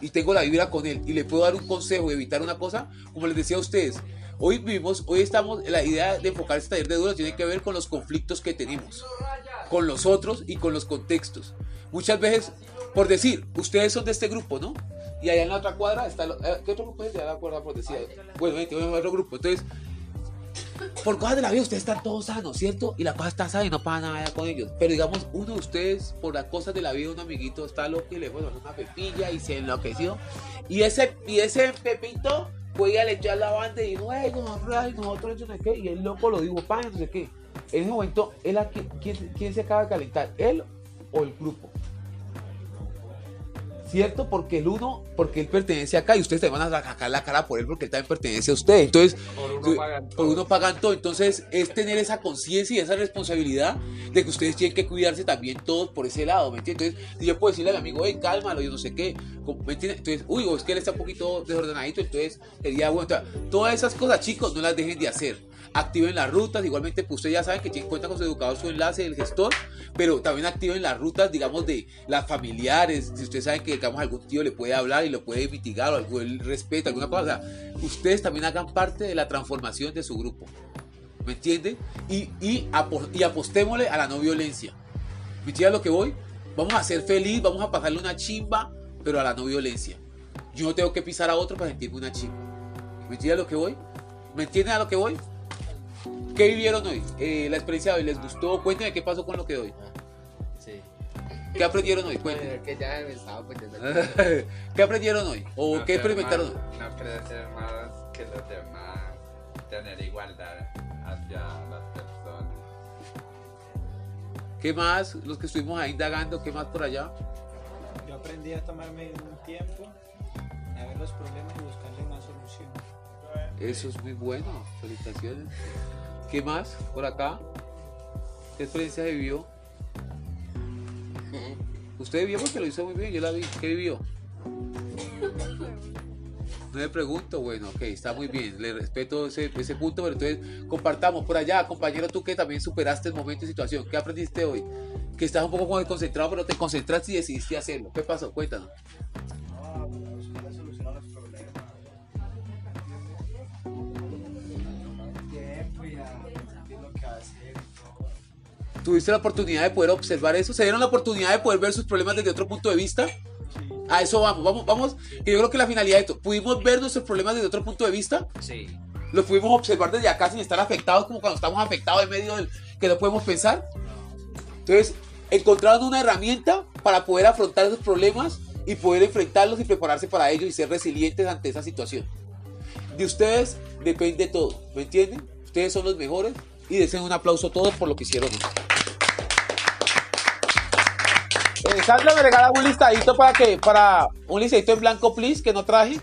y tengo la vibra con él y le puedo dar un consejo y evitar una cosa, como les decía a ustedes, hoy vivimos, hoy estamos, la idea de enfocar este taller de dudas tiene que ver con los conflictos que tenemos, con los otros y con los contextos. Muchas veces, por decir, ustedes son de este grupo, ¿no? Y allá en la otra cuadra está, eh, ¿qué otro grupo es de la cuadra, por decir? Bueno, ahí tenemos otro grupo, entonces por cosas de la vida ustedes están todos sanos, ¿cierto? Y la cosa está sana y no pasa nada con ellos. Pero digamos, uno de ustedes, por las cosas de la vida, un amiguito está loco y le bueno, una pepilla y se enloqueció. Y ese, y ese pepito fue y le echó a la banda y dijo, ay, no, ay, nosotros yo no sé qué. Y el loco lo dijo, pan, no sé qué. En ese momento, él aquí, ¿quién, ¿quién se acaba de calentar? ¿Él o el grupo? ¿Cierto? Porque el uno, porque él pertenece acá y ustedes te van a sacar la cara por él porque él también pertenece a usted. Entonces, Por uno pagan por uno pagan todo. Entonces, es tener esa conciencia y esa responsabilidad de que ustedes tienen que cuidarse también todos por ese lado, ¿me entiendes? Entonces, si yo puedo decirle a mi amigo, hey, cálmalo, yo no sé qué, ¿me entiendes? Entonces, uy, o es que él está un poquito desordenadito, entonces sería bueno. Sea, todas esas cosas, chicos, no las dejen de hacer. Activen las rutas, igualmente, pues ustedes ya saben que tienen cuenta con su educador, su enlace, el gestor, pero también activen las rutas, digamos, de las familiares. Si ustedes saben que, digamos, algún tío le puede hablar y lo puede mitigar o algo, el respeto, alguna cosa, o sea, ustedes también hagan parte de la transformación de su grupo. ¿Me entienden? Y, y, y apostémosle a la no violencia. ¿Me entiendes a lo que voy? Vamos a ser feliz, vamos a pasarle una chimba, pero a la no violencia. Yo no tengo que pisar a otro para sentirme una chimba. ¿Me entiendes a lo que voy? ¿Me entienden a lo que voy? ¿Qué vivieron hoy? Eh, la experiencia de hoy, ¿les gustó? Cuéntenme qué pasó con lo que doy. ¿Qué aprendieron hoy? Cuéntenme. que ya me estaba poniendo ¿Qué aprendieron hoy? ¿O No qué experimentaron hoy? No crecer más que los demás, tener igualdad hacia las personas. ¿Qué más? Los que estuvimos ahí indagando, ¿qué más por allá? Yo aprendí a tomarme un tiempo, a ver los problemas y buscarle una solución. Eso es muy bueno. Felicitaciones. ¿Qué más por acá? ¿Qué experiencia vivió? Usted vivió porque lo hizo muy bien, yo la vi. ¿Qué vivió? No le pregunto, bueno, ok, está muy bien, le respeto ese, ese punto, pero entonces compartamos por allá, compañero, tú que también superaste el momento y situación, ¿qué aprendiste hoy? Que estás un poco como desconcentrado, pero te concentraste y decidiste hacerlo. ¿Qué pasó? Cuéntanos. ¿Tuviste la oportunidad de poder observar eso? ¿Se dieron la oportunidad de poder ver sus problemas desde otro punto de vista? A eso vamos, vamos, vamos. Que yo creo que la finalidad de esto, ¿pudimos ver nuestros problemas desde otro punto de vista? Sí. ¿Los pudimos observar desde acá sin estar afectados como cuando estamos afectados en medio del que no podemos pensar? Entonces, encontraron una herramienta para poder afrontar esos problemas y poder enfrentarlos y prepararse para ellos y ser resilientes ante esa situación. De ustedes depende todo, ¿me entienden? Ustedes son los mejores y deseen un aplauso a todos por lo que hicieron. Eh, Sandra me regala un listadito para que, para un listadito en blanco, please, que no traje.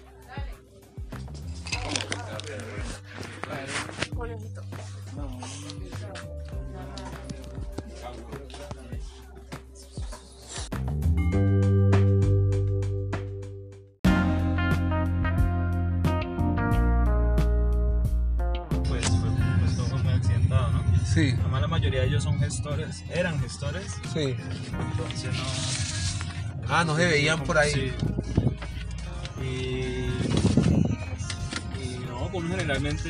Sí. Además la mayoría de ellos son gestores, eran gestores. Sí. Entonces no... Ah, no se veían por ahí. Sí. Y, y no, pues generalmente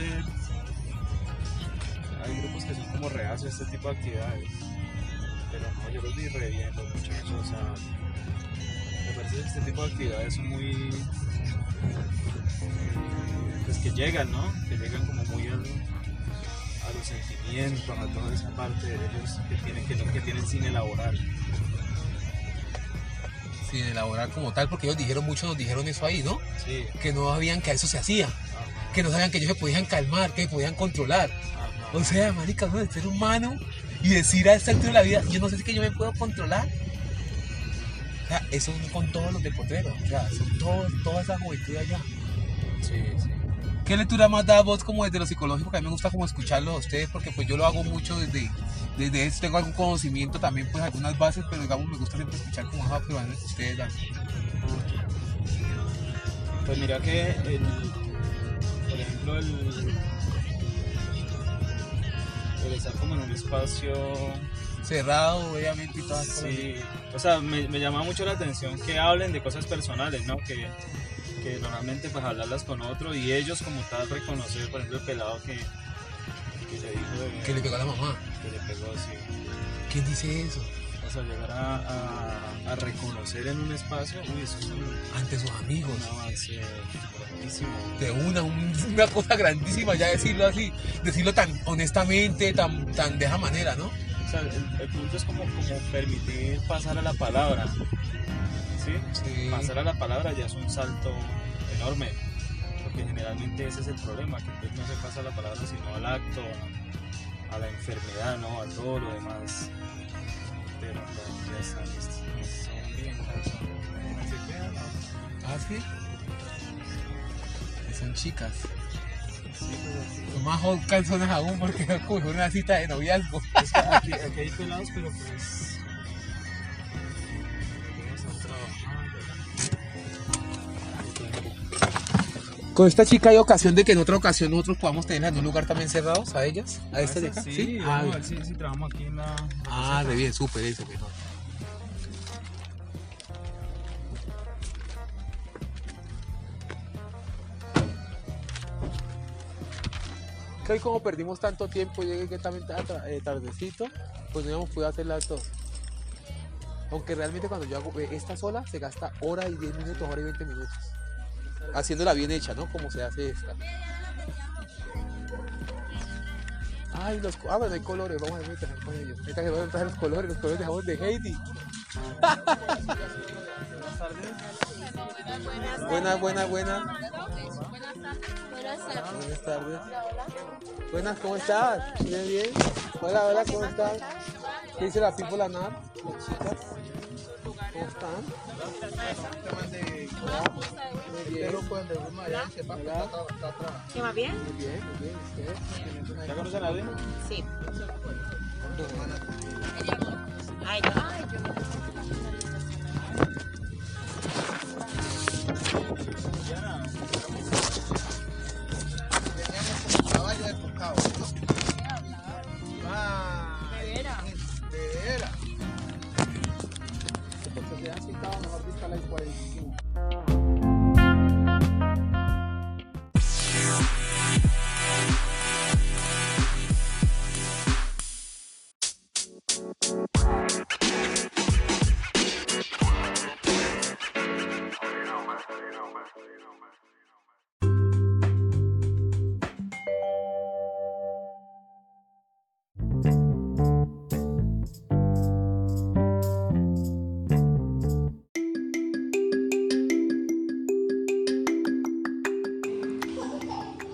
hay grupos que son como reacios a este tipo de actividades. Pero no, yo los vi re bien los muchachos. O sea, me parece que este tipo de actividades son muy. Pues que llegan, ¿no? Que llegan como muy al- sentimientos, a toda esa parte de ellos que tienen, que, que tienen sin elaborar. Sin elaborar como tal, porque ellos dijeron, muchos nos dijeron eso ahí, ¿no? Sí. Que no sabían que eso se hacía. Que no sabían que ellos se podían calmar, que se podían controlar. O sea, marica, uno de ser humano y decir a esta altura de la vida, yo no sé si que yo me puedo controlar. O sea, eso es con todos los de Potrero. O sea, son todos, toda esa juventud allá. Sí, sí. ¿Qué lectura más da vos como desde lo psicológico? Que a mí me gusta como escucharlo a ustedes porque pues yo lo hago mucho desde, desde eso. Tengo algún conocimiento también, pues algunas bases, pero digamos me gusta siempre escuchar como esa privada que ustedes dan. Pues mira que el, por ejemplo el, el estar como en un espacio Cerrado, obviamente, y cosas. Sí, o sea, me, me llama mucho la atención que hablen de cosas personales, ¿no? Que, que normalmente pues hablarlas con otro y ellos como tal reconocer, por ejemplo, el pelado que, que le dijo de- Que le pegó a la mamá. Que le pegó, sí. ¿Quién dice eso? O sea, llegar a, a- a reconocer en un espacio, uy, eso es un, Ante sus amigos. un avance grandísimo. de una, un- una cosa grandísima, ya decirlo así, decirlo tan honestamente, tan, tan de esa manera, ¿no? O sea, el, el punto es como, como permitir pasar a la palabra. ¿Sí? Pasar a la palabra ya es un salto enorme. Porque generalmente ese es el problema, que entonces no se pasa a la palabra sino al acto, a, la enfermedad, ¿no? a todo lo demás. Pero no, ya están, son bien, son- se quedan, ¿no? ¿Ah, sí? Son chicas. Sí, pero. Son más calzones aún porque fue una cita de noviazgo. Es que aquí, aquí hay pelados, pero pues. Con esta chica hay ocasión de que en otra ocasión nosotros podamos tenerla en un lugar también cerrados a ellas, a estas de acá. Sí, Ah, vamos a ver si, si trabajamos aquí en la. Ah, de bien, súper eso, mejor. Que hoy como perdimos tanto tiempo, llegué que también ta- eh, tardecito, pues no habíamos podido hacerla todo. Aunque realmente cuando yo hago esta sola se gasta hora y 10 minutos, hora y 20 minutos. Haciéndola bien hecha, ¿no? Como se hace esta. Ay, los ah, bueno, hay colores, vamos a ver con ellos. Vamos a traer los colores, los colores de jabón de Heidi. Buenas, buenas, buenas. Buenas tardes. Buenas, ¿cómo estás? Bien, bien. Hola, hola, ¿cómo estás? ¿Qué dice la people la NAP? Las chicas. ¿Cómo están? Muy bien. ¿Qué más bien? Muy bien, muy bien. ¿Ya conocen a alguien? Sí. Ay, no. Ay, yo Caballo de pescado. Citado, mejor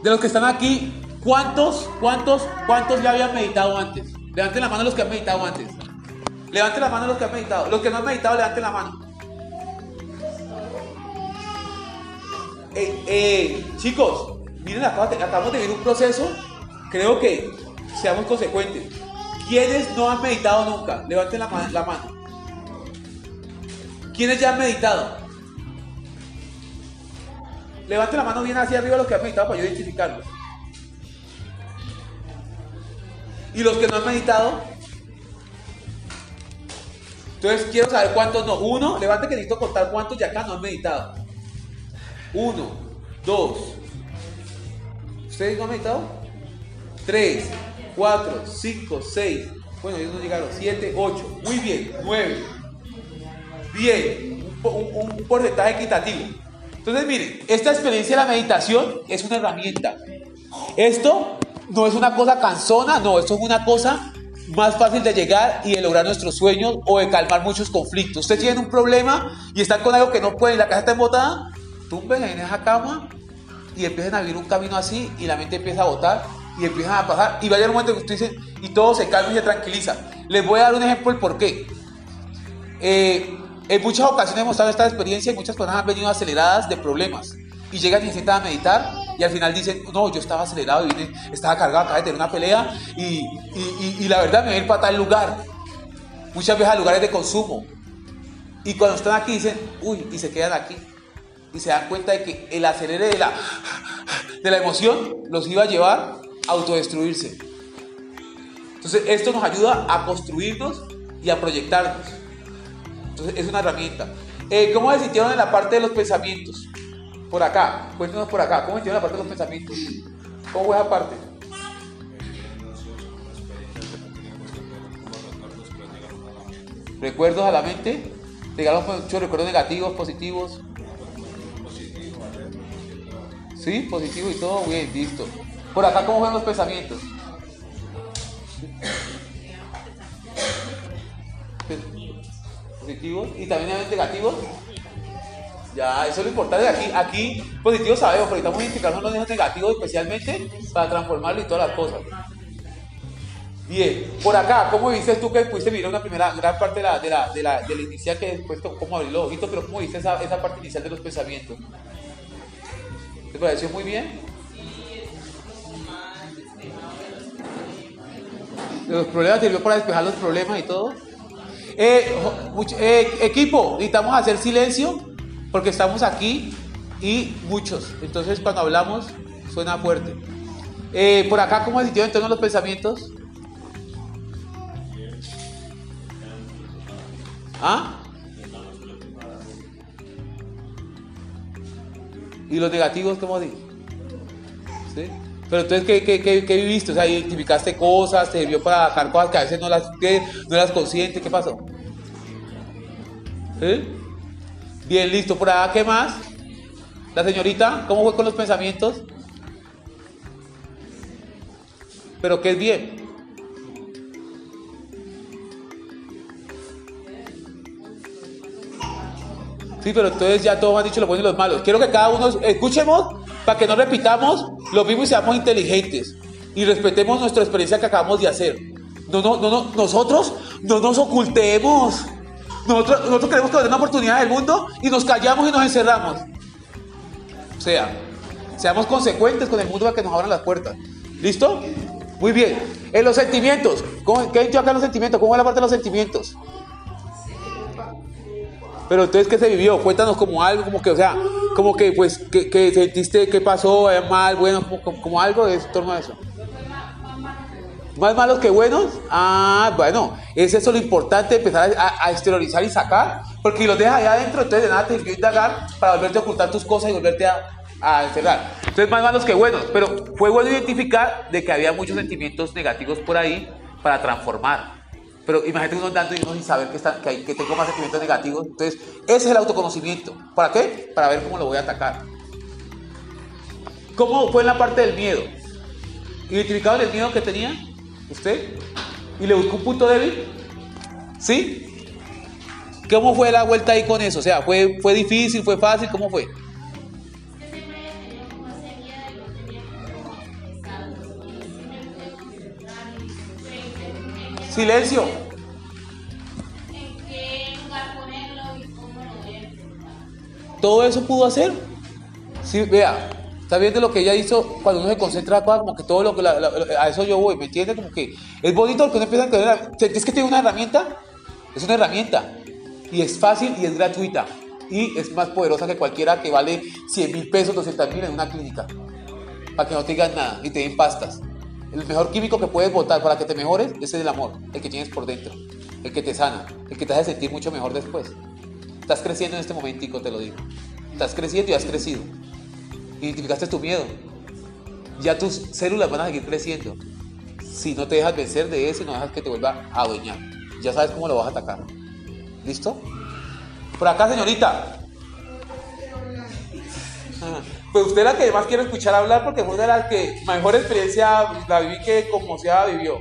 De los que están aquí, ¿cuántos, cuántos, cuántos ya habían meditado antes? Levanten la mano los que han meditado antes. Levanten la mano los que han meditado. Los que no han meditado, levanten la mano. Eh, eh, chicos, miren acabamos de vivir un proceso. Creo que seamos consecuentes. ¿Quiénes no han meditado nunca? Levanten la, la mano. ¿Quiénes ya han meditado? Levanten la mano bien hacia arriba los que han meditado para yo identificarlos. ¿Y los que no han meditado? Entonces quiero saber cuántos no. Uno, levante que necesito contar cuántos de acá no han meditado. Uno, dos. ¿Ustedes no han meditado? Tres, cuatro, cinco, seis. Bueno, ellos no llegaron. Siete, ocho. Muy bien. Nueve. Po- un- un porcentaje equitativo. Entonces, miren, esta experiencia de la meditación es una herramienta. Esto no es una cosa cansona, no, esto es una cosa más fácil de llegar y de lograr nuestros sueños o de calmar muchos conflictos. Ustedes tienen un problema y están con algo que no pueden, la casa está embotada, tumben en esa cama y empiezan a vivir un camino así y la mente empieza a botar y empiezan a pasar y va a llegar un momento que ustedes dicen y todo se calma y se tranquiliza. Les voy a dar un ejemplo del por qué. Eh, en muchas ocasiones hemos estado esta experiencia y muchas personas han venido aceleradas de problemas y llegan y a meditar y al final dicen, no, yo estaba acelerado y estaba cargado, acabé de una pelea y, la verdad me voy a para tal lugar. Muchas veces a lugares de consumo. Y cuando están aquí dicen, uy, y se quedan aquí. Y se dan cuenta de que el acelere de la, de la emoción los iba a llevar a autodestruirse. Entonces esto nos ayuda a construirnos y a proyectarnos. Entonces es una herramienta. Eh, ¿Cómo se sintieron en la parte de los pensamientos? Por acá, cuéntenos por acá. ¿Cómo se sintieron en la parte de los pensamientos? ¿Cómo fue esa parte? Recuerdos a la mente. Llegaron muchos recuerdos negativos, positivos. Sí, positivo y todo, bien, listo. Por acá, ¿cómo fueron los pensamientos? Positivos y también hay negativos. Ya, eso es lo importante. Aquí, aquí positivos sabemos, pero necesitamos identificarnos los negativos especialmente para transformarlo y todas las cosas. Bien, por acá, ¿cómo viste tú que pudiste mirar una primera gran parte de la, de la, de la, de la inicial que después cómo abrir los ojitos, pero cómo viste esa, esa parte inicial de los pensamientos? ¿Te pareció muy bien? Los problemas sirvió para despejar los problemas y todo. Eh, eh, equipo, necesitamos hacer silencio porque estamos aquí y muchos. Entonces cuando hablamos suena fuerte. Eh, por acá, ¿cómo se sintieron entonces los pensamientos? ¿Ah? ¿Y los negativos cómo di? ¿Sí? Pero entonces, ¿qué, qué, qué, viviste? O sea, identificaste cosas, te sirvió para dejar cosas que a veces no las, no las conscientes, ¿qué pasó? ¿Sí? Bien, listo. ¿Por acá qué más? La señorita, ¿cómo fue con los pensamientos? Pero ¿qué es bien? Sí, pero entonces ya todos han dicho los buenos y los malos. Quiero que cada uno escuchemos para que no repitamos lo mismo y seamos inteligentes y respetemos nuestra experiencia que acabamos de hacer. No, no, no, no, nosotros no nos ocultemos. Nosotros, nosotros queremos den una oportunidad del mundo y nos callamos y nos encerramos. O sea, seamos consecuentes con el mundo para que nos abran las puertas. ¿Listo? Muy bien. En los sentimientos. ¿Cómo, ¿Qué hay acá en los sentimientos? ¿Cómo es la parte de los sentimientos? Pero entonces, ¿qué se vivió? Cuéntanos como algo, como que, o sea, como que, pues, que, que sentiste, qué pasó, ¿Es mal, bueno, como, como- como algo de en torno a eso. ¿Más malos que buenos? Ah, bueno, es eso lo importante, empezar a, a exteriorizar y sacar, porque si los dejas allá adentro, entonces de nada te sirvió indagar para volverte a ocultar tus cosas y volverte a, a encerrar. Entonces, más malos que buenos, pero fue bueno identificar de que había muchos sentimientos negativos por ahí para transformar. Pero imagínate uno andando y uno sin saber que, está, que, hay- que tengo más sentimientos negativos. Entonces, ese es el autoconocimiento. ¿Para qué? Para ver cómo lo voy a atacar. ¿Cómo fue en la parte del miedo? ¿Identificaron el miedo que tenía usted? ¿Y le buscó un punto débil? ¿Sí? ¿Cómo fue la vuelta ahí con eso? O sea, ¿fue, fue difícil? ¿Fue fácil? ¿Cómo fue? Enfrentar. ¿Todo eso pudo hacer? Sí, vea, está viendo lo que ella hizo cuando uno se concentra acá, como que todo lo que la- la- a eso yo voy, ¿me entiende? Como que es bonito porque uno empieza a tener, ¿sentís que tiene una herramienta? Es una herramienta y es fácil y es gratuita y es más poderosa que cualquiera que vale 100 mil pesos, 200 mil en una clínica, para que no te digan nada y te den pastas. El mejor químico que puedes botar para que te mejores es el amor, el que tienes por dentro, el que te sana, el que te hace sentir mucho mejor después. Estás creciendo en este momentico, te lo digo. Estás creciendo y has crecido. Identificaste tu miedo. Ya tus células van a seguir creciendo. Si no te dejas vencer de eso y no dejas que te vuelva a adueñar. Ya sabes cómo lo vas a atacar. ¿Listo? Por acá, señorita. Ah, Pues usted es la que más quiero escuchar hablar porque fue una de las que mejor experiencia la viví que como sea vivió.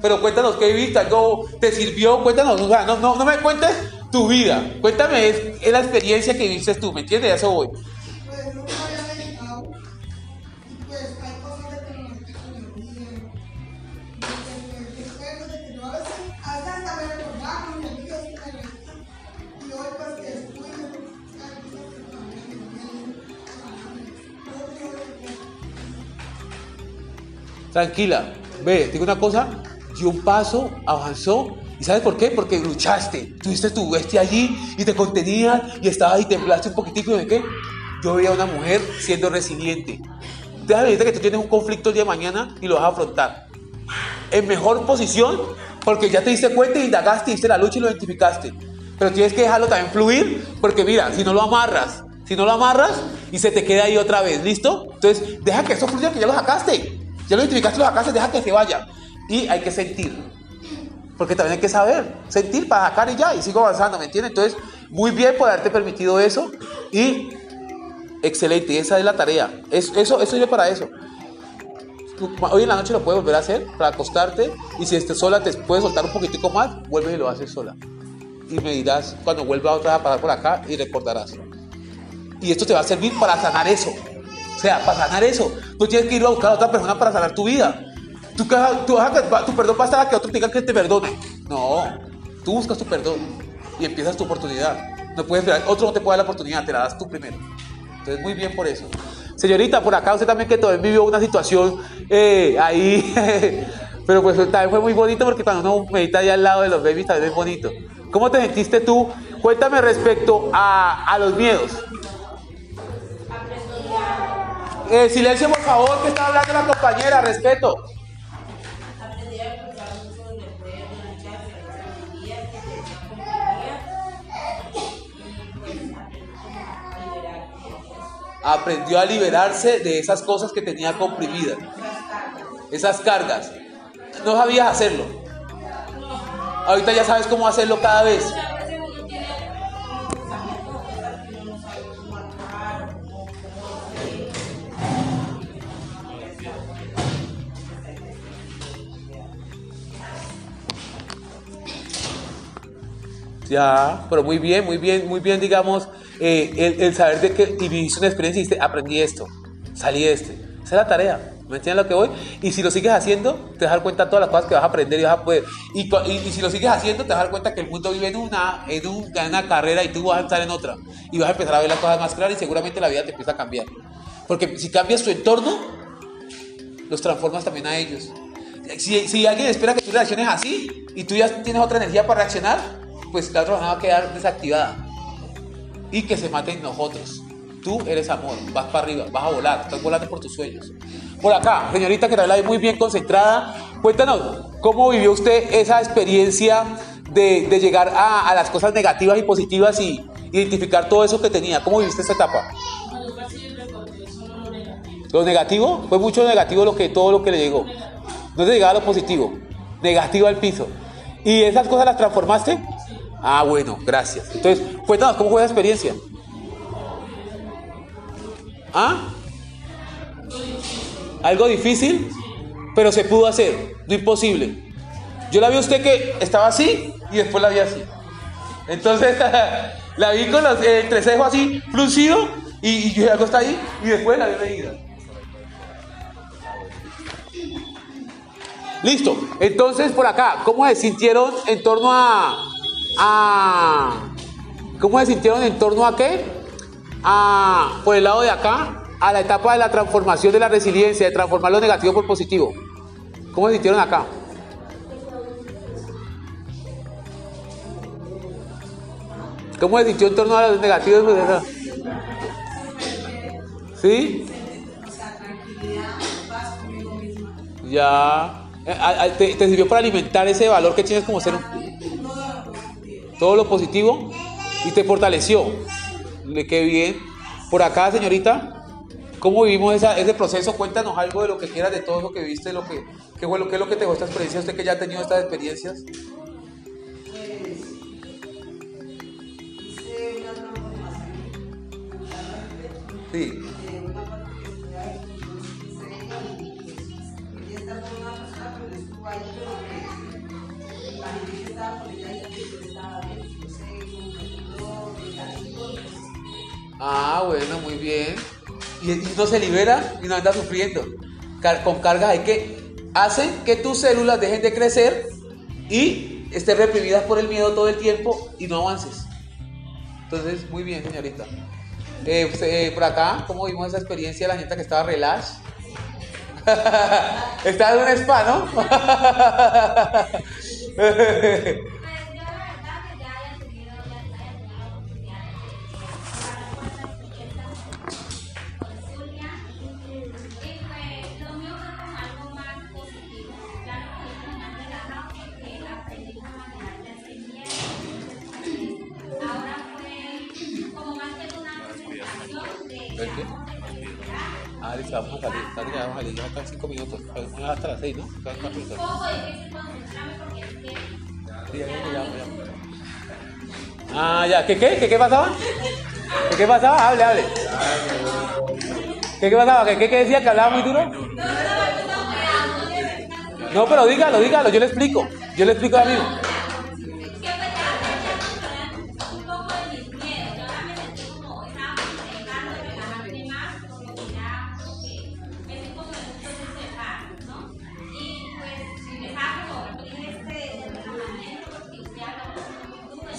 Pero cuéntanos qué viviste, algo te sirvió, cuéntanos, o sea, no, no, no me cuentes tu vida, cuéntame, es, es la experiencia que viviste tú, ¿me entiendes? A eso voy. Tranquila, ve, digo una cosa, dio un paso, avanzó. ¿Y sabes por qué? Porque luchaste. Tuviste tu bestia allí y te contenías y estabas y temblaste un poquitico. ¿De qué? Yo veía una mujer siendo resiliente. Déjame decirte que tú tienes un conflicto el día de mañana y lo vas a afrontar. En mejor posición, porque ya te diste cuenta y indagaste, diste la lucha y lo identificaste. Pero tienes que dejarlo también fluir, porque mira, si no lo amarras, si no lo amarras y se te queda ahí otra vez, ¿listo? Entonces, deja que eso fluya, que ya lo sacaste. Ya lo identificaste, lo sacaste, deja que se vaya. Y hay que sentir. Porque también hay que saber, sentir para sacar y ya, y sigo avanzando, ¿me entiendes? Entonces, muy bien por haberte permitido eso. Y excelente, esa es la tarea. Es, eso, eso sirve para eso. Hoy en la noche lo puedes volver a hacer para acostarte. Y si estés sola, te puedes soltar un poquitico más, vuelves y lo haces sola. Y me dirás cuando vuelva otra vez a parar por acá y recordarás. Y esto te va a servir para sanar eso. Sea, para sanar eso. No tienes que ir a buscar a otra persona para sanar tu vida. Tú, tú vas a- tu perdón va a que otro diga que te perdone. No, tú buscas tu perdón y empiezas tu oportunidad. No puedes otro no te puede dar la oportunidad, te la das tú primero. Entonces, muy bien por eso. Señorita, por acá usted también que todavía vivió una situación eh, ahí, pero pues también fue muy bonito porque cuando uno medita ahí al lado de los babies también es bonito. ¿Cómo te sentiste tú? Cuéntame respecto a, a los miedos. Eh, silencio, por favor, que está hablando la compañera, respeto. Aprendió a liberarse de esas cosas que tenía comprimidas, esas cargas. No sabías hacerlo. Ahorita ya sabes cómo hacerlo cada vez. Ya, pero muy bien, muy bien, muy bien, digamos, eh, el, el saber de que y viviste una experiencia y dijiste, aprendí esto, salí de este. Esa es la tarea, ¿me entiendes lo que voy? Y si lo sigues haciendo, te vas a dar cuenta de todas las cosas que vas a aprender y vas a poder. Y, y, y si lo sigues haciendo, te vas a dar cuenta que el mundo vive en una, en, un- en una carrera y tú vas a estar en otra. Y vas a empezar a ver las cosas más claras y seguramente la vida te empieza a cambiar. Porque si cambias tu entorno, los transformas también a ellos. Si, si alguien espera que tú reacciones así y tú ya tienes otra energía para reaccionar, pues la otra persona va a quedar desactivada. Y que se maten nosotros. Tú eres amor, vas para arriba, vas a volar, estás volando por tus sueños. Por acá, señorita que ve muy bien concentrada, cuéntanos, ¿cómo vivió usted esa experiencia de, de llegar a, a las cosas negativas y positivas y identificar todo eso que tenía? ¿Cómo viviste esta etapa? Lo negativo, fue mucho negativo lo que, todo lo que le llegó. No te llegaba lo positivo, negativo al piso. ¿Y esas cosas las transformaste? Ah, bueno, gracias. Entonces, cuéntanos, ¿cómo fue esa experiencia? ¿Ah? Algo difícil, pero se pudo hacer, no imposible. Yo la vi a usted que estaba así y después la vi así. Entonces, la vi con los, el entrecejo así, fruncido, y, y yo algo está ahí, y después la vi reída. Listo. Entonces, por acá, ¿cómo se sintieron en torno a. a ¿Cómo se sintieron en torno a qué? A, por el lado de acá, a la etapa de la transformación de la resiliencia, de transformar lo negativo por positivo. ¿Cómo se sintieron acá? ¿Cómo se sintió en torno a los negativos? ¿Sí? O sea, tranquilidad, paz conmigo mismo. Ya. Eh, a- a- ¿Te, te sirvió para alimentar ese valor que tienes como ser humano? Todo lo positivo y te fortaleció. Le qué bien. Por acá, señorita, ¿cómo vivimos ese proceso? Cuéntanos algo de lo que quieras, de todo lo que viste, lo que, qué, fue lo, qué es lo que te dejó esta experiencia, usted que ya ha tenido estas experiencias. Sí. una persona no estuvo ahí, pero Ah, bueno, muy bien. Y, no se libera y no anda sufriendo. Con cargas hay que hacen que tus células dejen de crecer y estén reprimidas por el miedo todo el tiempo y no avances. Entonces, muy bien, señorita. Eh, eh, por acá, ¿cómo vimos esa experiencia de la gente que estaba relax? Estaba en un spa, ¿no? Ah, vamos a salir. Salir, vamos a salir. Ya faltan cinco minutos. Vamos hasta las seis, ¿no? Faltan cuatro minutos. Sí, ya, ya, ya, ya. Ah, ya. ¿Qué qué? ¿Qué qué pasaba? ¿Qué qué pasaba? Hable, hable. ¿Qué qué pasaba? ¿Qué qué, qué decía que hablaba muy duro? No, pero dígalo, dígalo. Yo le explico. Yo le explico a mí.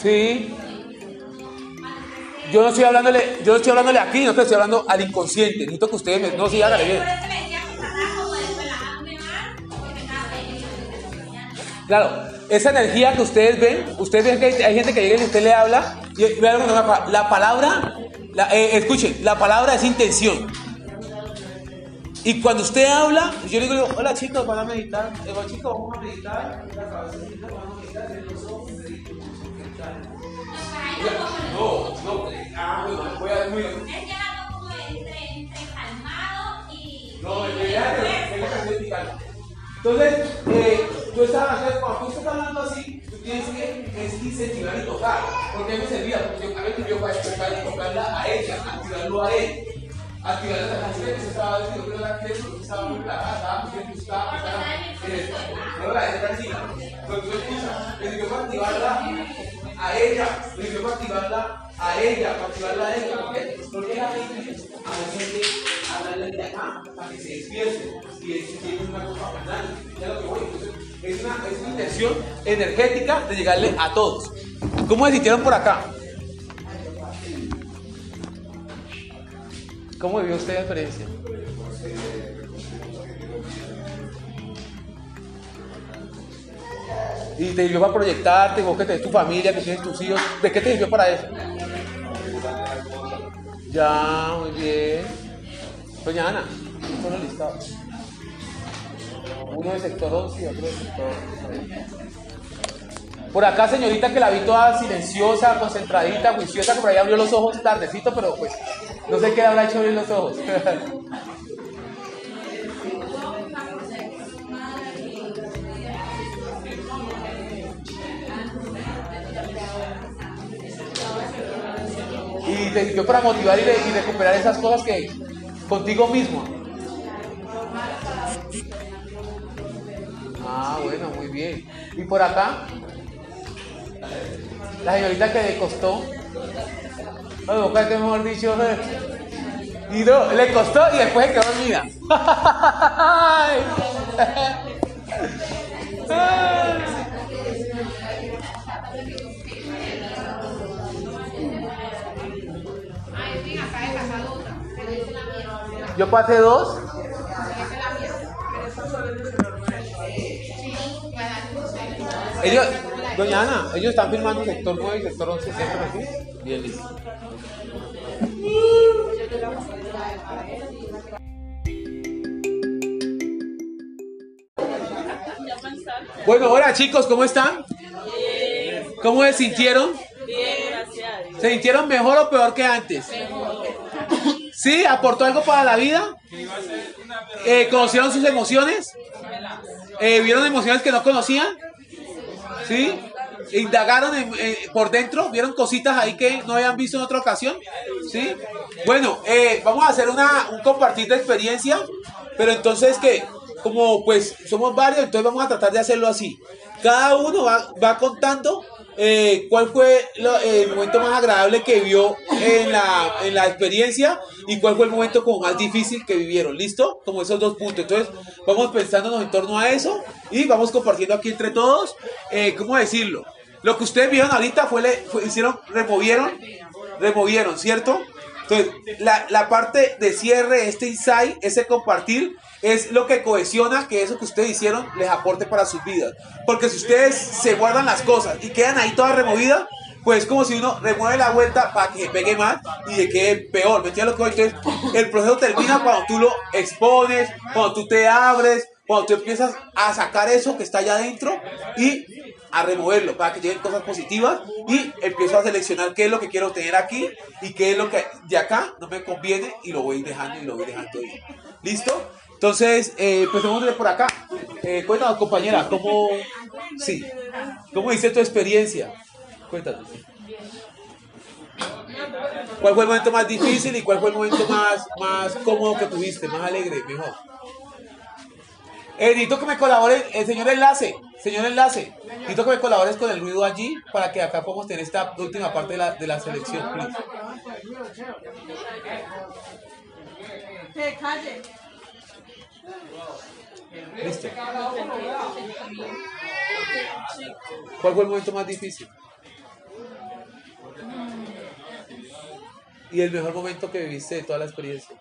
Sí. Yo no estoy hablándole, yo no estoy hablándole aquí, no estoy hablando al inconsciente. Necesito que ustedes me. No, sí, hágale bien. Claro, esa energía que ustedes ven, ustedes ven que hay, gente que llega y usted le habla, y vean la palabra, la, eh, escuchen, la palabra es intención. Y cuando usted habla, yo le digo, hola chicos, van a meditar, eh, chicos, vamos a meditar, la cabecita, vamos a meditar, los ojos. No, no, ah, bueno, voy a muy No, en realidad es que es vertical. Entonces, eh, yo estaba, entonces, cuando tú estás hablando así, tú tienes que es incentivar y tocar. Porque me servía, porque a mí me para despertar y tocarla a ella, activarlo a él. Activar esa canción que se estaba diciendo que no era que que estaba muy plagada, estaba muy bien, estaba, estaba, eh, no la dejes tranquila. Pero tú escuchas, sirvió para activarla a ella, me sirvió para activarla a ella, para activarla a ella. ¿Por qué? Porque la gente, a la gente, de acá, para que se despierte y es una cosa banal. Ya lo que voy. Entonces, es una, es una intención energética de llegarle a todos. ¿Cómo se sintieron por acá? ¿Cómo vivió usted la experiencia? ¿Y te sirvió para proyectarte, vos que tenés tu familia, que tienes tus hijos? ¿De qué te sirvió para eso? Ya, muy bien. Doña Ana, son los listados. Uno del sector 11 y otro del sector 11. Por acá, señorita, que la vi toda silenciosa, concentradita, juiciosa, que por ahí abrió los ojos tardecito, pero pues no sé qué habrá hecho abrir los ojos. te sirvió para motivar y, re- y recuperar esas cosas que contigo mismo. Ah, bueno, muy bien. Y por acá, la señorita que le costó, boca que mejor dicho, eh, y no, le costó y después se quedó dormida. Yo pasé dos. Ellos, doña Ana, ellos están firmando sector 9 y sector 11 siempre así. Bien listo. Bueno, hola chicos, ¿cómo están? Bien, ¿Cómo se sintieron? bien, gracias a Dios. ¿Se sintieron mejor o peor que antes? ¿Sí? ¿Aportó algo para la vida? Eh, ¿Conocieron sus emociones? Eh, ¿Vieron emociones que no conocían? ¿Sí? ¿Indagaron en- eh, por dentro? ¿Vieron cositas ahí que no habían visto en otra ocasión? ¿Sí? Bueno, eh, vamos a hacer una, un compartir de experiencia, pero entonces que, como pues somos varios, entonces vamos a tratar de hacerlo así. Cada uno va, va contando eh, cuál fue el momento más agradable que vio en la, en la experiencia y cuál fue el momento como más difícil que vivieron. ¿Listo? Como esos dos puntos. Entonces vamos pensándonos en torno a eso y vamos compartiendo aquí entre todos, eh, ¿cómo decirlo? Lo que ustedes vieron ahorita fue, le, fue- hicieron, removieron, removieron, ¿cierto? Entonces, la, la parte de cierre, este insight, ese compartir, es lo que cohesiona que eso que ustedes hicieron les aporte para sus vidas. Porque si ustedes se guardan las cosas y quedan ahí todas removidas, pues es como si uno remueve la vuelta para que pegue más y le quede peor. ¿Me entiendes lo que voy? Entonces, el proceso termina cuando tú lo expones, cuando tú te abres, cuando tú empiezas a sacar eso que está allá adentro y a removerlo para que lleguen cosas positivas y empiezo a seleccionar qué es lo que quiero tener aquí y qué es lo que de acá no me conviene y lo voy dejando y lo voy dejando ahí. ¿Listo? Entonces, eh, empecemos de por acá. Eh, cuéntanos, compañera, ¿cómo, sí, ¿cómo dice tu experiencia? Cuéntanos. ¿Cuál fue el momento más difícil y cuál fue el momento más, más cómodo que tuviste, más alegre, mejor? Eh, necesito que me colabore, el señor enlace, señor enlace, necesito que me colabores con el ruido allí para que acá podamos tener esta última parte de la, de la selección, please. Listo. ¿Cuál fue el momento más difícil? Y el mejor momento que viviste de toda la experiencia.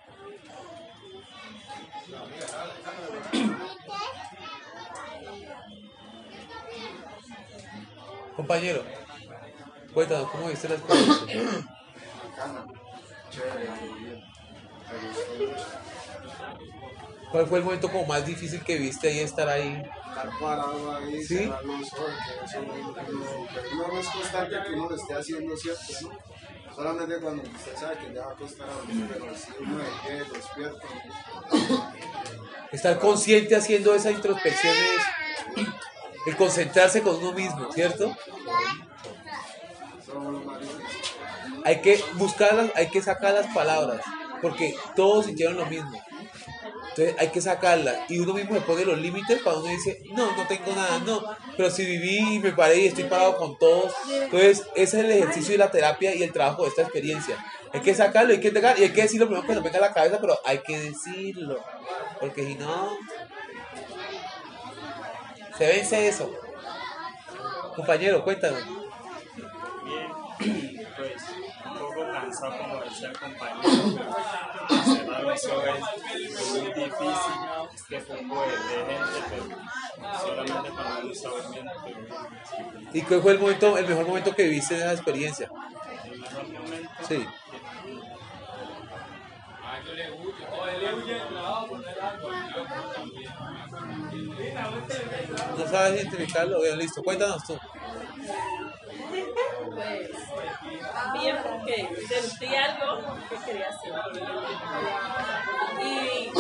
Compañero, cuéntanos, ¿cómo viste la experiencia? ¿Cuál fue el momento como más difícil que viste ahí estar ahí? estar parado ahí, ¿Sí? cerrar los ojos, que eso no, no- uno no es constante que uno lo esté haciendo, ¿cierto? ¿no? Solamente cuando usted sabe que ya va a costar a dormir, pero si uno de pie, despierto, Estar consciente haciendo esa introspección es el concentrarse con uno mismo, ¿cierto? Hay que buscarlas, hay que sacar las palabras, porque todos sintieron lo mismo. Entonces hay que sacarlas y uno mismo se pone los límites cuando uno dice, no, no tengo nada, no, pero si viví y me paré y estoy parado con todos. Entonces ese es el ejercicio y la terapia y el trabajo de esta experiencia. Hay que sacarlo, hay que entregar y hay que decir lo primero que nos venga a la cabeza, pero hay que decirlo, porque si no, se vence eso. Compañero, cuéntanos. Bien, pues un poco cansado como decía el compañero. Cerrar los ojos es muy difícil, que poco de gente, pero solamente cuando uno está durmiendo. Pero ¿Y cuál fue el momento, el mejor momento que viviste de esa experiencia? el mejor momento. Sí. ¿No sabes identificarlo? Bien, listo, cuéntanos tú. Pues, bien, porque sentí algo que quería hacer. Y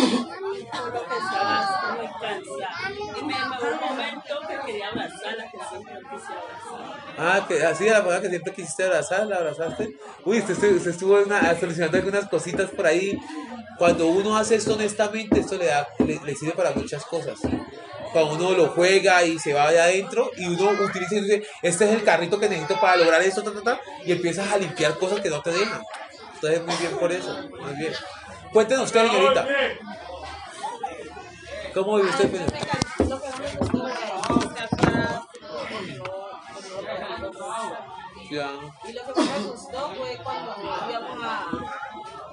por lo que estaba muy cansada. Y me llegó un momento que quería abrazarla, que siempre quise abrazar. Ah, que así la manera que siempre quisiste abrazar, la abrazaste. Uy, usted, estuvo- una- solucionando algunas cositas por ahí. Cuando uno hace esto honestamente, esto le, da, le sirve para muchas cosas. Cuando uno lo juega y se va de adentro y uno utiliza y dice, este es el carrito que necesito para lograr esto, ta, ta, ta", y empiezas a limpiar cosas que no te dejan. Entonces, muy bien por eso, muy bien. Cuéntenos usted, señorita. ¿Cómo vive usted, señor? Lo que no me gustó es atrás, Ya. Y lo que más me gustó fue cuando íbamos a,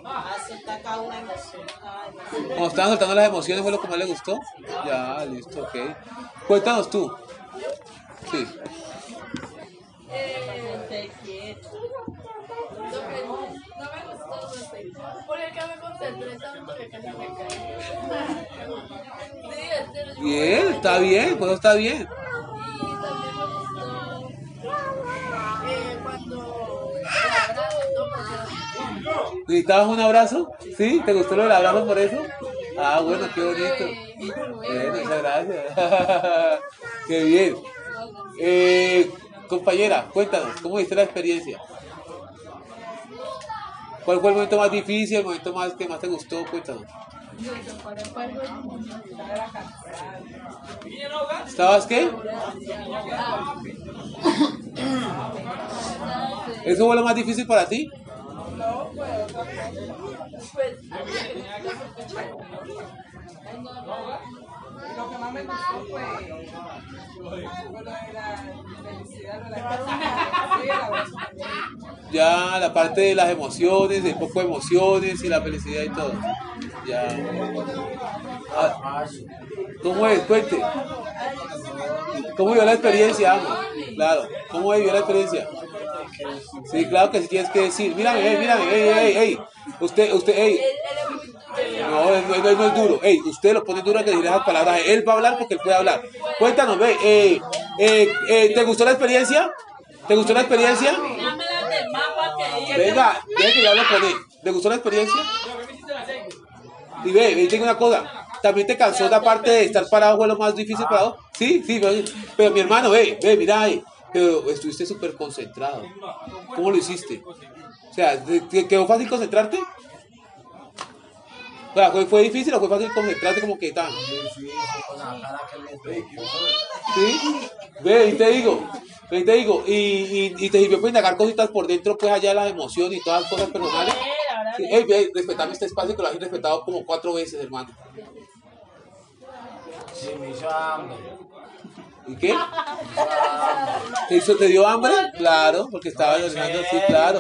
a soltar una emoción. Cuando soltando las emociones, ¿fue lo que más le gustó? Ya, listo, ok. Cuéntanos tú. Sí. Me gustó me conté Bien, está bien, pues está bien. ¿Necesitabas un abrazo? ¿Sí? ¿Te gustó lo del abrazo por eso? Ah, bueno, qué bonito. Bueno, muchas gracias. qué bien. Eh, compañera, cuéntanos, ¿cómo viste la experiencia? ¿Cuál fue el momento más difícil, el momento más que más te gustó? Cuéntanos. ¿Estabas qué? ¿Eso fue lo más difícil para ti? Lo que más me gustó fue, fue lo de la felicidad de la Ya la parte de las emociones, de poco emociones y la felicidad y todo. Ya. Ah, ¿Cómo es? Cuente. ¿Cómo vivió la experiencia, amo? Claro. ¿Cómo vivió la experiencia? Sí, claro que sí tienes que decir. Mírame, hey, mírame, hey, hey, hey. Usted, usted, hey. No, no, es duro. Ey, usted lo pone duro que decir esas palabras. Él va a hablar porque él puede hablar. Cuéntanos, ve. Eh, eh, eh, ¿Te gustó la experiencia? ¿Te gustó la experiencia? Venga, deje que yo hable con él. ¿Te gustó la experiencia? Y ve, ve, tengo una cosa. También te cansó la parte de estar parado fue lo más difícil parado. Sí, sí, pero, pero mi hermano, ve, ve, mira ahí. Pero estuviste súper concentrado. ¿Cómo lo hiciste? O sea, ¿te quedó fácil concentrarte? O sea, ¿fue, ¿fue difícil o fue fácil concentrarte como que tan? Sí, ve, y te digo, ve, y te digo, y, y, y te sirvió para indagar cositas por dentro, pues allá de las emociones y todas las cosas personales. Sí, ey, ve, respetame este espacio que lo has respetado como cuatro veces, hermano. Sí, me hizo hambre. ¿Y qué? ¿Te, hizo, ¿Te dio hambre? Claro, porque estaba ordenando, sí, claro.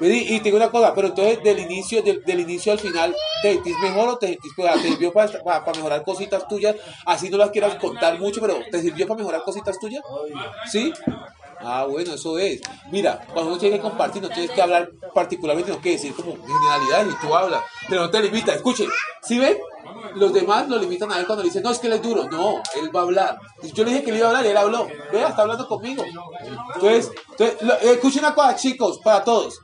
Y, y te digo una cosa, pero entonces del inicio, del, del inicio al final, ¿te sentís mejor o te sentís pues, te sirvió para, para, para mejorar cositas tuyas? Así no las quieras contar mucho, pero ¿te sirvió para mejorar cositas tuyas? ¿Sí? Ah, bueno, eso es. Mira, cuando uno tiene que compartir, no tienes que hablar particularmente, no que decir como generalidades y tú hablas, pero no te limitas. Escuchen, ¿sí ven? Los demás lo limitan a él cuando le dicen, no, es que él es duro. No, él va a hablar. Yo le dije que le iba a hablar y él habló. Vea, está hablando conmigo. Entonces, escuchen una cosa, chicos, para todos.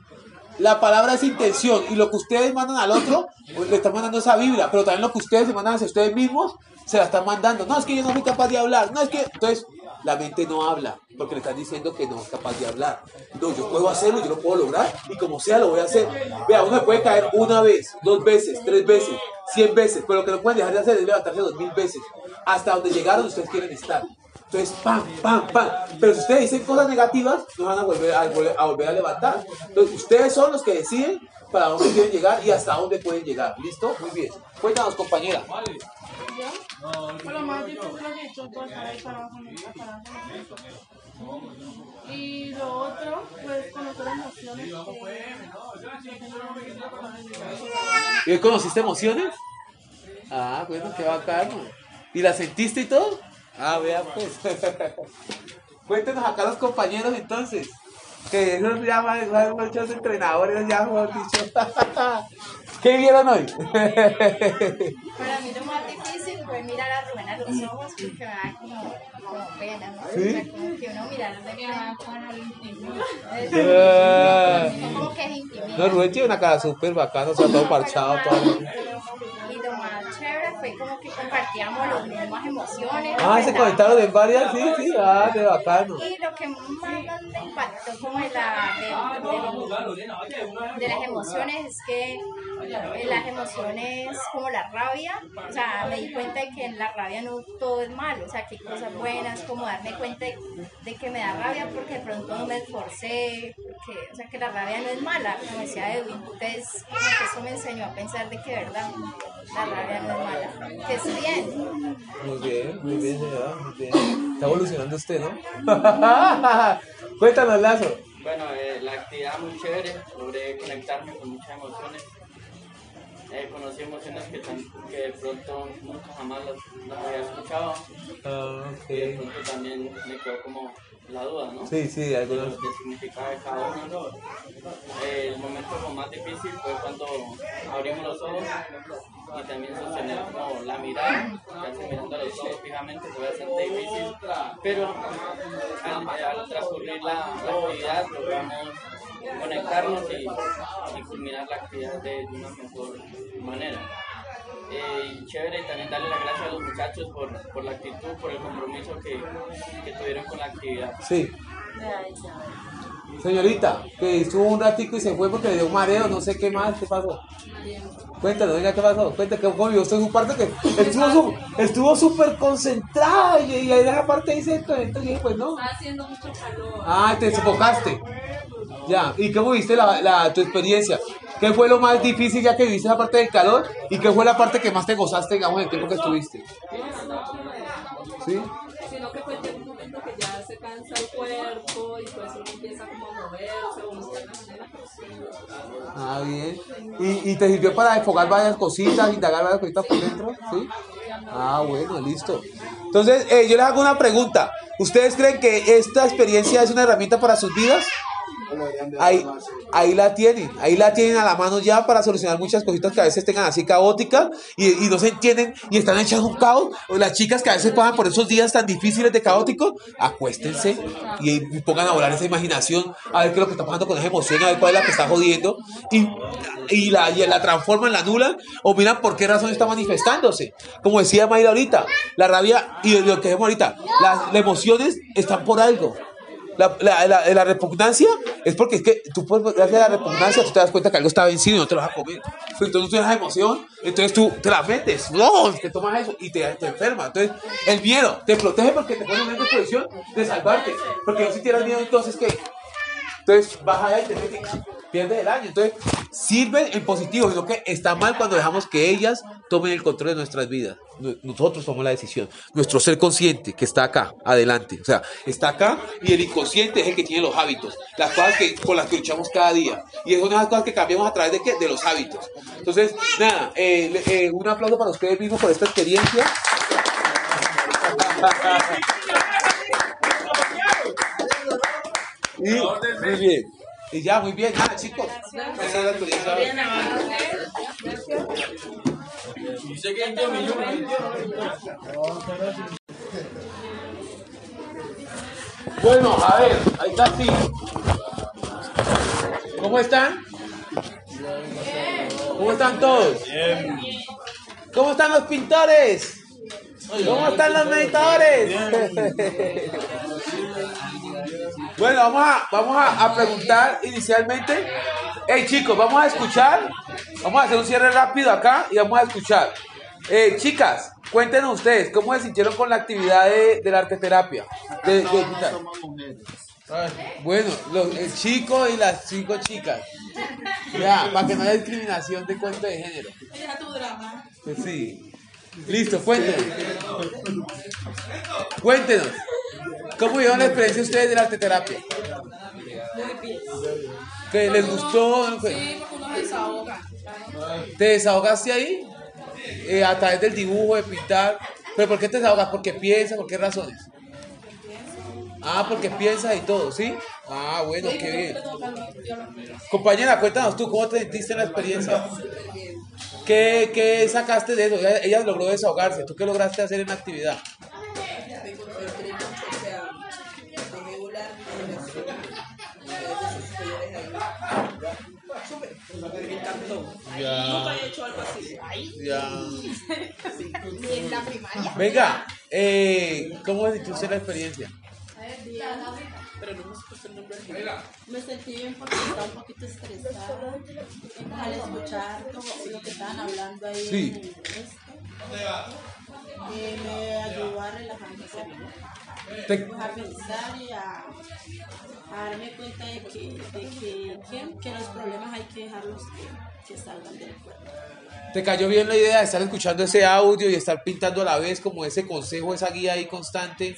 La palabra es intención y lo que ustedes mandan al otro, pues, le están mandando esa vibra, pero también lo que ustedes se mandan hacia ustedes mismos, se la están mandando. No, es que yo no soy capaz de hablar. No, es que... Entonces, la mente no habla, porque le están diciendo que no es capaz de hablar. No, yo puedo hacerlo, yo lo puedo lograr, y como sea lo voy a hacer. Vea, uno puede caer una vez, dos veces, tres veces, cien veces, pero lo que no pueden dejar de hacer es levantarse dos mil veces, hasta donde llegaron ustedes quieren estar. Entonces, pam, pam, pam. Pero si ustedes dicen cosas negativas, no van a volver a, volver- a volver a levantar. Entonces, ustedes son los que deciden para dónde quieren llegar y hasta dónde pueden llegar. ¿Listo? Muy bien. Cuéntanos, compañera. Fue lo más difícil que he hecho todo estar el Y lo otro, pues conocer emociones. ¿Y hoy conociste emociones? Ah, bueno, qué bacano. ¿Y la sentiste y todo? Ah, vea pues. Cuéntenos acá los compañeros entonces. Que esos ya muchos entrenadores, ya mejor dicho. ¿Qué vieron hoy? Para mí lo más difícil fue mirar a Rubén a los ojos porque me da como, como pena, ¿no? ¿Sí? O sea, como que uno mirar de frente. Ah. Como que es intimidante. No, Rubén tiene una cara súper bacana, o sea, todo parchado, todo. Chévere fue como que compartíamos las mismas emociones. Ah, se conectaron en varias, sí, sí, ah, qué bacano. Y lo que más me impactó como de, la, de, de- de las emociones es que las emociones como la rabia, o sea, me di cuenta de que en la rabia no todo es malo, o sea, que hay cosas buenas, como darme cuenta de, de que me da rabia porque de pronto no me esforcé, porque, o sea, que la rabia no es mala, como decía Edwin, entonces como que eso me enseñó a pensar de que, verdad, la rabia no es mala, que es bien. Muy bien, muy bien, señora, muy bien. Está evolucionando usted, ¿no? Cuéntanos, Lazo. Bueno, eh, la actividad muy chévere, logré conectarme con muchas emociones. Eh, conocí emociones que, tan- que de pronto nunca jamás las, las había escuchado. Ah, Y de pronto también me quedó como la duda, ¿no? Sí, sí, De algunos. lo que significaba de cada uno. El momento como más difícil fue cuando abrimos los ojos y también sostener como la mirada, casi mirando los ojos fijamente bastante difícil, pero al, al transcurrir la, la actividad logramos conectarnos y, y culminar la actividad de, de una mejor manera. Eh, y chévere y también darle las gracias a los muchachos por, por la actitud, por el compromiso que, que tuvieron con la actividad. Sí. Señorita, que estuvo un ratico y se fue porque le dio un mareo, no sé qué más, ¿qué pasó? Cuéntanos, venga, ¿qué pasó? Cuéntame, que cómo usted su parte que estuvo estuvo súper concentrada y, y ahí esa parte dice esto, esto, y pues no. Está haciendo mucho calor. Ah, te sofocaste. Ya, ¿y cómo viste la, la- tu experiencia? ¿Qué fue lo más difícil ya que viviste la parte del calor? ¿Y qué fue la parte que más te gozaste, digamos, en el tiempo que estuviste? ¿Sí? Sino que pues llega un momento que ya se cansa el cuerpo y Ah, bien. ¿Y, y te sirvió para enfocar varias cositas, indagar varias cositas por dentro? ¿Sí? Ah, bueno, listo. Entonces, eh, yo les hago una pregunta. ¿Ustedes creen que esta experiencia es una herramienta para sus vidas? Ahí, ahí la tienen, ahí la tienen a la mano ya para solucionar muchas cositas que a veces tengan así caóticas y, no se entienden y están echando un caos. O las chicas que a veces pasan por esos días tan difíciles de caótico, acuéstense y, pongan a volar esa imaginación, a ver qué es lo que está pasando con esa emoción, a ver cuál es la que está jodiendo y, y, la, y la transforman, la anulan o miran por qué razón está manifestándose. Como decía Mayra ahorita, la rabia y lo que decimos ahorita, las emociones están por algo. La, repugnancia es porque es que tú puedes gracias a la repugnancia tú te das cuenta que algo está vencido y no te lo vas a comer. Entonces tú tienes esa emoción, entonces tú te la metes, no, te tomas eso y te, te enfermas. Entonces el miedo te protege porque te pone en una disposición de salvarte. Porque si tienes miedo entonces que entonces vas allá y te metes, pierdes el año. Entonces sirven en positivo, sino que está mal cuando dejamos que ellas tomen el control de nuestras vidas. No- Nosotros tomamos la decisión. Nuestro ser consciente que está acá, adelante. O sea, está acá y el inconsciente es el que tiene los hábitos, las cosas que, con las que luchamos cada día. Y esas son las cosas que cambiamos a través de, qué? de los hábitos. Entonces, nada, eh, eh, un aplauso para ustedes mismos por esta experiencia. Y, muy bien. Y ya, muy bien. Nada, chicos. Bueno, a ver, ahí está sí. ¿Cómo están? ¿Cómo están todos? ¿Cómo están los pintores? ¿Cómo están los meditadores? Bueno, vamos a, vamos a, a preguntar inicialmente. Hey chicos, vamos a escuchar. Vamos a hacer un cierre rápido acá y vamos a escuchar. Eh, chicas, cuéntenos ustedes, ¿cómo se sintieron con la actividad de, de la arteterapia? De- de pintar? Bueno, los- el chico y las cinco chicas. Ya, para que no haya discriminación de cuento de género. Deja tu drama. Pues sí. Listo, cuéntenos. Cuéntenos. ¿Cómo vieron la experiencia ustedes de la arteterapia? Muy bien. ¿Que les gustó? Sí, porque uno desahoga. ¿Te desahogaste ahí? Eh, a través del dibujo, de pintar. ¿Pero por qué te desahogas? ¿Porque piensas? ¿Por qué razones? Ah, porque piensas y todo, ¿sí? Ah, bueno, qué bien. Compañera, cuéntanos tú, ¿cómo te sentiste en la experiencia? ¿Qué, qué sacaste de eso? Ella, ella logró desahogarse. ¿Tú qué lograste hacer en la actividad? Ya. Nunca he hecho algo así. Ya. Ni en la primaria. Venga, eh, ¿cómo sentiste la experiencia? Pero no me escuché el nombre. Me sentí bien porque estaba un poquito estresada al escuchar como lo que estaban hablando ahí. Sí. en esto. Me ayudó a relajarme, Te- pues, a pensar y a, a darme cuenta de que, de que, que, que los problemas hay que dejarlos que, que salgan del cuerpo. ¿Te cayó bien la idea de estar escuchando ese audio y estar pintando a la vez como ese consejo, esa guía ahí constante?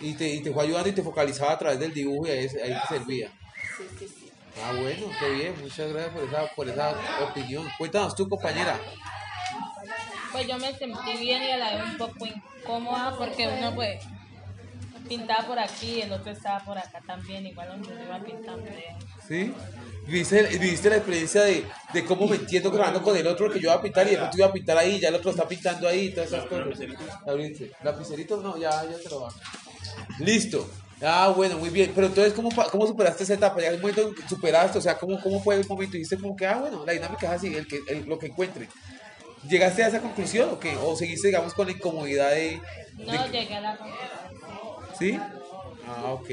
Y te, y te fue ayudando y te focalizaba a través del dibujo y ahí, ahí te servía. Sí, sí, sí. Ah, bueno, qué bien. Muchas gracias por esa, por esa opinión. Cuéntanos tú, compañera. Pues yo me sentí bien y a la vez un poco incómoda porque uno pues pintaba por aquí y el otro estaba por acá también, igual donde iba pintando. ¿Sí? ¿Viste, viste la experiencia de, de cómo me entiendo grabando con el otro que yo iba a pintar y de pronto iba a pintar ahí, ya el otro está pintando ahí, todas esas cosas. ¿Lapicerito? ¿Lapicerito? No, ya, ya te lo va. Listo. Ah, bueno, muy bien. Pero entonces, ¿cómo, cómo superaste esa etapa? ¿Ya en un momento en que superaste? O sea, ¿cómo, cómo fue el momento? Dijiste como que, ah, bueno, la dinámica es así, el que, el- lo que encuentre. ¿Llegaste a esa conclusión o qué? ¿O seguiste, digamos, con la incomodidad de... No llegué a la conclusión. ¿Sí? Ah, ok.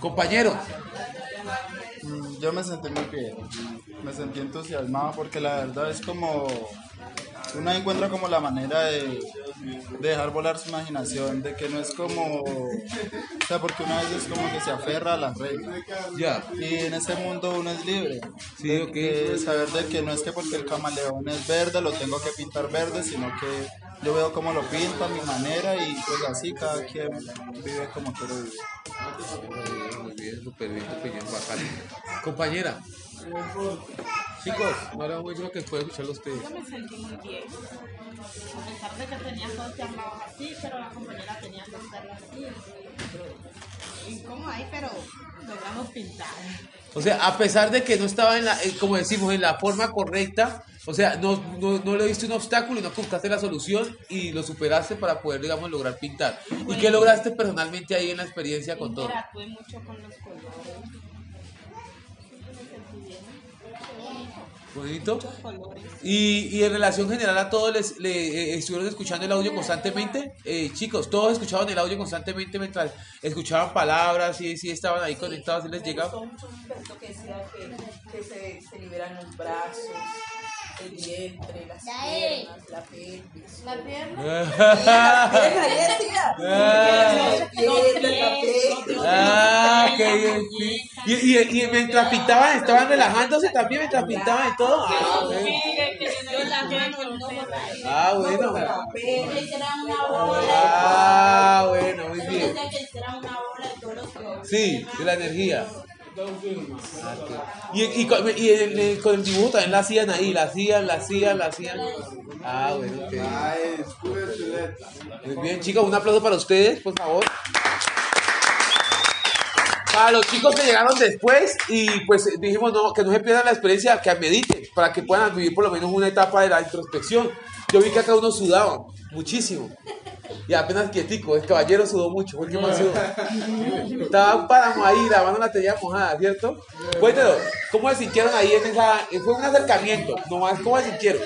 Compañero. Mm, Yo me sentí muy bien, me sentí entusiasmado porque la verdad es como uno encuentra como la manera de, de dejar volar su imaginación, de que no es como, o sea, porque una vez es como que se aferra a las reglas. Ya. Y en ese mundo uno es libre. Sí, de saber de que no es que porque el camaleón es verde lo tengo que pintar verde, sino que yo veo cómo lo pinto a mi manera y pues así cada quien vive como quiere vivir. Muy bien, muy bien, súper bien. Compañera. Chicos, mucho lo que puede escucharlo ustedes. Yo me sentí muy bien. A pesar de que tenía dos llamados así, pero la compañera tenía que hacerlo así. Incómodo ahí, pero logramos pintar. O sea, a pesar de que no estaba en la, eh, como decimos, en la forma correcta, o sea, no, no, no le diste un obstáculo y no buscaste la solución y lo superaste para poder, digamos, lograr pintar. ¿Y qué lograste personalmente ahí en la experiencia con todo? Interactué mucho con los colores. Bonito. Y, y en relación general a todos, les, le, eh, estuvieron escuchando el audio constantemente. Eh, chicos, todos escuchaban el audio constantemente mientras escuchaban palabras y sí estaban ahí conectados y les llegaba. Expertos que decían que, que se, se liberan los brazos, el vientre, las piernas, la pelvis. La pierna. Ah. La pierna. Ah. Ah, qué bien. Y, mientras pintaban, estaban relajándose también mientras pintaban y todo. Ah, bueno. Ah, bueno. Ah, bueno, muy bien. Decía que hicieran una bola de todos los colores. Sí, de la energía. Y, y, con el dibujo también la hacían ahí, la hacían, la hacían, la hacían. Ah, bueno, ok. Muy bien, chicos, un aplauso para ustedes, por favor. Para los chicos que llegaron después y pues dijimos no, que no se pierdan la experiencia, que mediten, para que puedan vivir por lo menos una etapa de la introspección. Yo vi que acá uno sudaba muchísimo. Y apenas quietico, el caballero sudó mucho, fue el que más sudó. Estaba un páramo ahí, la mano la tenía mojada, ¿cierto? Cuéntanos, ¿cómo se sintieron ahí en esa... Fue un acercamiento, nomás, ¿cómo se sintieron?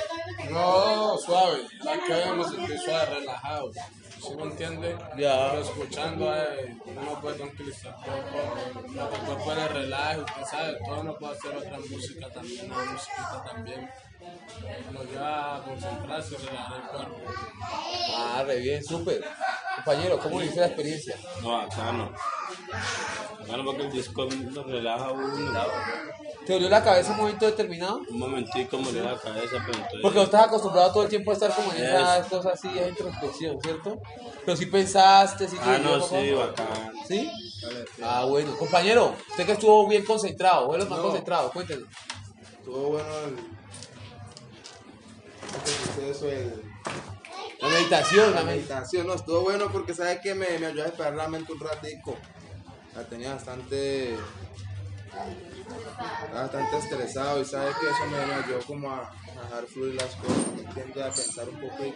No, suave. Acá me sentí suave, relajado. ¿Sí me entiende? Ya. Pero escuchando, eh, uno puede tranquilizar el cuerpo, el cuerpo le relaja, usted sabe, todo uno puede hacer otra música también, una musiquita también. Nos a concentrarse y relajar el cuerpo. Ah, re bien, súper. Compañero, ¿cómo viste la experiencia? No, acá no. Acá no porque el disco lo relaja a uno. ¿Te dolió la cabeza en un momento determinado? Un momentico me dio la cabeza, pero entonces... Porque no estás acostumbrado todo el tiempo a estar como en esas cosas así, de introspección, ¿cierto? Pero si pensaste, si Ah, no, sí, bacán. ¿Sí? Ah, bueno. Compañero, usted que estuvo bien concentrado, fue los más No. concentrados, cuéntenos. Estuvo bueno el. ¿Cómo se dice eso? El- La meditación, la meditación. No, estuvo bueno porque sabes que me, me ayudó a despejar la mente un ratico. La tenía bastante. bastante estresado y sabes que eso me, ayudó como a, a dejar fluir las cosas, ¿me entiendes? A pensar un poco y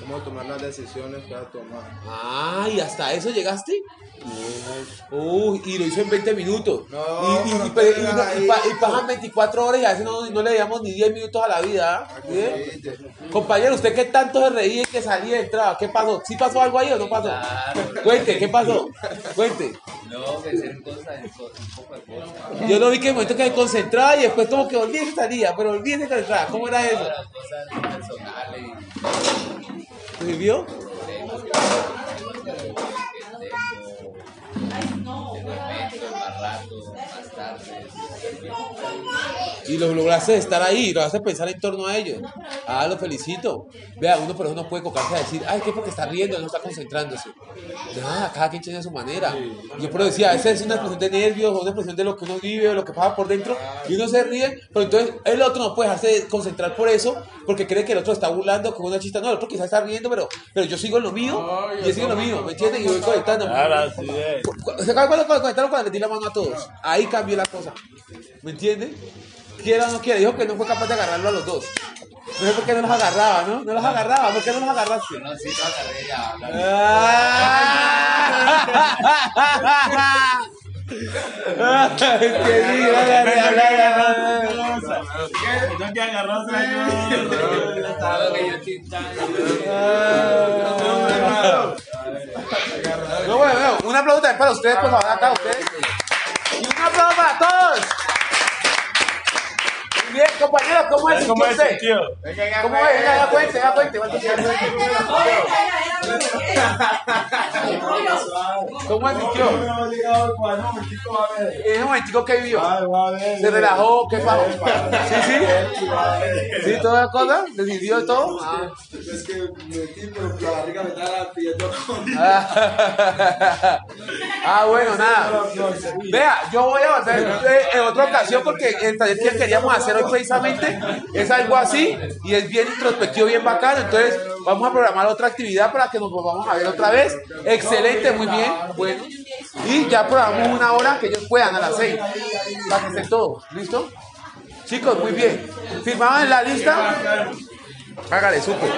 cómo tomar las decisiones que va a tomar. Ah, ¿y hasta eso llegaste? Uy, y lo hizo en 20 minutos. No, y, y, pero y, no y, digas no- ahí. y pa- y pasan 24 horas y a veces no, no le damos ni 10 minutos a la vida. ¿ah? ¿Sí? Compañero, ¿usted qué tanto se reía y que salía y entraba? ¿Qué pasó? ¿Sí pasó algo ahí o no pasó? Cuente, ¿qué pasó? Cuente. No, pues en cosas, en cosas, un poco de cosas. Yo lo vi que en el momento que se concentraba y después como que volvía y salía, pero volvía y se concentraba. ¿Cómo era eso? Cosas personales. ¿Te sirvió? De repente, más rato, más tarde. ¿Y, lo lograste estar ahí, lograste pensar en torno a ellos. Ah, lo felicito. Vea, uno por eso no puede cocarse a decir, ay, ¿qué? Porque está riendo, no está concentrándose. Nada, cada quien tiene su manera. Yo pero decía, esa es una expresión de nervios, una expresión de lo que uno vive, o lo que pasa por dentro, y uno se ríe, pero entonces el otro no puede dejarse concentrar por eso, porque cree que el otro está burlando con una chista. No, el otro quizás está riendo, pero, pero yo sigo en lo mío, y él sigue en lo mío, ¿me entiendes? Y voy conectando. Claro, así es. ¿Se acuerdan cuando conectaron cuando le di la mano a todos? Ahí cambió la cosa. ¿Me entiendes? Quiera o no quiera, dijo que no fue capaz de agarrarlo a los dos. No sé por qué no los agarraba, ¿no? No los agarraba, ¿por qué no los agarraste? No, sí, lo agarré ya. No te agarró, No, bueno, un aplauso para ustedes, por favor, acá, ustedes. Y un aplauso para todos. Bien, compañeros, ¿cómo es ¿Cómo es? ¿Cómo es? Venga, ya cuente, ya cuente. ¿Cómo es sintió? En un momentico que vivió. Se relajó, ¿qué pasó? Sí, sí. Sí, toda la cosa, decidió todo. Ah. Es que metí, pero la barriga me estaba pidiendo Ah, bueno, nada. Vea, yo voy a eh, en otra ocasión porque el taller que queríamos hacer precisamente es algo así y es bien introspectivo, bien bacano. Entonces, vamos a programar otra actividad para que nos volvamos a ver otra vez. Excelente, muy bien. Bueno, y ya programamos una hora que ellos puedan a las seis para que estén todos. ¿Listo? Chicos, muy bien. ¿Firmaban en la lista? Hágale, súper.